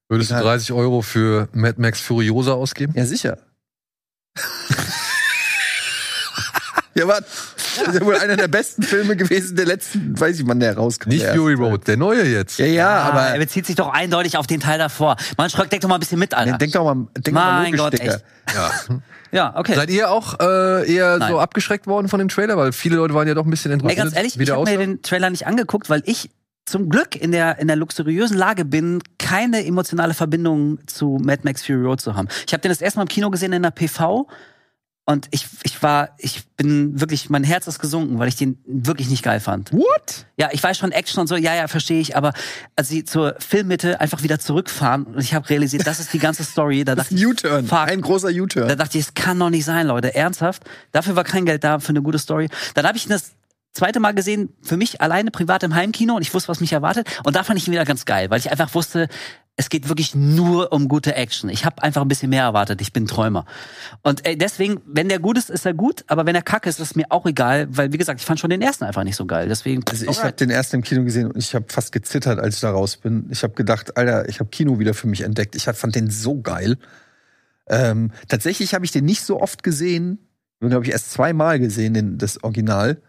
Würdest du Ja. 30 Euro für Mad Max Furiosa ausgeben? Ja, sicher. (laughs) Ja, was? Das ist ja wohl einer der besten Filme gewesen der letzten, weiß ich wann der rauskam. Nicht der Fury. Road, der neue jetzt. Ja, ja, Ah, aber er bezieht sich doch eindeutig auf den Teil davor. Mann, Schröck, denk doch mal ein bisschen mit, Alter. Nee, denk doch mal, denk doch mal Mein logisch, Gott, Digga. echt. Ja. (laughs) Ja, okay. Seid ihr auch äh, eher Nein. so abgeschreckt worden von dem Trailer? Weil viele Leute waren ja doch ein bisschen Ey, interessiert, ganz ehrlich, ich habe mir den Trailer nicht angeguckt, weil ich zum Glück in der, in der luxuriösen Lage bin, keine emotionale Verbindung zu Mad Max Fury Road zu haben. Ich habe den das erste Mal im Kino gesehen in der PV und ich, ich war, ich bin wirklich, mein Herz ist gesunken, weil ich den wirklich nicht geil fand. What? Ja, ich weiß schon Action und so, ja, ja, verstehe ich, aber als sie zur Filmmitte einfach wieder zurückfahren und ich habe realisiert, das ist die ganze Story, da (laughs) Das ist ein U-Turn. Ein großer Da U-Turn. dachte ich, es kann doch nicht sein, Leute. Ernsthaft? Dafür war kein Geld da für eine gute Story. Dann habe ich das zweite Mal gesehen, für mich alleine privat im Heimkino und ich wusste, was mich erwartet. Und da fand ich ihn wieder ganz geil, weil ich einfach wusste, es geht wirklich nur um gute Action. Ich habe einfach ein bisschen mehr erwartet. Ich bin Träumer. Und ey, deswegen, wenn der gut ist, ist er gut. Aber wenn er kacke ist, ist es mir auch egal, weil wie gesagt, ich fand schon den ersten einfach nicht so geil. Deswegen. Also ich habe den ersten im Kino gesehen und ich habe fast gezittert, als ich da raus bin. Ich habe gedacht, Alter, ich habe Kino wieder für mich entdeckt. Ich fand den so geil. Ähm, tatsächlich habe ich den nicht so oft gesehen. Den habe ich erst zweimal gesehen, den, das Original.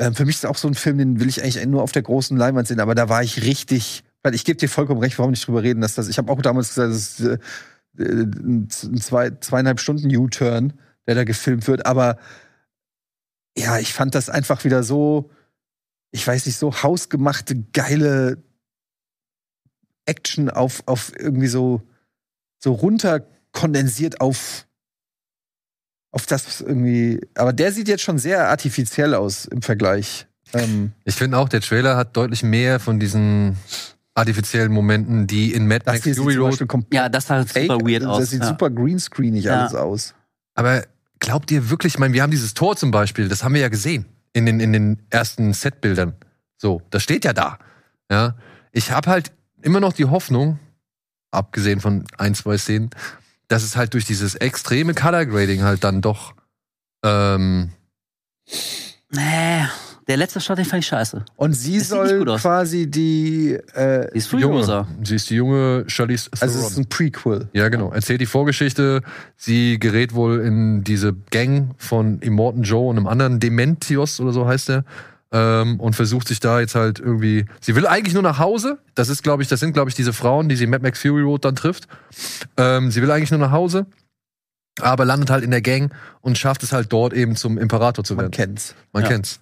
Ähm, für mich ist auch so ein Film, den will ich eigentlich nur auf der großen Leinwand sehen, aber da war ich richtig. Weil ich gebe dir vollkommen recht, warum nicht drüber reden, dass das. Ich habe auch damals gesagt, das ist äh, äh, ein zwei, zweieinhalb Stunden U-Turn, der da gefilmt wird, aber ja, ich fand das einfach wieder so, ich weiß nicht, so hausgemachte, geile Action auf, auf irgendwie so, so runterkondensiert auf, auf das irgendwie. Aber der sieht jetzt schon sehr artifiziell aus im Vergleich. Ähm, Ich finde auch, der Trailer hat deutlich mehr von diesen artifiziellen Momenten, die in Mad das Max Fury Road. Ja, das sah fake. super weird das aus. sieht ja. super greenscreenig Ja. alles aus. Aber glaubt ihr wirklich, ich meine, wir haben dieses Tor zum Beispiel, das haben wir ja gesehen in den, in den ersten Setbildern. So, das steht ja da. Ja, ich habe halt immer noch die Hoffnung, abgesehen von ein, zwei Szenen, dass es halt durch dieses extreme Color Grading halt dann doch ähm, Nee, der letzte Shot, den fand ich scheiße. Und sie Das soll quasi die, äh, Die ist Furiosa. junge, sie ist die junge Charlize also es Theron. ist ein Prequel. Ja, genau. Erzählt die Vorgeschichte. Sie gerät wohl in diese Gang von Immortan Joe und einem anderen Dementios oder so heißt er. Ähm, und versucht sich da jetzt halt irgendwie. Sie will eigentlich nur nach Hause. Das ist, glaube ich, das sind, glaube ich, diese Frauen, die sie in Mad Max Fury Road dann trifft. Ähm, sie will eigentlich nur nach Hause, aber landet halt in der Gang und schafft es halt dort eben zum Imperator zu Man werden. kennt's. Man Ja. kennt's.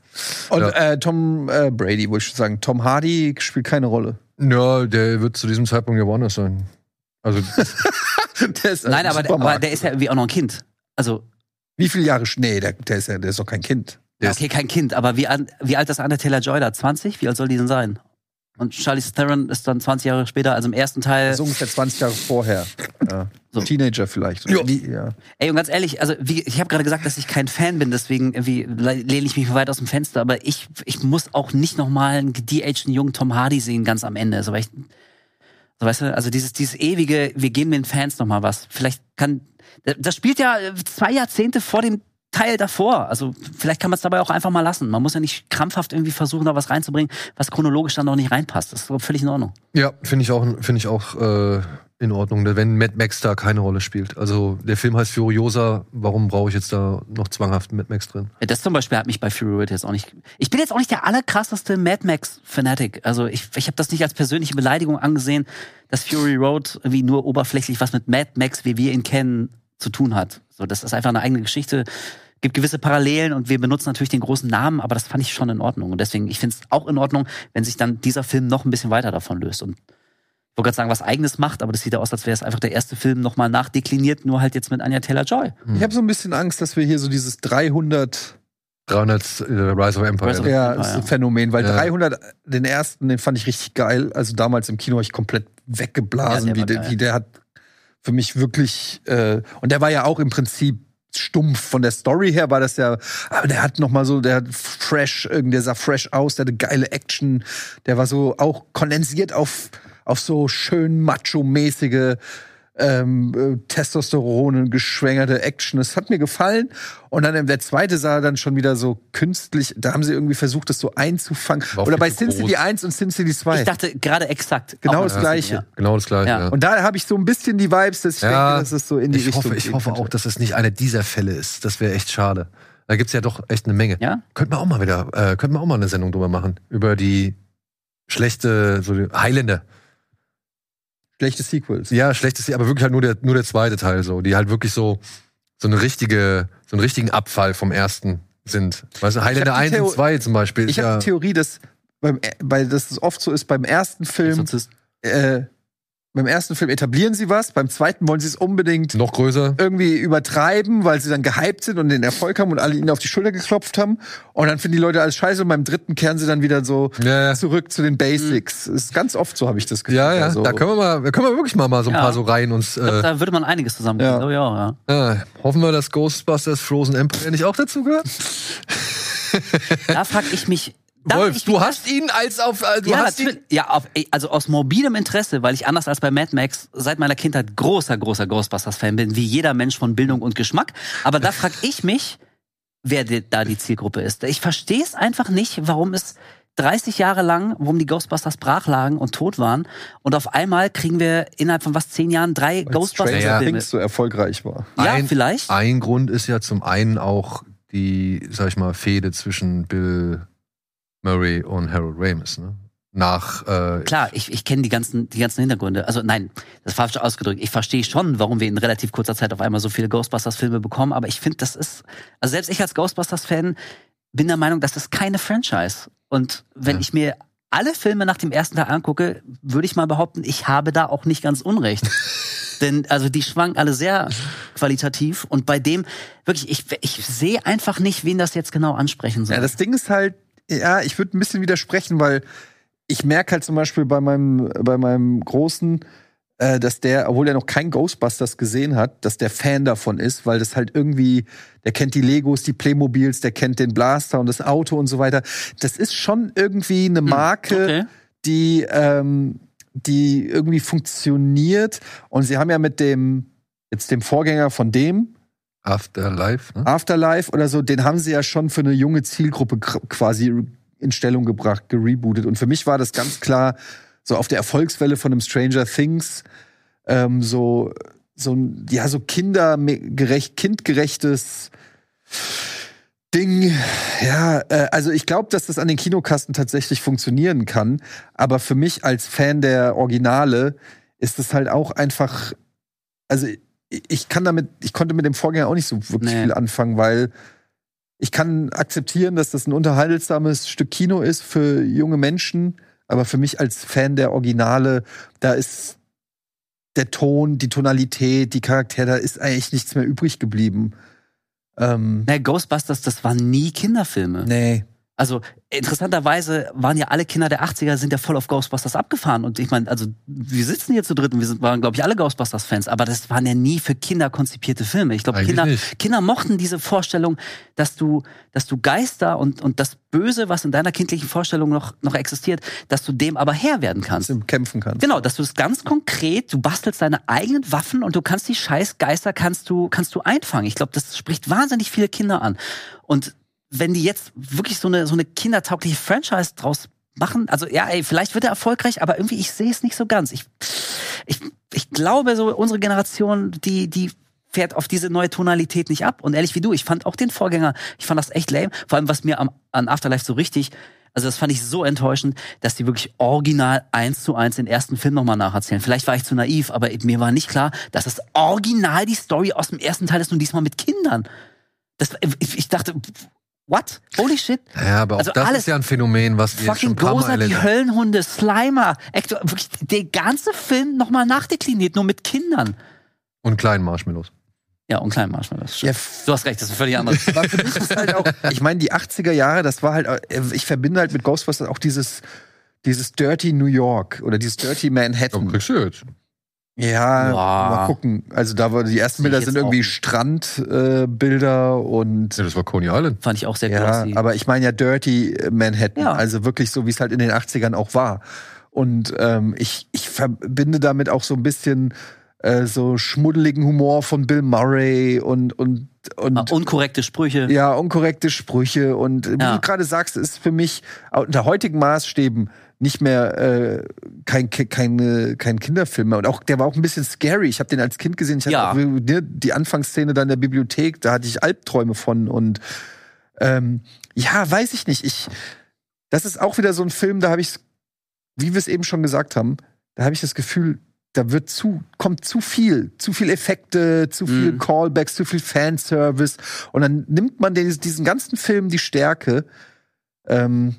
Und Ja. äh, Tom äh, Brady, würde ich sagen. Tom Hardy spielt keine Rolle. Ja, der wird zu diesem Zeitpunkt ja woanders sein. Also, (laughs) der ist, Nein, aber, der- aber der ist ja irgendwie auch noch ein Kind. Also, Wie viele Jahre? Nee, der, der, ist ja, der ist doch kein Kind. Der okay, kein Kind, aber wie, an- wie alt ist Anna Taylor Joy da? 20? Wie alt soll die denn sein? Und Charlize Theron ist dann 20 Jahre später, also im ersten Teil. So ungefähr 20 Jahre vorher. Ja. So. Teenager vielleicht. Ja. Ja. Ey, und ganz ehrlich, also wie, ich habe gerade gesagt, dass ich kein Fan bin, deswegen irgendwie lehne ich mich weit aus dem Fenster, aber ich, ich muss auch nicht nochmal einen de-ageden jungen Tom Hardy sehen, ganz am Ende. So, weil ich, so, weißt du, also dieses, dieses ewige, wir geben den Fans nochmal was. Vielleicht kann, das spielt ja zwei Jahrzehnte vor dem Teil davor. Also vielleicht kann man es dabei auch einfach mal lassen. Man muss ja nicht krampfhaft irgendwie versuchen, da was reinzubringen, was chronologisch dann noch nicht reinpasst. Das ist völlig in Ordnung. Ja, finde ich auch, finde ich auch äh, in Ordnung, wenn Mad Max da keine Rolle spielt. Also der Film heißt Furiosa, warum brauche ich jetzt da noch zwanghaft Mad Max drin? Ja, Das zum Beispiel hat mich bei Fury Road jetzt auch nicht. Ich bin jetzt auch nicht der allerkrasseste Mad Max Fanatic. Also ich, ich habe das nicht als persönliche Beleidigung angesehen, dass Fury Road irgendwie nur oberflächlich was mit Mad Max, wie wir ihn kennen, zu tun hat. So, das ist einfach eine eigene Geschichte. Gibt gewisse Parallelen und wir benutzen natürlich den großen Namen, aber das fand ich schon in Ordnung. Und deswegen, ich finde es auch in Ordnung, wenn sich dann dieser Film noch ein bisschen weiter davon löst. Und ich wollte gerade sagen, was eigenes macht, aber das sieht ja aus, als wäre es einfach der erste Film nochmal nachdekliniert, nur halt jetzt mit Anja Taylor Joy. Ich habe so ein bisschen Angst, dass wir hier so dieses 300 300 äh, Rise of Empire. Rise of- ja, Ja, ist ein ja. Phänomen, weil Ja. 300, den ersten, den fand ich richtig geil. Also damals im Kino habe ich komplett weggeblasen, Ja, der wie, war der, wie der hat für mich wirklich, äh, und der war ja auch im Prinzip stumpf. Von der Story her war das ja, aber der hat noch mal so, der hat fresh, der sah fresh aus, der hatte geile Action, der war so auch kondensiert auf, auf so schön macho-mäßige ähm, äh, Testosteron geschwängerte Action. Das hat mir gefallen. Und dann der zweite sah dann schon wieder so künstlich. Da haben sie irgendwie versucht, das so einzufangen. Oder bei SimCity groß. 1 und SimCity 2. Ich dachte gerade exakt. Genau das Gleiche. Ja. Genau das gleiche. Ja. Ja. Und da habe ich so ein bisschen die Vibes, dass ich Ja, denke, dass es so in die ich Richtung hoffe, ich hoffe könnte. auch, dass es nicht einer dieser Fälle ist. Das wäre echt schade. Da gibt's ja doch echt eine Menge. Ja? Könnten wir auch mal wieder, äh, könnten wir auch mal eine Sendung drüber machen. Über die schlechte, so die Highlander. Schlechte Sequels. Ja, schlechtes, aber wirklich halt nur der, nur der zweite Teil so, die halt wirklich so, so eine richtige, so einen richtigen Abfall vom ersten sind. Weißt du, Highlander hab die 1 und Theo- 2 zum Beispiel. Ich habe ja, die Theorie, dass beim, weil das oft so ist beim ersten Film, äh, beim ersten Film etablieren sie was, beim zweiten wollen sie es unbedingt noch größer. irgendwie übertreiben, weil sie dann gehypt sind und den Erfolg haben und alle ihnen auf die Schulter geklopft haben. Und dann finden die Leute alles scheiße und beim dritten kehren sie dann wieder so Ja, ja. zurück zu den Basics. Ist ganz oft so, habe ich das Gefühl. Ja, ja, Also, da können wir mal, da können wir wirklich mal, mal so ein Ja. paar so Reihen uns. Ich glaub, Äh, da würde man einiges zusammenkriegen. Ja. Oh, ja, ja. äh, hoffen wir, dass Ghostbusters Frozen Empire nicht auch dazu gehört. Da frage ich mich. Da frag Wolf, ich du hast ihn als auf, äh, du ja, hast ihn. ja auf, also aus morbidem Interesse, weil ich anders als bei Mad Max seit meiner Kindheit großer, großer Ghostbusters-Fan bin, wie jeder Mensch von Bildung und Geschmack. Aber da frage ich mich, wer da die Zielgruppe ist. Ich verstehe es einfach nicht, warum es 30 Jahre lang, warum die Ghostbusters brach lagen und tot waren. Und auf einmal kriegen wir innerhalb von was, zehn Jahren drei Ghostbusters-Filme. So erfolgreich war. Ja, Ein- vielleicht. Ein Grund ist ja zum einen auch die, sag ich mal, Fehde zwischen Bill Murray und Harold Ramis, ne? Nach, äh, Klar, ich, ich kenne die ganzen, die ganzen Hintergründe. Also nein, das war falsch ausgedrückt. Ich verstehe schon, warum wir in relativ kurzer Zeit auf einmal so viele Ghostbusters-Filme bekommen, aber ich finde, das ist, also selbst ich als Ghostbusters-Fan bin der Meinung, das ist keine Franchise. Und wenn Ja. ich mir alle Filme nach dem ersten Teil angucke, würde ich mal behaupten, ich habe da auch nicht ganz Unrecht. (laughs) Denn also die schwanken alle sehr qualitativ und bei dem wirklich, ich, ich sehe einfach nicht, wen das jetzt genau ansprechen soll. Ja, das Ding ist halt, ja, ich würde ein bisschen widersprechen, weil ich merke halt zum Beispiel bei meinem, bei meinem Großen, äh, dass der, obwohl er noch kein Ghostbusters gesehen hat, dass der Fan davon ist, weil das halt irgendwie, der kennt die Legos, die Playmobils, der kennt den Blaster und das Auto und so weiter. Das ist schon irgendwie eine Marke, Hm, okay. die, ähm, die irgendwie funktioniert. Und sie haben ja mit dem, jetzt dem Vorgänger von dem, Afterlife, ne? Afterlife oder so, den haben sie ja schon für eine junge Zielgruppe quasi in Stellung gebracht, gerebootet. Und für mich war das ganz klar so auf der Erfolgswelle von einem Stranger Things ähm, so so ein ja so kindergerecht kindgerechtes Ding. Ja, äh, also ich glaube, dass das an den Kinokasten tatsächlich funktionieren kann. Aber für mich als Fan der Originale ist es halt auch einfach, also ich- kann damit, ich konnte mit dem Vorgänger auch nicht so wirklich Nee. viel anfangen, weil ich kann akzeptieren, dass das ein unterhaltsames Stück Kino ist für junge Menschen, aber für mich als Fan der Originale, da ist der Ton, die Tonalität, die Charaktere, da ist eigentlich nichts mehr übrig geblieben. Ähm, Na, Ghostbusters, das waren nie Kinderfilme. nee. Also interessanterweise waren ja alle Kinder der 80er sind ja voll auf Ghostbusters abgefahren und ich meine, also wir sitzen hier zu dritt und wir sind, waren glaube ich alle Ghostbusters Fans, aber das waren ja nie für Kinder konzipierte Filme. Ich glaube Kinder nicht. Kinder mochten diese Vorstellung, dass du dass du Geister und und das Böse, was in deiner kindlichen Vorstellung noch noch existiert, dass du dem aber Herr werden kannst. Dass du kämpfen kannst. Genau, dass du das ganz konkret, du bastelst deine eigenen Waffen und du kannst die scheiß Geister kannst du kannst du einfangen. Ich glaube, das spricht wahnsinnig viele Kinder an. Und wenn die jetzt wirklich so eine so eine kindertaugliche Franchise draus machen, also ja, ey, vielleicht wird er erfolgreich, aber irgendwie ich sehe es nicht so ganz. Ich ich ich glaube so unsere Generation, die die fährt auf diese neue Tonalität nicht ab. Und ehrlich wie du, ich fand auch den Vorgänger, ich fand das echt lame. Vor allem, was mir am, an Afterlife so richtig, also das fand ich so enttäuschend, dass die wirklich original eins zu eins den ersten Film nochmal nacherzählen. Vielleicht war ich zu naiv, aber mir war nicht klar, dass das original die Story aus dem ersten Teil ist und diesmal mit Kindern. Das, ich dachte, what? Holy shit. Ja, aber auch Also das alles- ist ja ein Phänomen, was wir schon Fucking ein paar Mal Gozer, die erlebt Höllenhunde, Slimer, Ecto, wirklich der ganze Film nochmal nachdekliniert, nur mit Kindern. Und kleinen Marshmallows. Ja, und kleinen Marshmallows. Ja, Du hast recht, das ist völlig anders. (laughs) Für mich ist halt auch, ich meine, die 80er Jahre, das war halt, äh, ich verbinde halt mit Ghostbusters auch dieses, dieses Dirty New York oder dieses Dirty Ja, Manhattan. jetzt. Ja, Boah. mal gucken. Also da war die ersten Bilder sind irgendwie. Strandbilder äh, Bilder und Ja, das war Coney Island. Fand ich auch sehr ja, glossy. aber ich meine ja Dirty Manhattan, Ja. also wirklich so, wie es halt in den 80ern auch war. Und ähm, ich, ich verbinde damit auch so ein bisschen äh, so schmuddeligen Humor von Bill Murray und und und Ah, unkorrekte Sprüche. ja, unkorrekte Sprüche und wie Ja. du gerade sagst, ist für mich unter heutigen Maßstäben nicht mehr äh, kein, ke- keine, kein Kinderfilm mehr. Und auch der war auch ein bisschen scary. Ich habe den als Kind gesehen. Ich hatte Ja. auch, ne, die Anfangsszene da in der Bibliothek, da hatte ich Albträume von und Ähm, ja, weiß ich nicht. Ich, das ist auch wieder so ein Film, da habe ich, wie wir es eben schon gesagt haben, da habe ich das Gefühl, da wird zu, kommt zu viel, zu viel Effekte, zu viel Mhm. Callbacks, zu viel Fanservice. Und dann nimmt man den, diesen ganzen Film die Stärke. Ähm,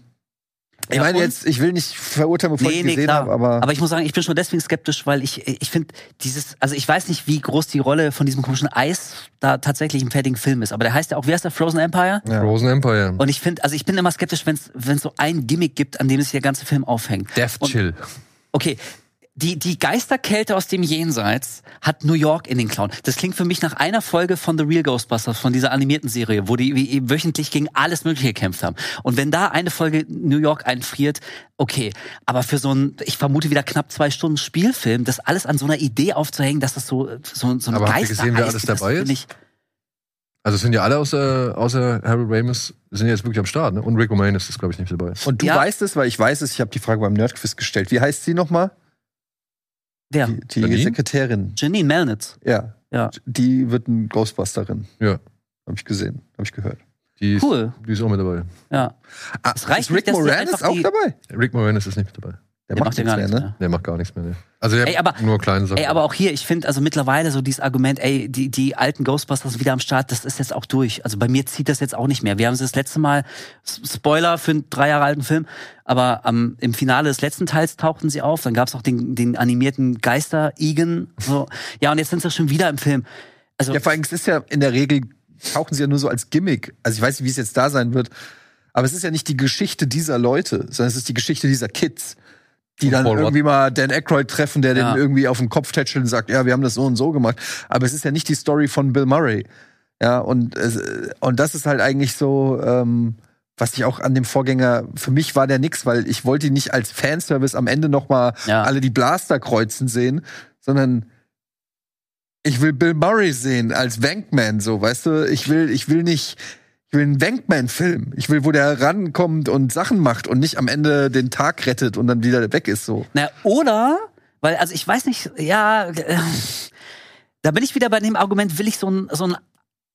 ich Ja, meine jetzt, ich will nicht verurteilen, bevor ich gesehen habe, aber, aber ich muss sagen, ich bin schon deswegen skeptisch, weil ich, ich finde dieses, also ich weiß nicht, wie groß die Rolle von diesem komischen Eis da tatsächlich im fertigen Film ist. Aber der heißt ja auch, wie heißt der, Frozen Empire? Ja. Frozen Empire. Und ich finde, also ich bin immer skeptisch, wenn es so ein Gimmick gibt, an dem sich der ganze Film aufhängt. Death Und- Chill. Okay, die, die Geisterkälte aus dem Jenseits hat New York in den Klauen. Das klingt für mich nach einer Folge von The Real Ghostbusters, von dieser animierten Serie, wo die wöchentlich gegen alles Mögliche gekämpft haben. Und wenn da eine Folge New York einfriert, okay. Aber für so ein, ich vermute wieder knapp zwei Stunden Spielfilm, das alles an so einer Idee aufzuhängen, dass das so, so, so ein Aber habt ihr Geister gesehen, wer alles dabei ist? Ich, Also es sind ja alle außer, außer Harold Ramis sind jetzt wirklich am Start, ne? Und Rick Moranis ist, glaube ich, nicht dabei. und du Ja. weißt es, weil ich weiß es, ich habe die Frage beim Nerdquiz gestellt. Wie heißt sie nochmal? Wer? Die, die Janine? Sekretärin. Janine Melnitz. Ja. Ja. Die wird ein Ghostbusterin. Ja. Habe ich gesehen, habe ich gehört. Die ist, Cool. die ist auch mit dabei. Ja. Ah, Es reicht ist Rick nicht, Moranis auch die- dabei? Rick Moranis ist nicht mit dabei. Der, Der macht, ja nichts mehr, ne? mehr. Der macht gar nichts mehr. Ne? Also er Ey, hat aber- nur kleine Sachen. Ey, aber auch hier, ich finde also mittlerweile so dieses Argument, ey, die, die alten Ghostbusters wieder am Start, das ist jetzt auch durch. Also bei mir zieht das jetzt auch nicht mehr. Wir haben sie das letzte Mal, Spoiler für einen drei Jahre alten Film, aber am, im Finale des letzten Teils tauchten sie auf. Dann gab es auch den, den animierten Geister-Igen. So. Ja, und jetzt sind sie schon wieder im Film. Also, Ja, vor allem, es ist ja in der Regel, tauchen sie ja nur so als Gimmick. Also ich weiß nicht, wie es jetzt da sein wird. Aber es ist ja nicht die Geschichte dieser Leute, sondern es ist die Geschichte dieser Kids. Die dann irgendwie mal Dan Aykroyd treffen, der Ja. den irgendwie auf den Kopf tätschelt und sagt, ja, wir haben das so und so gemacht. Aber es ist ja nicht die Story von Bill Murray. Ja, und, und das ist halt eigentlich so, ähm, was ich auch an dem Vorgänger, für mich war der nix, weil ich wollte ihn nicht als Fanservice am Ende noch mal Ja. alle die Blaster kreuzen sehen, sondern ich will Bill Murray sehen als Wankman, so, weißt du? Ich will, ich will nicht, ich will einen Wankman-Film. Ich will, wo der rankommt und Sachen macht und nicht am Ende den Tag rettet und dann wieder weg ist, so. Na, oder, weil, also ich weiß nicht, ja, äh, (laughs) da bin ich wieder bei dem Argument, will ich so einen, so einen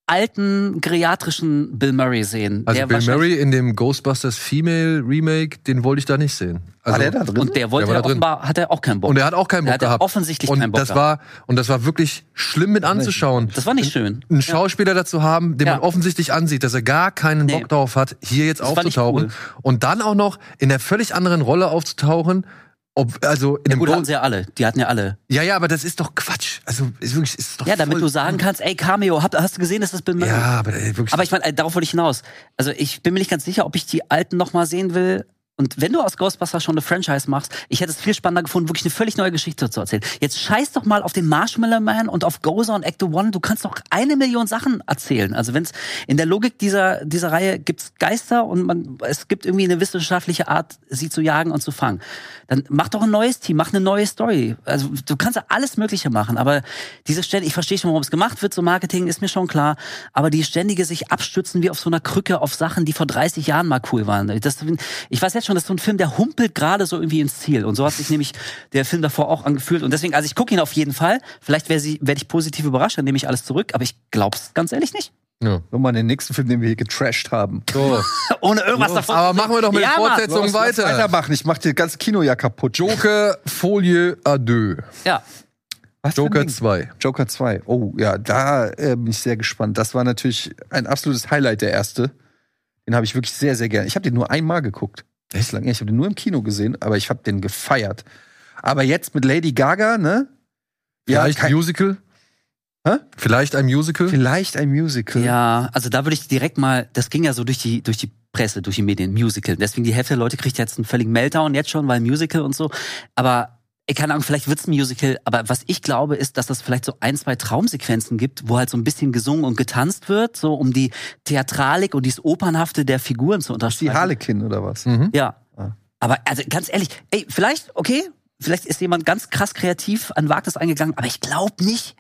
alten, geriatrischen Bill Murray sehen. also der Bill Murray in dem Ghostbusters Female Remake, den wollte ich da nicht sehen. Also, War der da drin? Und der wollte Der war ja da drin. offenbar, hat er auch keinen Bock. Und er hat auch keinen Bock gehabt. offensichtlich und keinen Bock das gehabt. war und das war wirklich schlimm mit anzuschauen. Das war nicht schön. Einen Schauspieler dazu haben, den Ja. man offensichtlich ansieht, dass er gar keinen Nee. Bock darauf hat, hier jetzt Das war nicht aufzutauchen cool. und dann auch noch in der völlig anderen Rolle aufzutauchen. Ob, also in Ja, gut, hatten sie ja alle. Die hatten ja alle. ja, ja, aber das ist doch Quatsch. Also ist wirklich, ist doch Ja, damit du sagen kannst, ey, Cameo, hab, hast du gesehen, dass das Murray? Ja, aber ey, wirklich. Aber ich meine, äh, darauf wollte ich hinaus. Also ich bin mir nicht ganz sicher, ob ich die alten noch mal sehen will. Und wenn du aus Ghostbusters schon eine Franchise machst, ich hätte es viel spannender gefunden, wirklich eine völlig neue Geschichte zu erzählen. Jetzt scheiß doch mal auf den Marshmallow Man und auf Gozer und Ecto One. Du kannst doch eine Million Sachen erzählen. Also wenn es in der Logik dieser dieser Reihe gibt's Geister und man es gibt irgendwie eine wissenschaftliche Art, sie zu jagen und zu fangen, dann mach doch ein neues Team, mach eine neue Story. Also du kannst ja alles Mögliche machen, aber diese Stelle, ich verstehe schon, warum es gemacht wird, so Marketing ist mir schon klar, aber die ständige sich abstützen wie auf so einer Krücke auf Sachen, die vor 30 Jahren mal cool waren. Das, ich weiß jetzt schon, das ist so ein Film, der humpelt gerade so irgendwie ins Ziel. Und so hat sich nämlich der Film davor auch angefühlt. Und deswegen, also ich gucke ihn auf jeden Fall. Vielleicht werde werd ich positiv überrascht, dann nehme ich alles zurück, aber ich glaub's ganz ehrlich nicht. ja. Nochmal den nächsten Film, den wir hier getrashed haben. so. (laughs) Ohne irgendwas davon. Aber machen wir doch mit Ja, der Mann. Fortsetzung Los, lass weiter. weitermachen. Ich mach dir das ganze Kino ja kaputt. Joker Folie à deux. Ja. Was Joker Ding? 2. Joker 2. Oh, ja, da äh, bin ich sehr gespannt. Das war natürlich ein absolutes Highlight, der erste. Den habe ich wirklich sehr, sehr gerne. Ich habe den nur einmal geguckt. Bislang. Ja, ich habe den nur im Kino gesehen, aber ich habe den gefeiert. Aber jetzt mit Lady Gaga, ne? Vielleicht kein- Musical? Hä? Vielleicht ein Musical? vielleicht ein Musical. Ja, also da würde ich direkt mal, das ging ja so durch die, durch die Presse, durch die Medien, Musical. Deswegen die Hälfte der Leute kriegt jetzt einen völligen Meltdown jetzt schon, weil Musical und so. Aber keine Ahnung, vielleicht wird's ein Musical, aber was ich glaube, ist, dass es vielleicht so ein, zwei Traumsequenzen gibt, wo halt so ein bisschen gesungen und getanzt wird, so um die Theatralik und dieses Opernhafte der Figuren zu Die unterstreichen. Harlequin oder was? Mhm. Ja. Ah. Aber also ganz ehrlich, ey, vielleicht, okay, vielleicht ist jemand ganz krass kreativ an Wagnis eingegangen, aber ich glaube nicht,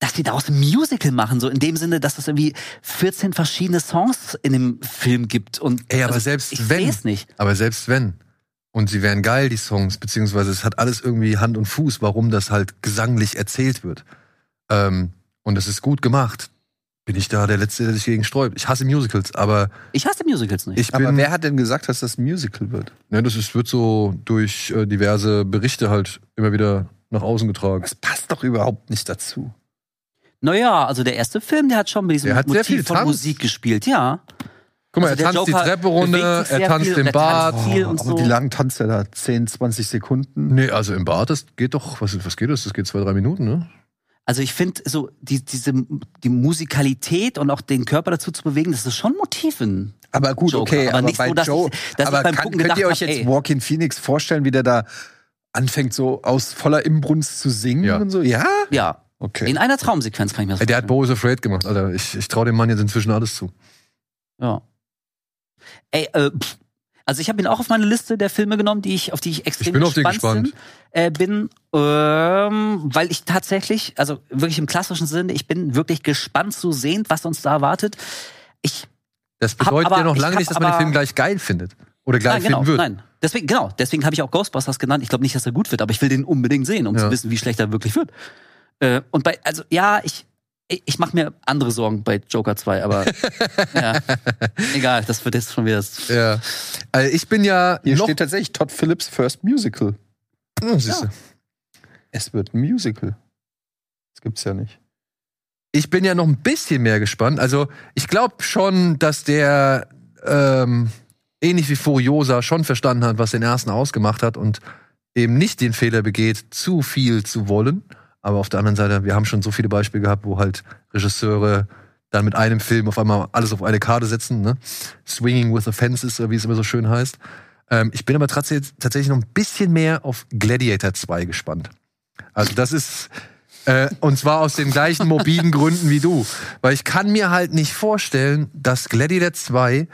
dass die daraus ein Musical machen, so in dem Sinne, dass es irgendwie 14 verschiedene Songs in dem Film gibt. Und Ey, aber also, selbst ich wenn. sehe es nicht. Aber selbst wenn. Und sie wären geil, die Songs, beziehungsweise es hat alles irgendwie Hand und Fuß, warum das halt gesanglich erzählt wird. Ähm, und es ist gut gemacht. bin ich da der Letzte, der sich gegen sträubt. Ich hasse Musicals, aber Ich hasse Musicals nicht. ich bin. Aber wer hat denn gesagt, dass das ein Musical wird? ne, das ist, wird so durch äh, diverse Berichte halt immer wieder nach außen getragen. Das passt doch überhaupt nicht dazu. naja, also der erste Film, der hat schon mit diesem Der hat sehr viel Motiv von Tanz. Musik gespielt, ja. Guck mal, Also er tanzt die Joker Treppe runter, er tanzt viel, im tanzt Bad. viel und aber so. wie lange tanzt er da? 10, 20 Sekunden? Nee, also im Bad, das geht doch, was, was geht das? Das geht zwei, drei Minuten, ne? Also ich finde so die, diese die Musikalität und auch den Körper dazu zu bewegen, das ist schon ein Motiv in Aber gut, Joker, okay, aber aber, nicht bei so, dass Joe, ich- dass ich aber beim kann, könnt ihr euch hab, jetzt. Walking Phoenix vorstellen, wie der da anfängt so aus voller Imbrunst zu singen Ja. und so? Ja? ja Okay. in einer Traumsequenz kann ich mir das Ey, der hat vorstellen. Bo is Afraid gemacht, Alter. Ich, ich traue dem Mann jetzt inzwischen alles zu. Ja. Ey, äh, pff. also ich habe ihn auch auf meine Liste der Filme genommen, die ich auf die ich extrem bin auf den gespannt, gespannt. Sind, äh, bin, ähm, weil ich tatsächlich, also wirklich im klassischen Sinne, ich bin wirklich gespannt zu sehen, was uns da erwartet. Ich Das bedeutet aber- ja noch ich lange nicht, dass man den aber- Film gleich geil findet. Oder gleich nein, genau, finden wird. nein. Deswegen, genau, deswegen habe ich auch Ghostbusters genannt. Ich glaube nicht, dass er gut wird, aber ich will den unbedingt sehen, um Ja. zu wissen, wie schlecht er wirklich wird. Äh, und bei, also ja, ich, ich, mache mir andere Sorgen bei Joker 2, aber (laughs) ja, egal, das wird jetzt schon wieder. Ja. Also ich bin ja Hier noch. steht tatsächlich Todd Phillips First Musical. Hm, siehste. Es wird ein Musical. Das gibt's ja nicht. Ich bin ja noch ein bisschen mehr gespannt. Also ich glaube schon, dass der ähm, ähnlich wie Furiosa schon verstanden hat, was den ersten ausgemacht hat und eben nicht den Fehler begeht, zu viel zu wollen. Aber auf der anderen Seite, wir haben schon so viele Beispiele gehabt, wo halt Regisseure dann mit einem Film auf einmal alles auf eine Karte setzen, ne? Swinging with the Fences, wie es immer so schön heißt. Ähm, ich bin aber tatsächlich, noch ein bisschen mehr auf Gladiator 2 gespannt. Also das ist, äh, und zwar aus den gleichen morbiden Gründen wie du. Weil ich kann mir halt nicht vorstellen, dass Gladiator 2,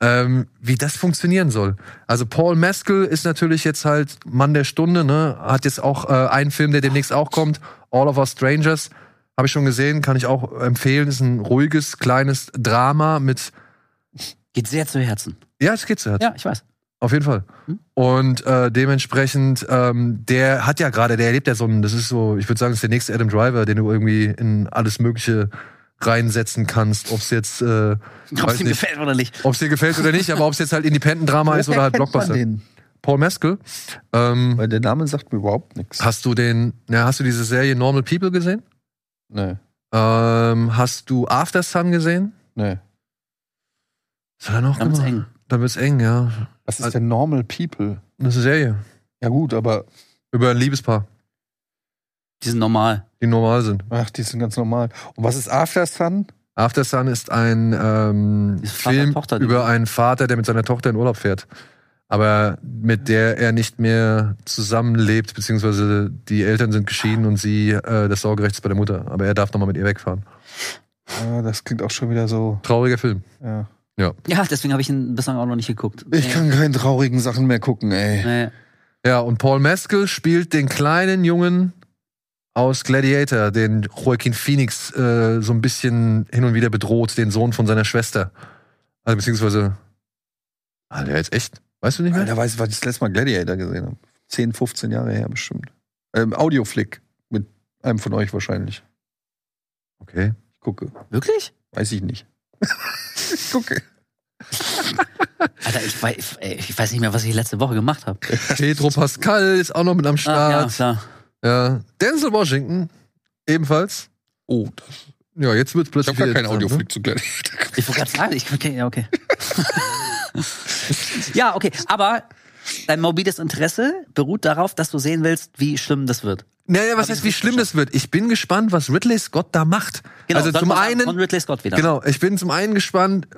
ähm, wie das funktionieren soll. Also Paul Mescal ist natürlich jetzt halt Mann der Stunde, ne? Hat jetzt auch äh, einen Film, der demnächst auch kommt, All of Us Strangers. Habe ich schon gesehen, kann ich auch empfehlen. Ist ein ruhiges, kleines Drama mit. Geht sehr zu Herzen. Ja, es geht so. Ja, ich weiß. Auf jeden Fall. Hm? Und äh, dementsprechend, ähm, der hat ja gerade, der erlebt ja so einen, das ist so, ich würde sagen, das ist der nächste Adam Driver, den du irgendwie in alles Mögliche reinsetzen kannst, ob es jetzt, äh, Ob es nicht, gefällt oder nicht. ob es dir gefällt oder nicht, aber ob es jetzt halt Independent-Drama ist oder halt Blockbuster. Den? Paul Mescal, ähm, Weil der Name sagt mir überhaupt nichts. hast du den, ja, hast du diese Serie Normal People gesehen? Nee, Ähm, hast du After Sun gesehen? nee. Was hat er noch Dann wird's eng. Dann wird's eng, ja. Was ist Also- denn Normal People? Das ist eine Serie. Ja gut, aber Über ein Liebespaar, Die sind normal. die normal sind. ach, die sind ganz normal. Und was ist After Sun? After Sun ist ein ähm, Vater- Film Tochter- über einen Vater, der mit seiner Tochter in Urlaub fährt. Aber mit der er nicht mehr zusammenlebt, beziehungsweise die Eltern sind geschieden und sie, äh, das Sorgerecht ist bei der Mutter. Aber er darf nochmal mit ihr wegfahren. Ah, das klingt auch schon wieder so. Trauriger Film. Ja. Ja, deswegen habe ich ihn bislang auch noch nicht geguckt. Ich kann keine traurigen Sachen mehr gucken, ey. Nee. Ja, und Paul Mescal spielt den kleinen Jungen aus Gladiator, den Joaquin Phoenix äh, so ein bisschen hin und wieder bedroht, den Sohn von seiner Schwester. Also beziehungsweise. Alter, jetzt echt? Weißt du nicht mehr? Alter, weiß ich, was ich das letzte Mal Gladiator gesehen habe. 10, 15 Jahre her bestimmt. Ähm, Audioflick. Mit einem von euch wahrscheinlich. Okay. Ich gucke. Wirklich? Weiß ich nicht. (laughs) ich gucke. (laughs) Alter, ich weiß, ich weiß nicht mehr, was ich letzte Woche gemacht habe. Pedro Pascal ist auch noch mit am Ah, ja, Start. klar. Ja, Denzel Washington ebenfalls. Oh, das, Ja, jetzt wird's ich plötzlich habe gar keinen Audioflick zu Gladiator. (laughs) Ich wollte gerade sagen, ich, okay, ja, okay. (laughs) ja, okay, aber dein morbides Interesse beruht darauf, dass du sehen willst, wie schlimm das wird. Ne? Naja, was Hab ich heißt, wie schlimm das wird? Ich bin gespannt, was Ridley Scott da macht. also soll zum einen, von Ridley Scott wieder. Genau, ich bin zum einen gespannt,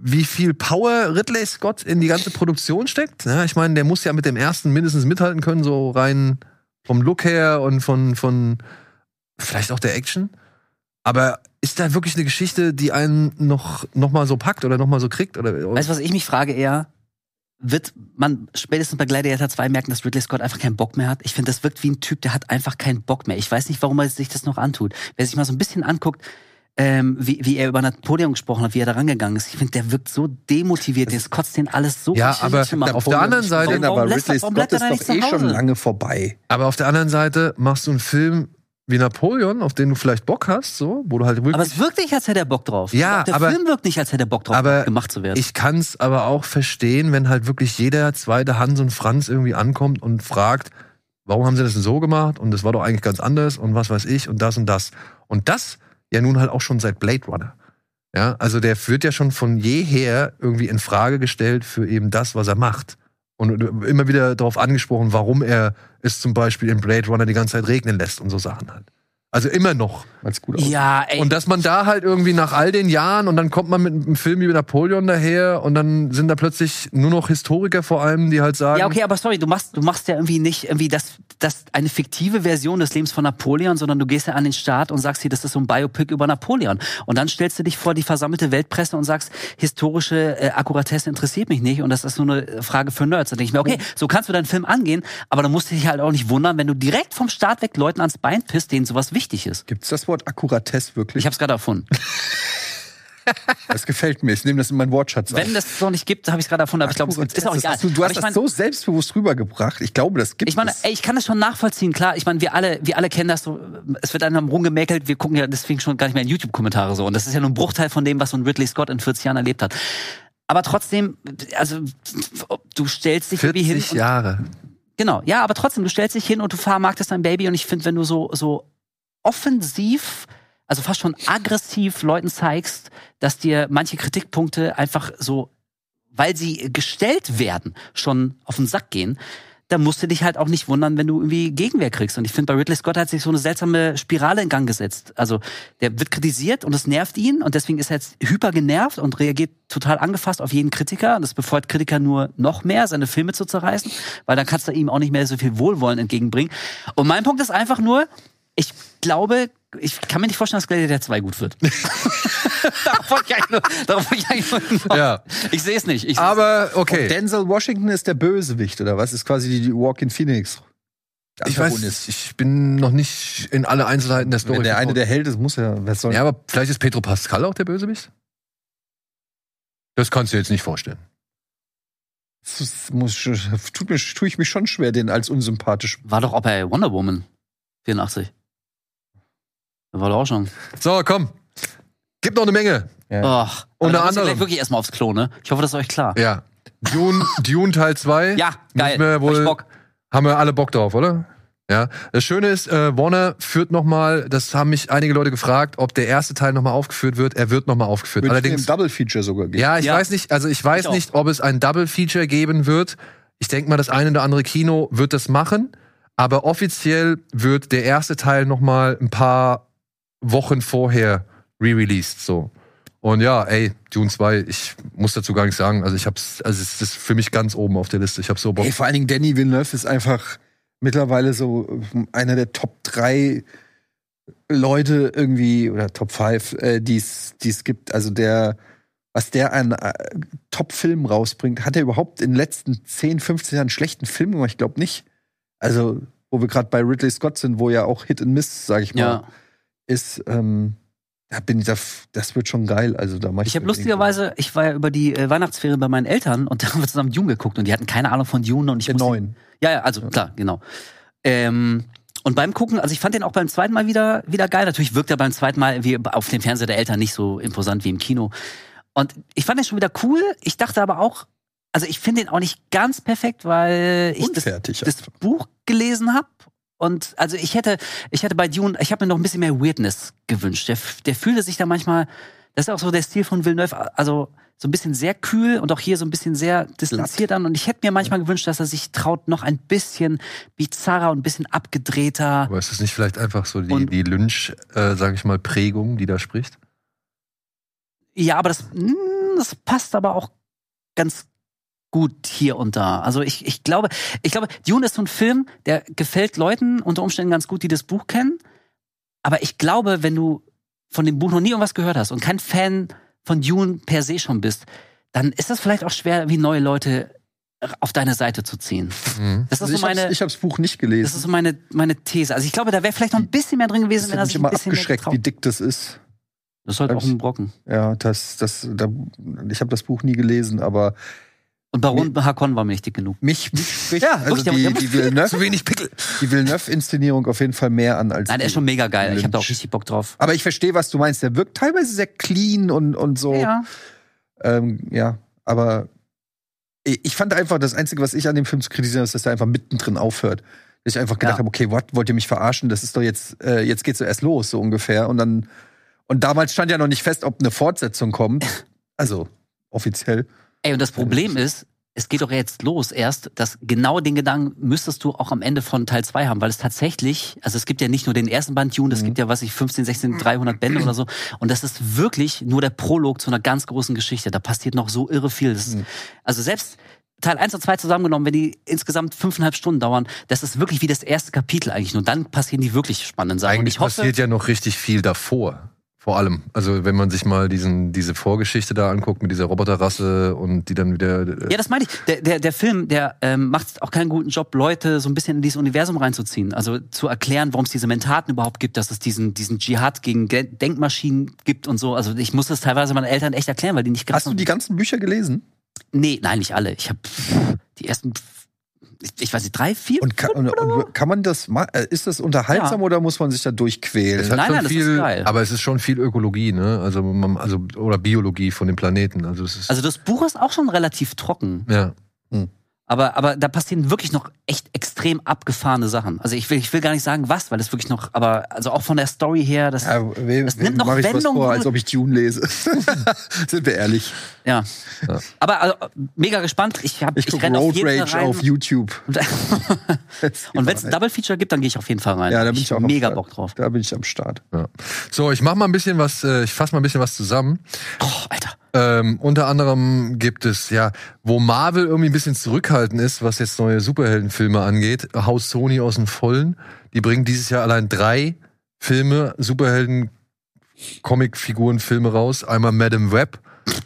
wie viel Power Ridley Scott in die ganze Produktion steckt. Ja, ich meine, der muss ja mit dem ersten mindestens mithalten können, so rein vom Look her und von, von vielleicht auch der Action. Aber ist da wirklich eine Geschichte, die einen noch, noch mal so packt oder noch mal so kriegt? Oder, Weißt du, was ich mich frage eher? Wird man spätestens bei Gladiator 2 merken, dass Ridley Scott einfach keinen Bock mehr hat? Ich finde, das wirkt wie ein Typ, der hat einfach keinen Bock mehr. Ich weiß nicht, warum er sich das noch antut. Wer sich mal so ein bisschen anguckt, ähm, wie, wie er über Napoleon gesprochen hat, wie er da rangegangen ist. Ich finde, der wirkt so demotiviert. Das kotzt den alles so Ja, viel aber zu machen. auf der anderen Seite- Warum- warum aber er- Ridley Scott ist doch eh schon Hause? lange vorbei. Aber auf der anderen Seite machst du einen Film wie Napoleon, auf den du vielleicht Bock hast, so, wo du halt wirklich. Aber es wirkt nicht, als hätte er Bock drauf. Ja, der aber- Film wirkt nicht, als hätte er Bock drauf, aber gemacht zu werden. Ich kann es aber auch verstehen, wenn halt wirklich jeder zweite Hans und Franz irgendwie ankommt und fragt, warum haben sie das denn so gemacht? Und das war doch eigentlich ganz anders und was weiß ich und das und das. Und das ja nun halt auch schon seit Blade Runner. Ja, also der wird ja schon von jeher irgendwie in Frage gestellt für eben das, was er macht. Und immer wieder darauf angesprochen, warum er es zum Beispiel in Blade Runner die ganze Zeit regnen lässt und so Sachen halt. Also immer noch. Weil's gut aussieht. ja, ey. Und dass man da halt irgendwie nach all den Jahren und dann kommt man mit einem Film wie Napoleon daher und dann sind da plötzlich nur noch Historiker vor allem, die halt sagen, Ja, okay, aber sorry, du machst, du machst ja irgendwie nicht irgendwie das, das eine fiktive Version des Lebens von Napoleon, sondern du gehst ja an den Start und sagst hier, das ist so ein Biopic über Napoleon. Und dann stellst du dich vor die versammelte Weltpresse und sagst, historische äh, Akkuratesse interessiert mich nicht und das ist nur eine Frage für Nerds. Da denke ich mir, okay, so kannst du deinen Film angehen, aber dann musst du dich halt auch nicht wundern, wenn du direkt vom Start weg Leuten ans Bein pisst, denen sowas wichtig ist. Gibt's das Wort Akkuratesse wirklich? Ich habe es gerade erfunden. (laughs) das gefällt mir. Ich nehme das in meinen Wortschatz Wenn auf. das noch nicht gibt, habe ich es gerade erfunden, aber ich glaube, es ist auch Das egal. Du, du hast ich das mein- so selbstbewusst rübergebracht. Ich glaube, das gibt Ich meine, es. ey, ich kann das schon nachvollziehen, klar. Ich meine, wir alle, wir alle kennen das so. Es wird einem rumgemäkelt. Wir gucken ja deswegen schon gar nicht mehr in YouTube-Kommentare so. Und das ist ja nur ein Bruchteil von dem, was so ein Ridley Scott in 40 Jahren erlebt hat. Aber trotzdem, also du stellst dich irgendwie hin. 40 und- Jahre. Genau, ja, aber trotzdem, du stellst dich hin und du vermarktest dein Baby. Und ich finde, wenn du so so offensiv, also fast schon aggressiv Leuten zeigst, dass dir manche Kritikpunkte einfach so, weil sie gestellt werden, schon auf den Sack gehen, dann musst du dich halt auch nicht wundern, wenn du irgendwie Gegenwehr kriegst. Und ich finde, bei Ridley Scott hat sich so eine seltsame Spirale in Gang gesetzt. Also der wird kritisiert und es nervt ihn und deswegen ist er jetzt hyper genervt und reagiert total angefasst auf jeden Kritiker. Und das befeuert Kritiker nur noch mehr, seine Filme zu zerreißen, weil dann kannst du ihm auch nicht mehr so viel Wohlwollen entgegenbringen. Und mein Punkt ist einfach nur, ich glaube, ich kann mir nicht vorstellen, dass Gladiator 2 gut wird. (laughs) darauf wollte ich eigentlich nur, darauf wollte ich eigentlich nur. Ja. Ich sehe es nicht. Ich Aber okay. Denzel Washington ist der Bösewicht, oder was? Ist quasi die Walk in Phoenix. Ich weiß, Antagonist. ich bin noch nicht in alle Einzelheiten der Story. Wenn der eine der Held ist, muss er. Was soll ja, aber vielleicht ist Pedro Pascal auch der Bösewicht? Das kannst du dir jetzt nicht vorstellen. Das muss, tut mir, tue ich mich schon schwer, den als unsympathisch. War doch auch bei Wonder Woman 84. Da war doch auch schon. So, komm. Gibt noch eine Menge. Ja. Och. Unter anderem. wirklich erstmal aufs Klo, ne? Ich hoffe, das ist euch klar. Ja. Dune, Dune Teil 2. Ja, geil. Wir Hab wohl- ich Bock. Haben wir alle Bock drauf, oder? Ja. Das Schöne ist, äh, Warner führt nochmal, das haben mich einige Leute gefragt, ob der erste Teil nochmal aufgeführt wird. Er wird nochmal aufgeführt. Ich Allerdings, dem Double Feature sogar geben. ja, ich Ja. weiß nicht, also ich weiß Ich nicht, ob es ein Double Feature geben wird. Ich denke mal, das eine oder andere Kino wird das machen. Aber offiziell wird der erste Teil nochmal ein paar Wochen vorher re-released, so. Und ja, ey, Dune 2, ich muss dazu gar nichts sagen. Also ich hab's, also es ist für mich ganz oben auf der Liste. Ich hab so Bock. Ey, vor allen Dingen Danny Villeneuve ist einfach mittlerweile so äh, einer der Top 3 Leute irgendwie, oder Top 5, äh, die es gibt. Also der, was der an äh, Top-Filmen rausbringt, hat er überhaupt in den letzten 10, 15 Jahren einen schlechten Film gemacht? Ich glaube nicht. Also, wo wir gerade bei Ridley Scott sind, wo ja auch Hit and Miss, sag ich mal, Ja. Ist, ähm, da bin ich, da, das wird schon geil. Also da mach Ich habe mir lustigerweise, ich war ja über die äh, Weihnachtsferien bei meinen Eltern und (laughs) da haben wir zusammen Dune geguckt und die hatten keine Ahnung von Dune und ich den musste- neuen. Ja, ja, also klar, genau. Ähm, und beim Gucken, also ich fand den auch beim zweiten Mal wieder, wieder geil. Natürlich wirkt er beim zweiten Mal wie auf dem Fernseher der Eltern nicht so imposant wie im Kino. Und ich fand den schon wieder cool. Ich dachte aber auch, also ich finde den auch nicht ganz perfekt, weil ich das, das. Buch gelesen habe. Und also ich hätte, ich hätte bei Dune, ich habe mir noch ein bisschen mehr Weirdness gewünscht. Der, der fühlte sich da manchmal, das ist auch so der Stil von Villeneuve, also so ein bisschen sehr kühl und auch hier so ein bisschen sehr distanziert an. Und ich hätte mir manchmal gewünscht, dass er sich traut, noch ein bisschen bizarrer und ein bisschen abgedrehter. Aber ist das nicht vielleicht einfach so die, die Lynch, äh, sag ich mal, Prägung, die da spricht? Ja, aber das, mm, das passt aber auch ganz gut hier und da. Also ich, ich glaube, ich glaube, Dune ist so ein Film, der gefällt Leuten unter Umständen ganz gut, die das Buch kennen. Aber ich glaube, wenn du von dem Buch noch nie irgendwas gehört hast und kein Fan von Dune per se schon bist, dann ist das vielleicht auch schwer, wie neue Leute auf deine Seite zu ziehen. Mhm. Das ist Also so ich habe meine, ich hab's Buch nicht gelesen. das ist so meine, meine These. Also ich glaube, da wäre vielleicht noch ein bisschen mehr drin gewesen, Das wenn er sich ein bisschen abgeschreckt, wie dick das ist. Das ist halt auch ein Brocken. Ja, das, das, da, ich habe das Buch nie gelesen, aber Und Baron Hakon war mir nicht dick genug. Mich, mich spricht (laughs) Ja, also wirklich, die, die muss- Villeneuve, (laughs) Zu wenig Pickel. die Villeneuve-Inszenierung auf jeden Fall mehr an als Nein, der ist die schon mega geil. Ich habe da auch Lynch. richtig Bock drauf. Aber ich verstehe, was du meinst. Der wirkt teilweise sehr clean und, und so. Ja. Ähm, ja, aber ich fand einfach, das Einzige, was ich an dem Film zu kritisieren ist, dass er einfach mittendrin aufhört. Dass ich einfach gedacht Ja. habe, okay, what, wollt ihr mich verarschen? Das ist doch jetzt, äh, jetzt geht's so erst los, so ungefähr. Und dann, und damals stand ja noch nicht fest, ob eine Fortsetzung kommt. (laughs) Also, offiziell. Ey, und das Problem ist, es geht doch jetzt los erst, dass genau den Gedanken müsstest du auch am Ende von Teil 2 haben, weil es tatsächlich, also es gibt ja nicht nur den ersten Band Dune, es gibt ja, was ich, 15, 16, 300 Bände oder so. Und das ist wirklich nur der Prolog zu einer ganz großen Geschichte. Da passiert noch so irre viel. Das ist, Also selbst Teil 1 und 2 zusammengenommen, wenn die insgesamt fünfeinhalb Stunden dauern, das ist wirklich wie das erste Kapitel eigentlich. Nur dann passieren die wirklich spannenden Sachen. Eigentlich ich hoffe, passiert ja noch richtig viel davor. Vor allem. Also wenn man sich mal diesen, diese Vorgeschichte da anguckt mit dieser Roboterrasse und die dann wieder. äh, Ja, das meine ich. Der, der, der Film, der ähm, macht auch keinen guten Job, Leute so ein bisschen in dieses Universum reinzuziehen. Also zu erklären, warum es diese Mentaten überhaupt gibt, dass es diesen, diesen Dschihad gegen Ge- Denkmaschinen gibt und so. Also ich muss das teilweise meinen Eltern echt erklären, weil die nicht Hast du die ganzen Bücher gelesen? Nee, nein, nicht alle. Ich habe die ersten, ich, ich weiß nicht, drei, vier? Und kann, und, und kann man das äh, Ist das unterhaltsam Ja. oder muss man sich da durchquälen? Nein, nein, das ist viel, geil. aber es ist schon viel Ökologie, ne? Also, man, also oder Biologie von dem Planeten. Also es ist Also das Buch ist auch schon relativ trocken. ja. Aber, aber da passieren wirklich noch echt extrem abgefahrene Sachen. Also ich will, ich will gar nicht sagen, was, weil das wirklich noch, aber also auch von der Story her, das, Ja, wem, Das nimmt noch mach ich was Wendungen, vor, als ob ich Dune lese. (laughs) Sind wir ehrlich. ja. Ja. Aber also, mega gespannt. Ich, hab, Ich ich, gucke renn auf Road jeden Rage Fall rein. auf YouTube. Und, (laughs) wenn es ein Double Feature gibt, dann gehe ich auf jeden Fall rein. Ja, da bin ich, auch am mega. Bock drauf. Da bin ich am Start. ja. So, ich mach mal ein bisschen was, äh, ich fasse mal ein bisschen was zusammen. Oh, Alter. Ähm, unter anderem gibt es ja, wo Marvel irgendwie ein bisschen zurückhaltend ist, was jetzt neue Superheldenfilme angeht, Haus Sony aus dem Vollen. Die bringen dieses Jahr allein drei Filme, Superhelden, Comicfigurenfilme raus. Einmal Madam Web,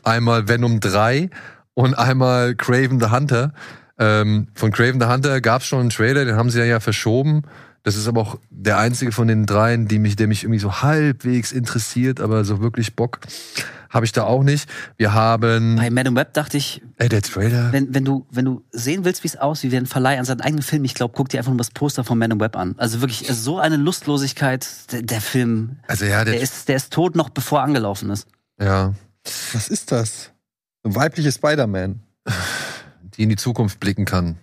einmal Venom 3 und einmal Craven the Hunter. Ähm, von Craven the Hunter gab es schon einen Trailer, den haben sie ja verschoben. Das ist aber auch der einzige von den dreien, die mich, der mich irgendwie so halbwegs interessiert, aber so wirklich Bock habe ich da auch nicht. Wir haben, Bei Madam Web dachte ich, ey, der Trailer. wenn, wenn, du, wenn du sehen willst, wie es aussieht, wie ein Verleih an seinen eigenen Film, ich glaube, guck dir einfach nur das Poster von Madam Web an. Also wirklich also so eine Lustlosigkeit, der, der Film, Also ja, der der, ist, der ist tot noch bevor er angelaufen ist. ja, Was ist das? Ein weibliches Spider-Man. die in die Zukunft blicken kann.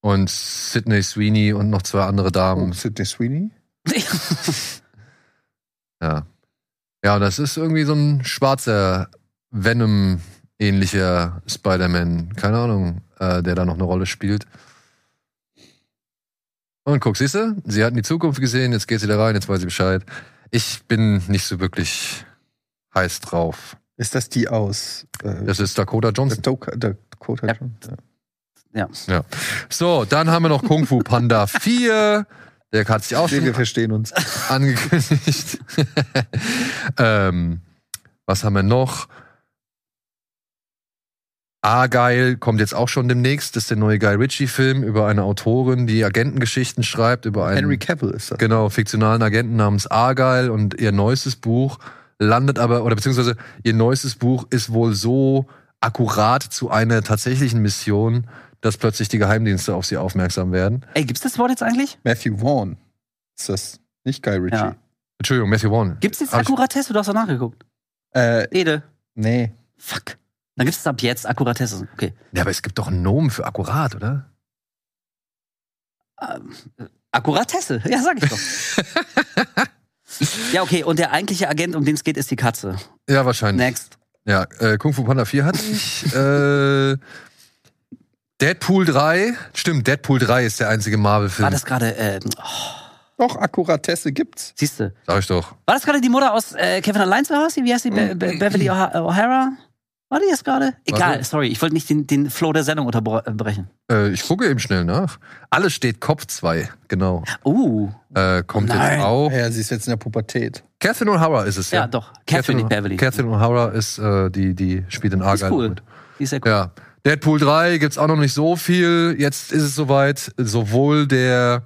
Und Sidney Sweeney und noch zwei andere Oh, Damen. Sidney Sweeney? (laughs) Ja. Ja, und das ist irgendwie so ein schwarzer Venom-ähnlicher Spider-Man. Keine Ahnung, äh, der da noch eine Rolle spielt. Und guck, siehst du, sie hatten die Zukunft gesehen, jetzt geht sie da rein, jetzt weiß sie Bescheid. Ich bin nicht so wirklich heiß drauf. Ist das die aus äh, Das ist Dakota Johnson. Dakota, Dakota Ja. Johnson? Ja. ja. So, dann haben wir noch Kung Fu Panda (laughs) 4. Der hat sich auch Nee, wir schon verstehen uns. (laughs) angekündigt. (laughs) ähm, was haben wir noch? Argyle kommt jetzt auch schon demnächst. Das ist der neue Guy Ritchie-Film über eine Autorin, die Agentengeschichten schreibt, über einen Henry Cavill ist das. genau, fiktionalen Agenten namens Argyle und ihr neuestes Buch landet aber, oder beziehungsweise ihr neuestes Buch ist wohl so akkurat zu einer tatsächlichen Mission, dass plötzlich die Geheimdienste auf sie aufmerksam werden. Ey, gibt's das Wort jetzt eigentlich? Matthew Vaughn ist das. Nicht Guy Ritchie. Ja. Entschuldigung, Matthew Vaughn. Gibt's jetzt Akkuratesse? Du hast doch nachgeguckt. Äh, Ede. nee. Fuck. Dann gibt's es ab jetzt Akkuratesse. Okay. Ja, aber es gibt doch einen Nomen für akkurat, oder? Ähm, Akkuratesse. Ja, sag ich doch. (laughs) ja, okay. Und der eigentliche Agent, um den es geht, ist die Katze. Ja, wahrscheinlich. Next. Ja, äh, Kung Fu Panda 4 hatte ich. äh, Deadpool 3. Stimmt, Deadpool 3 ist der einzige Marvel-Film. War das gerade, äh, oh, Doch, Akkuratesse gibt's. siehst du. Sag ich doch. War das gerade die Mutter aus äh, Kevin Allein zu Hause? Wie heißt die? Be Be Beverly O'Ha- O'Hara? War die jetzt gerade? Egal, Warte. sorry. Ich wollte nicht den, den Flow der Sendung unterbrechen. Äh, ich gucke eben schnell nach. Alles steht Kopf 2, genau. Uh, Äh, kommt Nein. jetzt auch. Ja, sie ist jetzt in der Pubertät. Catherine O'Hara ist es, ja. ja, doch. Catherine, nicht Beverly. Catherine O'Hara ist äh, die, die spielt in Die ist Argyle cool. mit. Die ist sehr cool. Ja. Deadpool 3 gibt's auch noch nicht so viel. Jetzt ist es soweit. Sowohl der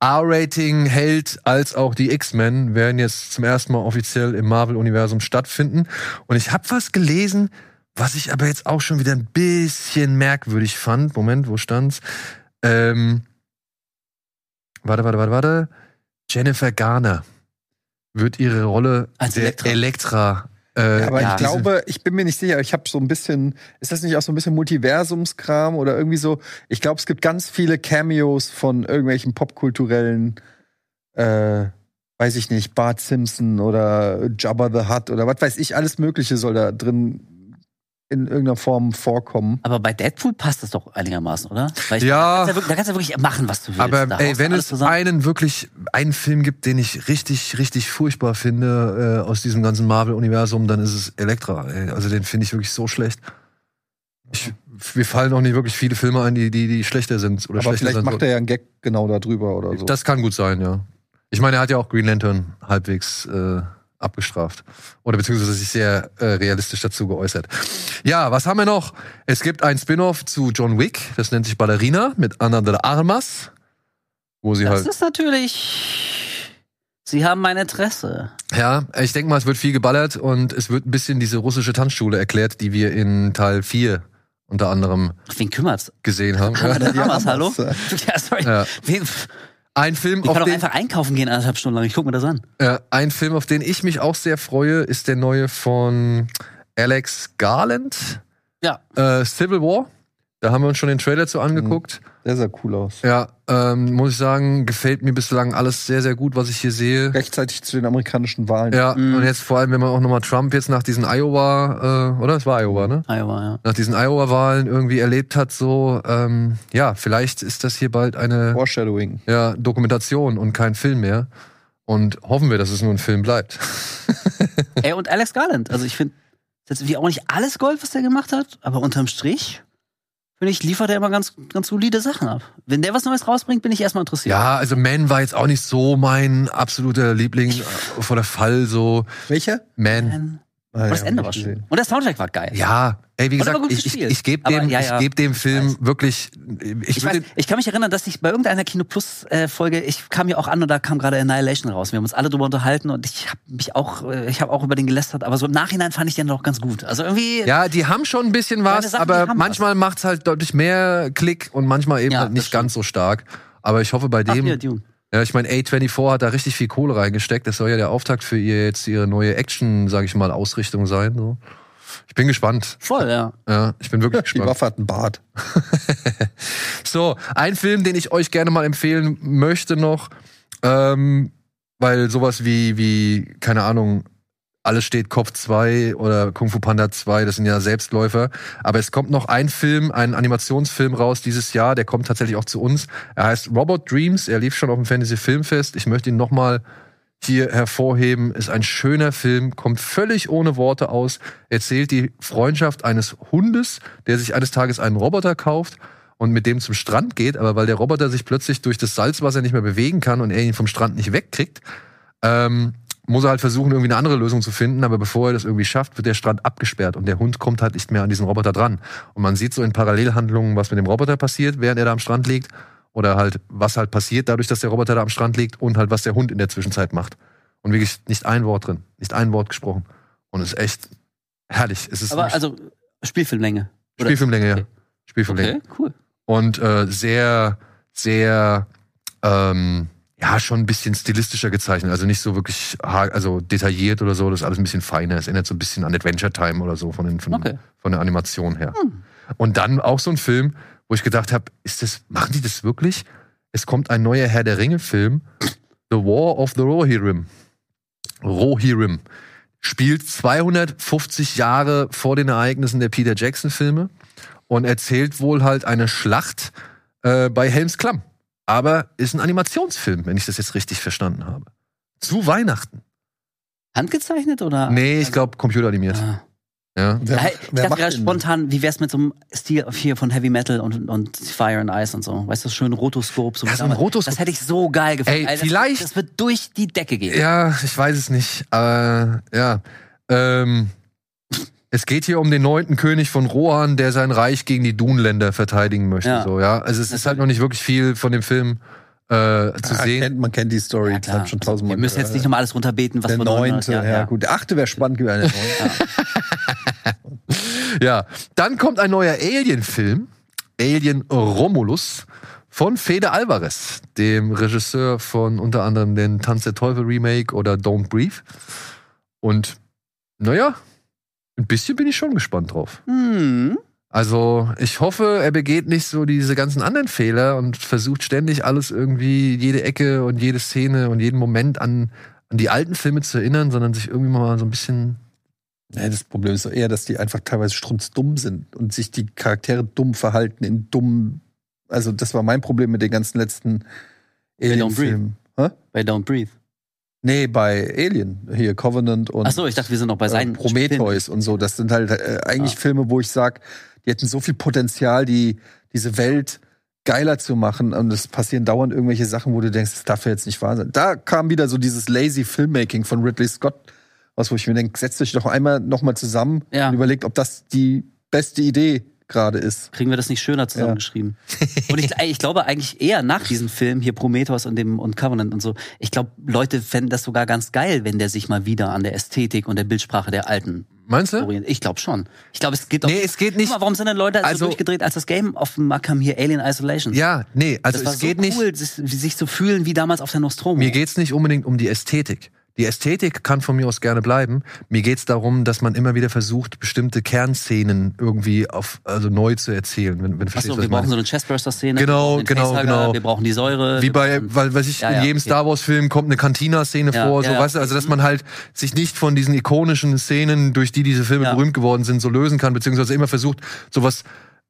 R-Rating-Held als auch die X-Men werden jetzt zum ersten Mal offiziell im Marvel-Universum stattfinden. Und ich habe was gelesen, was ich aber jetzt auch schon wieder ein bisschen merkwürdig fand. Moment, wo stand's? Ähm, warte, warte, warte, warte. Jennifer Garner wird ihre Rolle Als Elektra. Elektra. Äh, aber ja, ich glaube, ich bin mir nicht sicher, ich habe so ein bisschen, ist das nicht auch so ein bisschen Multiversumskram oder irgendwie so? Ich glaube, es gibt ganz viele Cameos von irgendwelchen popkulturellen, äh, weiß ich nicht, Bart Simpson oder Jabba the Hutt oder was weiß ich, alles Mögliche soll da drin in irgendeiner Form vorkommen. Aber bei Deadpool passt das doch einigermaßen, oder? Weil ich, Ja. Da kannst, du ja wirklich, da kannst du wirklich machen, was du willst. Aber da ey, wenn es zusammen. einen wirklich, einen Film gibt, den ich richtig, richtig furchtbar finde äh, aus diesem ganzen Marvel-Universum, dann ist es Elektra. Ey. Also den finde ich wirklich so schlecht. Ich, mir fallen auch nicht wirklich viele Filme ein, die, die, die schlechter sind oder Aber schlechter vielleicht sein macht er ja einen Gag genau darüber oder so. Das kann gut sein, ja. Ich meine, er hat ja auch Green Lantern halbwegs äh, abgestraft. Oder beziehungsweise sich sehr äh, realistisch dazu geäußert. Ja, was haben wir noch? Es gibt ein Spin-off zu John Wick, das nennt sich Ballerina mit Ana de Armas. Wo sie Das halt. ist natürlich. Sie haben mein Interesse. Ja, ich denke mal, es wird viel geballert und es wird ein bisschen diese russische Tanzschule erklärt, die wir in Teil 4 unter anderem Wen kümmert's? gesehen haben. Ja. denn Hamas, hallo? Ja, sorry. Ja. Wen, Ein Film, ich auf kann doch den, einfach einkaufen gehen, anderthalb Stunden lang. Ich guck mir das an. äh, ein Film, auf den ich mich auch sehr freue, ist der neue von Alex Garland, Ja. äh, Civil War. Da haben wir uns schon den Trailer zu angeguckt. Der sah cool aus. Ja, ähm, muss ich sagen, gefällt mir bislang alles sehr, sehr gut, was ich hier sehe. Rechtzeitig zu den amerikanischen Wahlen. Ja, Mhm. und jetzt vor allem, wenn man auch nochmal Trump jetzt nach diesen Iowa, äh, oder? Es war Iowa, ne? Iowa, ja. Nach diesen Iowa-Wahlen irgendwie erlebt hat, so, ähm, ja, vielleicht ist das hier bald eine Foreshadowing. ja, Dokumentation und kein Film mehr. Und hoffen wir, dass es nur ein Film bleibt. (laughs) Ey, und Alex Garland. Also ich finde, das ist jetzt wie auch nicht alles Gold, was der gemacht hat, aber unterm Strich, finde ich, liefert er immer ganz, ganz solide Sachen ab. Wenn der was Neues rausbringt, bin ich erstmal interessiert. Ja, also Man war jetzt auch nicht so mein absoluter Liebling äh, vor der Fall, so Welcher? Man. Ähm, Ah, das ja, Ende war ich schön. gesehen. Und der Soundtrack war geil. Ja, ey, wie gesagt, ich, ich, ich gebe dem, ja, ich ja, geb dem Film weiß. wirklich, ich, Ich, weiß, ich kann mich erinnern, dass ich bei irgendeiner Kino Plus äh, Folge, ich kam ja auch an und da kam gerade Annihilation raus. Wir haben uns alle drüber unterhalten und ich habe mich auch, äh, ich habe auch über den gelästert, aber so im Nachhinein fand ich den doch ganz gut. Also irgendwie, Ja, die haben schon ein bisschen was, Sachen, aber manchmal macht's halt deutlich mehr Klick und manchmal eben halt nicht ganz so stark. Aber ich hoffe bei Ach, dem, Dune. Ja, ich meine, A24 hat da richtig viel Kohle reingesteckt. Das soll ja der Auftakt für ihr jetzt ihre neue Action, sag ich mal, Ausrichtung sein. So. Ich bin gespannt. Voll, ja. Ja, ich bin wirklich (laughs) Die gespannt. Waffe hat einen Bart. (laughs) So, ein Film, den ich euch gerne mal empfehlen möchte noch, ähm, weil sowas wie, wie, keine Ahnung, alles steht Kopf 2 oder Kung Fu Panda 2, das sind ja Selbstläufer. Aber es kommt noch ein Film, ein Animationsfilm raus dieses Jahr, der kommt tatsächlich auch zu uns. Er heißt Robot Dreams, er lief schon auf dem Fantasy Filmfest. Ich möchte ihn nochmal hier hervorheben. Ist ein schöner Film, kommt völlig ohne Worte aus, erzählt die Freundschaft eines Hundes, der sich eines Tages einen Roboter kauft und mit dem zum Strand geht, aber weil der Roboter sich plötzlich durch das Salzwasser nicht mehr bewegen kann und er ihn vom Strand nicht wegkriegt, ähm, muss er halt versuchen, irgendwie eine andere Lösung zu finden, aber bevor er das irgendwie schafft, wird der Strand abgesperrt und der Hund kommt halt nicht mehr an diesen Roboter dran. Und man sieht so in Parallelhandlungen, was mit dem Roboter passiert, während er da am Strand liegt, oder halt, was halt passiert dadurch, dass der Roboter da am Strand liegt und halt, was der Hund in der Zwischenzeit macht. Und wirklich nicht ein Wort drin, nicht ein Wort gesprochen. Und es ist echt herrlich. Es ist Aber also Spielfilmlänge. Oder- Spielfilmlänge, ja. Okay. Spielfilmlänge. Okay, cool. Und äh, sehr, sehr, ähm, ja, schon ein bisschen stilistischer gezeichnet. Also nicht so wirklich also detailliert oder so. Das ist alles ein bisschen feiner. Es erinnert so ein bisschen an Adventure Time oder so von, den, von, Okay. von der Animation her. Hm. Und dann auch so ein Film, wo ich gedacht habe, ist das, machen die das wirklich? Es kommt ein neuer Herr der Ringe-Film, The War of the Rohirrim. Rohirrim. Spielt 250 Jahre vor den Ereignissen der Peter Jackson-Filme und erzählt wohl halt eine Schlacht äh, bei Helms Klamm. Aber ist ein Animationsfilm, wenn ich das jetzt richtig verstanden habe. Zu Weihnachten. Handgezeichnet oder? Nee, ich glaube computeranimiert. Ah. Ja. Wer, ich wer dachte gerade spontan, wie wär's mit so einem Stil hier von Heavy Metal und, und Fire and Ice und so? Weißt du, schön Rotoskop. So so ein. Rotoskop. Das hätte ich so geil gefunden. Ey, Alter, vielleicht- Das, das wird durch die Decke gehen. Ja, ich weiß es nicht. Aber ja. Ähm, es geht hier um den neunten König von Rohan, der sein Reich gegen die Dunländer verteidigen möchte. Ja. So, ja. Also es ist halt noch nicht wirklich viel von dem Film äh, zu Ah, sehen. kennt, man kennt die Story, Ja, klar. schon Also, tausendmal wir müssen jetzt nicht nochmal alles runterbeten, was Der wir drin neunte, haben. ja, gut. Der achte wäre spannend gewesen. Ja, dann kommt ein neuer Alien-Film, Alien Romulus, von Fede Alvarez, dem Regisseur von unter anderem den Tanz der Teufel Remake oder Don't Breathe. Und naja, ein bisschen bin ich schon gespannt drauf. Hm. Also, ich hoffe, er begeht nicht so diese ganzen anderen Fehler und versucht ständig alles irgendwie, jede Ecke und jede Szene und jeden Moment an, an die alten Filme zu erinnern, sondern sich irgendwie mal so ein bisschen. Ja, das Problem ist doch eher, dass die einfach teilweise strunzdumm sind und sich die Charaktere dumm verhalten in dummen. Also, das war mein Problem mit den ganzen letzten Alien-Filmen. Bei Don't Breathe. Nee, bei Alien, hier Covenant und Achso, ich dachte, wir sind noch bei äh, seinen Prometheus und so. Das sind halt äh, eigentlich Ah. Filme, wo ich sag, die hätten so viel Potenzial, die diese Welt geiler zu machen. Und es passieren dauernd irgendwelche Sachen, wo du denkst, das darf ja jetzt nicht wahr sein. Da kam wieder so dieses lazy Filmmaking von Ridley Scott, was wo ich mir denke, setzt euch doch einmal noch mal zusammen Ja. und überlegt, ob das die beste Idee gerade ist. Kriegen wir das nicht schöner zusammengeschrieben? und ich, ich glaube eigentlich eher nach diesem Film hier Prometheus und dem und Covenant und so. Ich glaube, Leute fänden das sogar ganz geil, wenn der sich mal wieder an der Ästhetik und der Bildsprache der alten Meinst du? orientiert. Ich glaube schon. Ich glaube, es geht doch. Nee, es geht nicht- Guck mal, warum sind denn Leute Also- so durchgedreht, als das Game auf dem Markt kam hier Alien Isolation? Ja, nee, also das war es geht so nicht. cool, sich, sich zu fühlen wie damals auf der Nostromo. Mir geht's nicht unbedingt um die Ästhetik. Die Ästhetik kann von mir aus gerne bleiben. Mir geht's darum, dass man immer wieder versucht, bestimmte Kernszenen irgendwie auf, also neu zu erzählen, wenn, wenn Achso, wir brauchen meine. so eine Chestburster-Szene. Genau, genau, genau. Wir brauchen die Säure. Wie bei, weil, weiß ich, Ja, in ja, jedem okay. Star Wars Film kommt eine Cantina-Szene Ja, vor, so, ja, weißt du, also, dass man halt sich nicht von diesen ikonischen Szenen, durch die diese Filme berühmt geworden sind, so lösen kann, beziehungsweise immer versucht, sowas,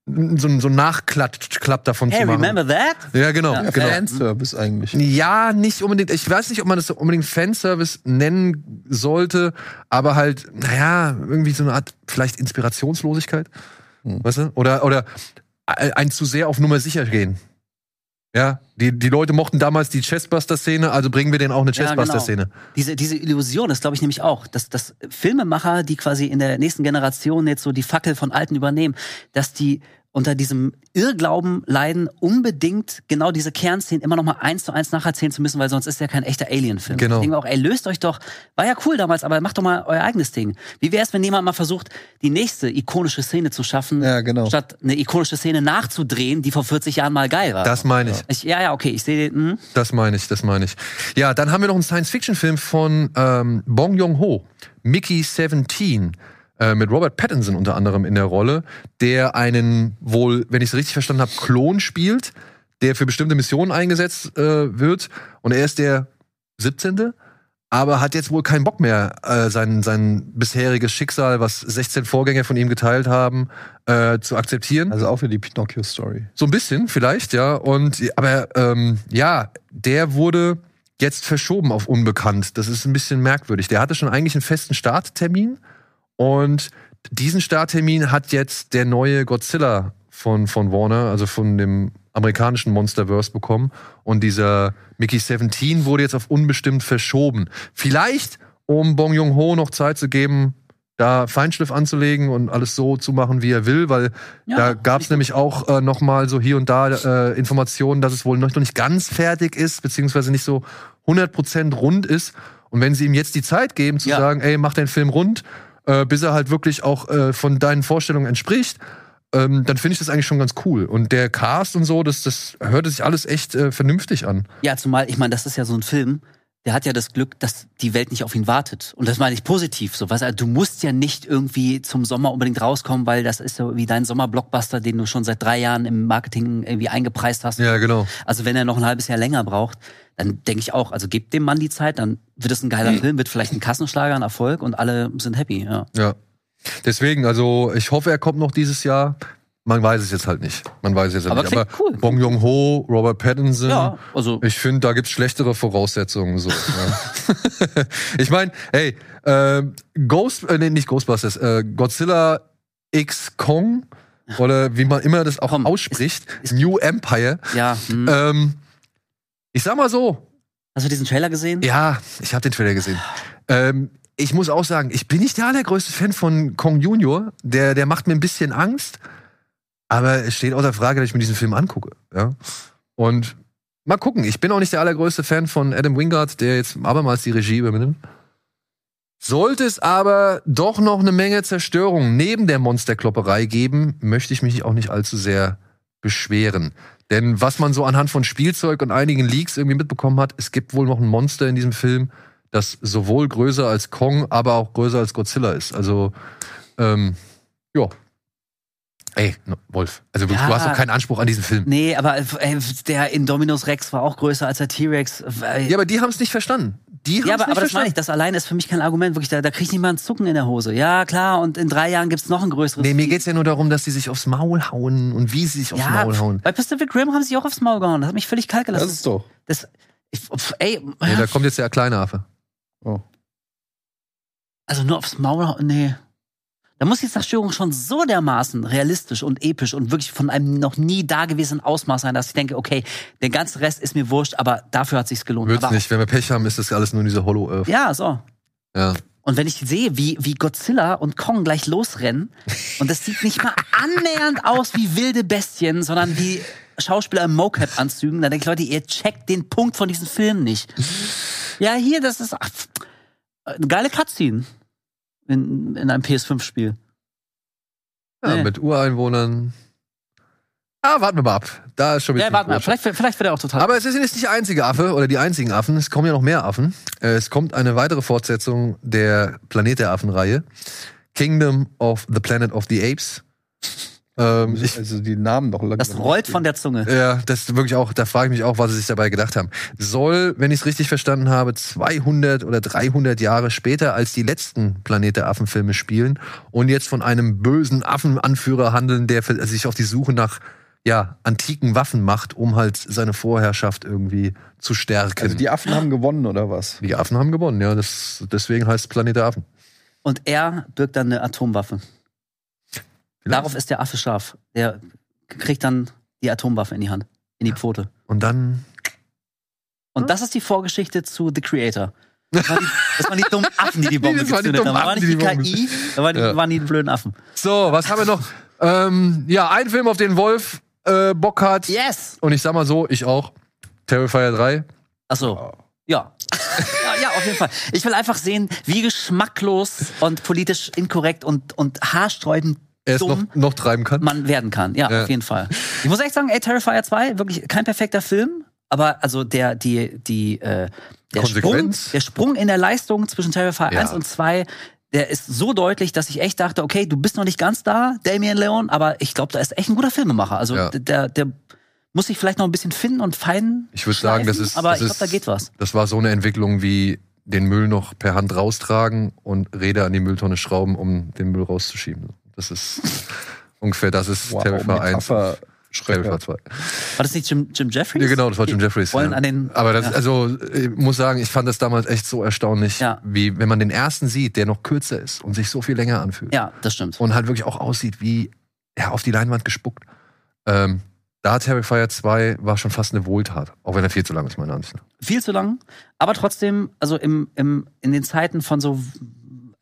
so, ein- so ein Nachklapp Klapp davon Hey, zu machen. remember that? Ja, genau, Ja, genau. Fanservice eigentlich. Ja, nicht unbedingt. Ich weiß nicht, ob man das so unbedingt Fanservice nennen sollte, aber halt, naja, irgendwie so eine Art vielleicht Inspirationslosigkeit. Weißt du? Oder, oder ein zu sehr auf Nummer sicher gehen. Ja, die, die Leute mochten damals die Chestbuster-Szene, also bringen wir denen auch eine Ja, genau. Diese, diese Illusion, das glaube ich nämlich auch, dass, dass Filmemacher, die quasi in der nächsten Generation jetzt so die Fackel von Alten übernehmen, dass die unter diesem Irrglauben leiden, unbedingt genau diese Kernszenen immer noch mal eins zu eins nacherzählen zu müssen, weil sonst ist ja kein echter Alien-Film. Genau. Ich denke mir auch, ey, löst euch doch, war ja cool damals, aber macht doch mal euer eigenes Ding. Wie wäre es, wenn jemand mal versucht, die nächste ikonische Szene zu schaffen, Ja, genau. statt eine ikonische Szene nachzudrehen, die vor 40 Jahren mal geil war? Das meine ich. ich, ja, ja, okay, ich sehe, hm, Das meine ich, das meine ich. Ja, dann haben wir noch einen Science-Fiction-Film von ähm, Bong Joon-ho, Mickey 17, äh, mit Robert Pattinson unter anderem in der Rolle, der einen wohl, wenn ich es richtig verstanden habe, Klon spielt, der für bestimmte Missionen eingesetzt äh, wird. Und er ist der 17. Aber hat jetzt wohl keinen Bock mehr, äh, sein, sein bisheriges Schicksal, was 16 Vorgänger von ihm geteilt haben, äh, zu akzeptieren. Also auch für die Pinocchio-Story. So ein bisschen vielleicht, ja. Und aber ähm, ja, der wurde jetzt verschoben auf unbekannt. Das ist ein bisschen merkwürdig. Der hatte schon eigentlich einen festen Starttermin und diesen Starttermin hat jetzt der neue Godzilla von von Warner, also von dem amerikanischen Monsterverse bekommen und dieser Mickey 17 wurde jetzt auf unbestimmt verschoben. Vielleicht um Bong Joon-ho noch Zeit zu geben, da Feinschliff anzulegen und alles so zu machen, wie er will, weil Ja, da gab es nämlich auch äh, noch mal so hier und da äh, Informationen, dass es wohl noch nicht ganz fertig ist, beziehungsweise nicht so 100% rund ist. Und wenn sie ihm jetzt die Zeit geben, zu Ja. sagen, ey, mach den Film rund, äh, bis er halt wirklich auch äh, von deinen Vorstellungen entspricht, ähm, dann finde ich das eigentlich schon ganz cool. Und der Cast und so, das, das hörte sich alles echt äh, vernünftig an. Ja, zumal, ich meine, das ist ja so ein Film, der hat ja das Glück, dass die Welt nicht auf ihn wartet. Und das meine ich positiv. So, was, also, du musst ja nicht irgendwie zum Sommer unbedingt rauskommen, weil das ist so wie dein Sommerblockbuster, den du schon seit drei Jahren im Marketing irgendwie eingepreist hast. Ja, genau. Also wenn er noch ein halbes Jahr länger braucht, dann denke ich auch, also gebt dem Mann die Zeit, dann wird es ein geiler Film, wird vielleicht ein Kassenschlager, ein Erfolg und alle sind happy. Ja. Ja. Deswegen, also ich hoffe, er kommt noch dieses Jahr. Man weiß es jetzt halt nicht. Man weiß es jetzt halt Aber nicht. Aber cool. Bong Joon-ho, Robert Pattinson. Ja, also Ich finde, da gibt's schlechtere Voraussetzungen. So, ja. (laughs) ich meine, hey, äh, Ghost, äh, nee, nicht Ghostbusters, äh, Godzilla X Kong oder wie man immer das auch Komm, ausspricht, New Empire. ja. Hm. Ähm, ich sag mal so, Hast du diesen Trailer gesehen? ja, ich habe den Trailer gesehen. Ähm, ich muss auch sagen, ich bin nicht der allergrößte Fan von Kong Junior. Der, der macht mir ein bisschen Angst. Aber es steht außer Frage, dass ich mir diesen Film angucke. Ja? Und mal gucken. Ich bin auch nicht der allergrößte Fan von Adam Wingard, der jetzt abermals die Regie übernimmt. Sollte es aber doch noch eine Menge Zerstörung neben der Monsterklopperei geben, möchte ich mich auch nicht allzu sehr beschweren. Denn was man so anhand von Spielzeug und einigen Leaks irgendwie mitbekommen hat, es gibt wohl noch ein Monster in diesem Film, das sowohl größer als Kong, aber auch größer als Godzilla ist. Also, ähm, ja. Ey, Wolf, also Ja. du hast doch keinen Anspruch an diesen Film. Nee, aber äh, der Indominus Rex war auch größer als der T-Rex. Ja, aber die haben es nicht verstanden. Die haben Ja, es aber, nicht aber das meine verstanden. ich, das alleine ist für mich kein Argument. Wirklich, da, da krieg ich nicht mal einen Zucken in der Hose. Ja, klar, und in drei Jahren gibt's noch ein größeres. Nee, mir geht's ja nur darum, dass sie sich aufs Maul hauen und wie sie sich aufs ja, Maul hauen. bei Pacific Rim haben sie sich auch aufs Maul gehauen. Das hat mich völlig kalt gelassen. Das ist doch. Das, ich, pf, ey, Nee, da kommt jetzt der kleine Affe. Oh. also nur aufs Maul hauen, nee. Da muss die Zerstörung schon so dermaßen realistisch und episch und wirklich von einem noch nie dagewesenen Ausmaß sein, dass ich denke, okay, der ganze Rest ist mir wurscht, aber dafür hat sich's gelohnt. Wird's aber, nicht. Wenn wir Pech haben, ist das alles nur diese Hollow Earth. Ja, so. Ja. Und wenn ich sehe, wie, wie Godzilla und Kong gleich losrennen, und das sieht nicht mal (laughs) annähernd aus wie wilde Bestien, sondern wie Schauspieler im Mocap-Anzügen, dann denke ich, Leute, ihr checkt den Punkt von diesem Film nicht. Ja, hier, das ist ach, eine geile Cutscene in, in einem PS5-Spiel. ja Nee. mit Ureinwohnern. Ah, warten wir mal ab. Da ist schon Ja, bisschen warte mal, Botschaft. vielleicht, vielleicht wird er auch total. Aber es ist nicht der einzige Affe oder die einzigen Affen. Es kommen ja noch mehr Affen. Äh, Es kommt eine weitere Fortsetzung der Planet der Affen-Reihe. Kingdom of the Planet of the Apes. Ähm, ich, also die Namen doch langsam. das rollt von der Zunge. ja, das ist wirklich auch, da frage ich mich auch, was sie sich dabei gedacht haben. Soll, wenn ich es richtig verstanden habe, 200 oder 300 Jahre später als die letzten Planet der Affen-Filme spielen und jetzt von einem bösen Affenanführer handeln, der sich auf die Suche nach ja, antiken Waffen macht, um halt seine Vorherrschaft irgendwie zu stärken. Also die Affen haben gewonnen oder was? Die Affen haben gewonnen, ja. Das, deswegen heißt es Planet der Affen. Und er birgt dann eine Atomwaffe. Darauf ist der Affe scharf. Der kriegt dann die Atomwaffe in die Hand, in die Pfote. Und dann. Und das ist die Vorgeschichte zu The Creator. Das waren die, (laughs) das waren die dummen Affen, die die Bombe die gezündet haben. Das war nicht die KI, das waren die, Ja. waren die blöden Affen. So, was haben wir noch? ähm, ja, ein Film, auf den Wolf äh, Bock hat. Yes! Und ich sag mal so, ich auch. Terrifier 3. Achso. Ja. (laughs) ja. Ja, auf jeden Fall. Ich will einfach sehen, wie geschmacklos und politisch inkorrekt und, und haarsträubend Er es noch, noch treiben kann. man werden kann. Ja, Ja. auf jeden Fall. Ich muss echt sagen, ey, Terrifier 2, wirklich kein perfekter Film, aber also der, die, die, äh, der Sprung, der Sprung in der Leistung zwischen Terrifier Ja. 1 und 2, der ist so deutlich, dass ich echt dachte, okay, du bist noch nicht ganz da, Damien Leon, aber ich glaube, da ist echt ein guter Filmemacher. Also Ja. der, der muss sich vielleicht noch ein bisschen finden und fein. Ich würde sagen, das ist. Aber das ich glaube, da geht was. Das war so eine Entwicklung wie den Müll noch per Hand raustragen und Räder an die Mülltonne schrauben, um den Müll rauszuschieben. Das ist (laughs) ungefähr, das ist Wow, Terrifier 1. Metapher. Terrifier 2. War das nicht Jim, Jim Jeffries? Ja, genau, das war Jim Jeffries. Wollen ja. an den, Aber das, ja. also, ich muss sagen, ich fand das damals echt so erstaunlich, Ja. wie wenn man den ersten sieht, der noch kürzer ist und sich so viel länger anfühlt. Ja, das stimmt. Und halt wirklich auch aussieht wie ja, auf die Leinwand gespuckt. Ähm, da Terrifier 2 war schon fast eine Wohltat, auch wenn er viel zu lang ist, meiner Ansicht nach. viel zu lang, aber trotzdem, also im, im, in den Zeiten von so,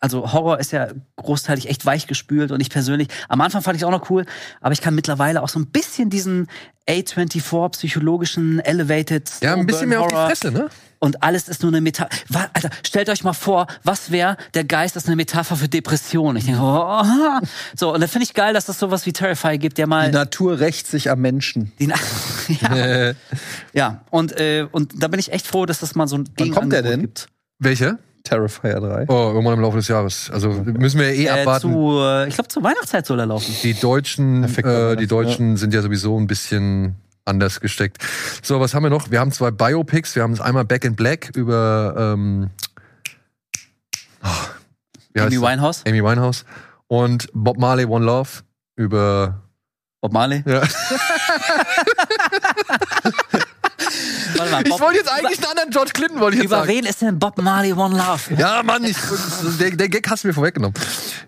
also Horror ist ja großteilig echt weich gespült und ich persönlich, am Anfang fand ich es auch noch cool, aber ich kann mittlerweile auch so ein bisschen diesen A24 psychologischen Elevated Ja, ein bisschen mehr auf die Horror Fresse, ne? und alles ist nur eine Metapher. Alter, stellt euch mal vor, was wäre, der Geist ist eine Metapher für Depression. Ich denke, oh, (laughs) so, und dann finde ich geil, dass es sowas wie Terrify gibt, der mal Die Natur rächt sich am Menschen. die, (laughs) ja, (laughs) ja, und, äh, und da bin ich echt froh, dass das mal so ein Wann kommt der denn? gibt. Welche? Terrifier 3. Oh, irgendwann im Laufe des Jahres. Also müssen wir ja eh Äh, abwarten. zu, äh, ich glaube, zur Weihnachtszeit soll er laufen. Die Deutschen, äh, die Deutschen sind ja sowieso ein bisschen anders gesteckt. So, was haben wir noch? Wir haben zwei Biopics. Wir haben einmal Back in Black über ähm, oh, Amy? Winehouse, Amy Winehouse und Bob Marley One Love über Bob Marley. ja. (laughs) (laughs) Warte mal, Ich wollte jetzt eigentlich einen anderen George Clinton wollte ich jetzt über sagen. wen ist denn Bob Marley One Love? Ja, Mann, ich, der, der Gag hast du mir vorweggenommen.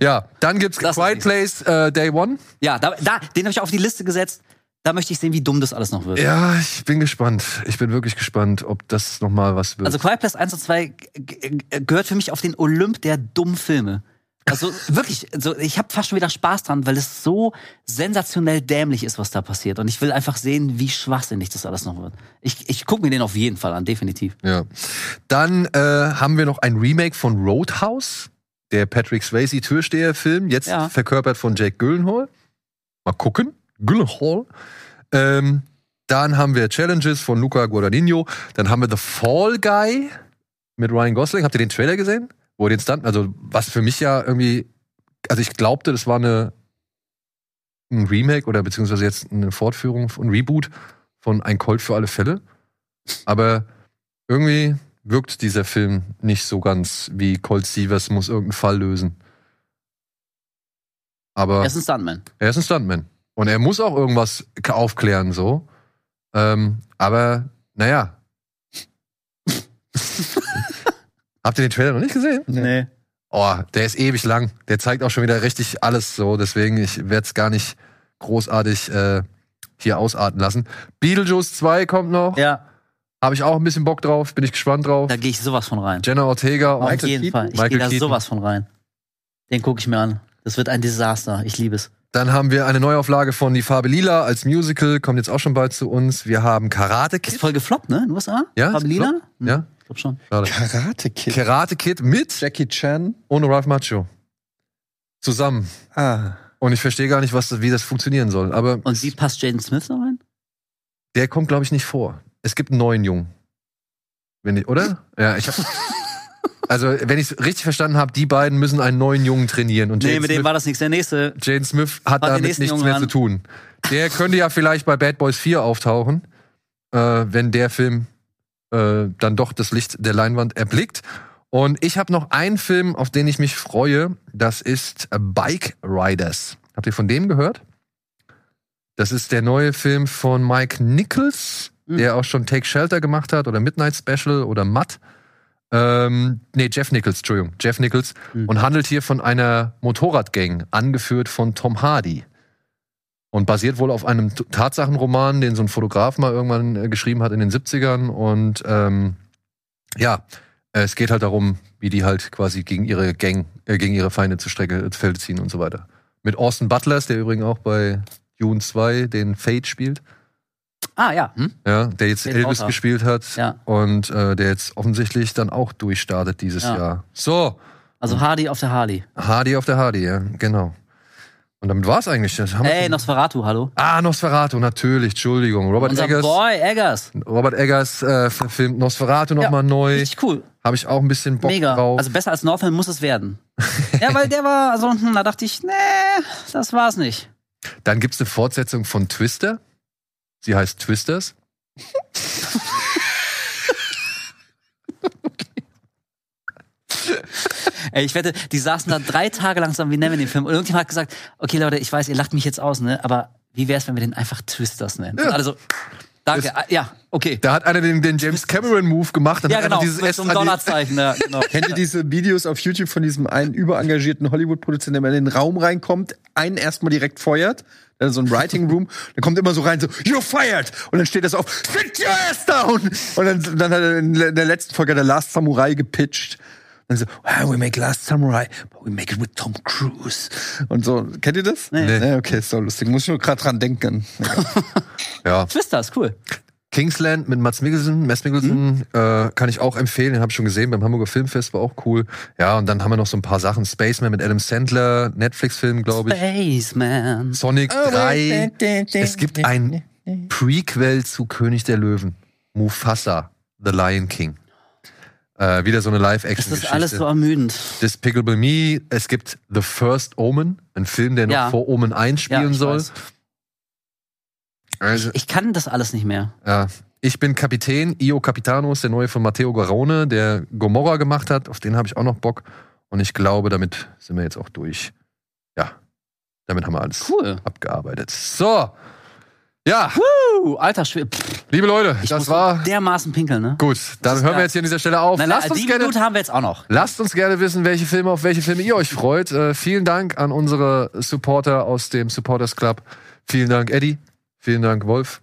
Ja, dann gibt's Das Quiet Place äh, Day One. Ja, da, da, den habe ich auf die Liste gesetzt. Da möchte ich sehen, wie dumm das alles noch wird. Ja, ich bin gespannt. Ich bin wirklich gespannt, ob das noch mal was wird. Also Quiet Place 1 und 2 g- g- gehört für mich auf den Olymp der dummen Filme. Also wirklich, also ich habe fast schon wieder Spaß dran, weil es so sensationell dämlich ist, was da passiert. Und ich will einfach sehen, wie schwachsinnig das alles noch wird. Ich, ich gucke mir den auf jeden Fall an, definitiv. Ja. Dann äh, haben wir noch ein Remake von Roadhouse, der Patrick Swayze Türsteher-Film, jetzt Ja. verkörpert von Jake Gyllenhaal. Mal gucken. Gyllenhaal. Ähm, dann haben wir Challenges von Luca Guadagnino. Dann haben wir The Fall Guy mit Ryan Gosling. Habt ihr den Trailer gesehen? Wo den Stunt, also was für mich ja irgendwie, also ich glaubte, das war eine ein Remake oder beziehungsweise jetzt eine Fortführung, ein Reboot von Ein Colt für alle Fälle. Aber irgendwie wirkt dieser Film nicht so ganz wie Colt Sievers muss irgendeinen Fall lösen. Aber Er ist ein Stuntman. er ist ein Stuntman. Und er muss auch irgendwas aufklären, so. Ähm, aber, naja. (laughs) Habt ihr den Trailer noch nicht gesehen? Nee. Oh, der ist ewig lang. Der zeigt auch schon wieder richtig alles so. Deswegen, ich werde es gar nicht großartig äh, hier ausarten lassen. Beetlejuice 2 kommt noch. Ja, Habe ich auch ein bisschen Bock drauf. Bin ich gespannt drauf. da gehe ich sowas von rein. Jenna Ortega und Auf jeden Keaton? Fall. Ich gehe da sowas von rein. Den gucke ich mir an. Das wird ein Desaster. Ich liebe es. Dann haben wir eine Neuauflage von Die Farbe Lila als Musical, kommt jetzt auch schon bald zu uns. Wir haben Karate Ist Kid. voll gefloppt, ne? In den USA? Ja, ist Fabelina? gefloppt. Hm, Ja. Ich glaube schon. Karate Kid. Karate Kid mit Jackie Chan. ohne Ralph Macho. Zusammen. Ah. Und ich verstehe gar nicht, was, wie das funktionieren soll. Aber Und wie passt Jaden Smith da rein? der kommt, glaube ich, nicht vor. Es gibt einen neuen Jungen. Wenn ich, oder? Ja, ich hab, (laughs) Also, wenn ich es richtig verstanden habe, die beiden müssen einen neuen Jungen trainieren. Und Nee, Jaden mit dem Smith, war das nichts. Der nächste. Jaden Smith hat damit nichts Jungen mehr ran. zu tun. Der könnte ja vielleicht bei Bad Boys 4 auftauchen, äh, wenn der Film äh, dann doch das Licht der Leinwand erblickt. Und ich habe noch einen Film, auf den ich mich freue. Das ist Bike Riders. Habt ihr von dem gehört? Das ist der neue Film von Mike Nichols, Mhm. der auch schon Take Shelter gemacht hat oder Midnight Special oder Matt. Ähm, nee, Jeff Nichols, Entschuldigung, Jeff Nichols. Mhm. Und handelt hier von einer Motorradgang, angeführt von Tom Hardy. Und basiert wohl auf einem Tatsachenroman, den so ein Fotograf mal irgendwann äh, geschrieben hat in den 70ern. Und ähm, ja, äh, es geht halt darum, wie die halt quasi gegen ihre Gang, äh, gegen ihre Feinde zur Strecke ins Feld ziehen und so weiter. Mit Austin Butlers, der übrigens auch bei Dune 2 den Fate spielt. Ah, ja. Hm? Ja, der jetzt Den Elvis Autor. gespielt hat. Ja. Und äh, der jetzt offensichtlich dann auch durchstartet dieses Ja. Jahr. So, Also Hardy auf der Harley. Hardy auf der Hardy, ja, genau. Und damit war's eigentlich. Das haben Ey, Nosferatu, hallo. ah, Nosferatu, natürlich, Entschuldigung. Robert Unser Eggers, Boy Eggers. Robert Eggers äh, verfilmt Nosferatu Ja, nochmal neu. Richtig cool. Habe ich auch ein bisschen Bock Mega. drauf. Also besser als Northern muss es werden. (laughs) ja, weil der war, also, hm, da dachte ich, nee, das war's nicht. Dann gibt's eine Fortsetzung von Twister. Sie heißt Twisters. (laughs) Ey, ich wette, die saßen da drei Tage lang zusammen, wie nennen wir den Film? Und irgendjemand hat gesagt, okay Leute, ich weiß, ihr lacht mich jetzt aus, ne? Aber wie wär's, wenn wir den einfach Twisters nennen? Ja. Also, danke. Ah, ja, okay. Da hat einer den, den James Cameron Move gemacht und Ja, hat genau, dieses mit so einem Dollarzeichen. Ja, genau. (laughs) Kennt ihr diese Videos auf YouTube von diesem einen überengagierten Hollywood-Produzenten, der mal in den Raum reinkommt, einen erstmal direkt feuert, dann so ein Writing Room, (laughs) dann kommt immer so rein so You're fired und dann steht das auf Sit your ass down und dann, dann hat er in der letzten Folge der Last Samurai gepitcht. Und dann so, wow, we make Last Samurai, but we make it with Tom Cruise. Und so, kennt ihr das? Nee. Nee, okay, ist so lustig. Muss ich nur gerade dran denken. (laughs) Ja. Twisters, cool. Kingsland mit Mats Mikkelsen, Mats Mikkelsen, äh, kann ich auch empfehlen, den habe ich schon gesehen beim Hamburger Filmfest, war auch cool. Ja, und dann haben wir noch so ein paar Sachen. Spaceman mit Adam Sandler, Netflix-Film, glaube ich. Spaceman. Sonic Oh, 3. Es gibt ein Prequel zu König der Löwen. Mufasa, The Lion King. Äh, wieder so eine Das Live-Action-Geschichte. ist alles so ermüdend. Despicable Me. Es gibt The First Omen, ein Film, der noch Ja. vor Omen 1 Ja, spielen ich soll. Also, Ich kann das alles nicht mehr. ja. Ich bin Kapitän, Io Capitano ist der neue von Matteo Garone, der Gomorra gemacht hat. Auf den habe ich auch noch Bock. Und ich glaube, damit sind wir jetzt auch durch. Ja, damit haben wir alles Cool. abgearbeitet. So. Ja, Uh, alter Schwede. Liebe Leute, ich das war dermaßen pinkeln, ne? gut. Dann hören wir jetzt hier an dieser Stelle auf. Nein, lasst, nein, uns die gerne, Minute haben wir jetzt auch noch. lasst uns gerne wissen, welche Filme, auf welche Filme ihr euch freut. Äh, vielen Dank an unsere Supporter aus dem Supporters Club. Vielen Dank, Eddie. Vielen Dank, Wolf.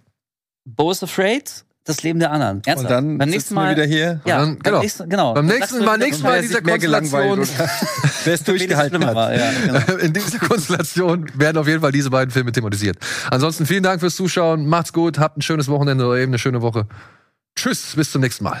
Bo is Afraid, das Leben der anderen. Und dann beim nächsten wir Mal wieder hier. Ja, dann- beim genau. nächsten, genau. Beim nächsten sagst du Mal, in dieser Konstellation, (laughs) Wer es durchgehalten hat. war, ja, genau. (laughs) in dieser Konstellation werden auf jeden Fall diese beiden Filme thematisiert. Ansonsten vielen Dank fürs Zuschauen. Macht's gut, habt ein schönes Wochenende oder eben eine schöne Woche. Tschüss, bis zum nächsten Mal.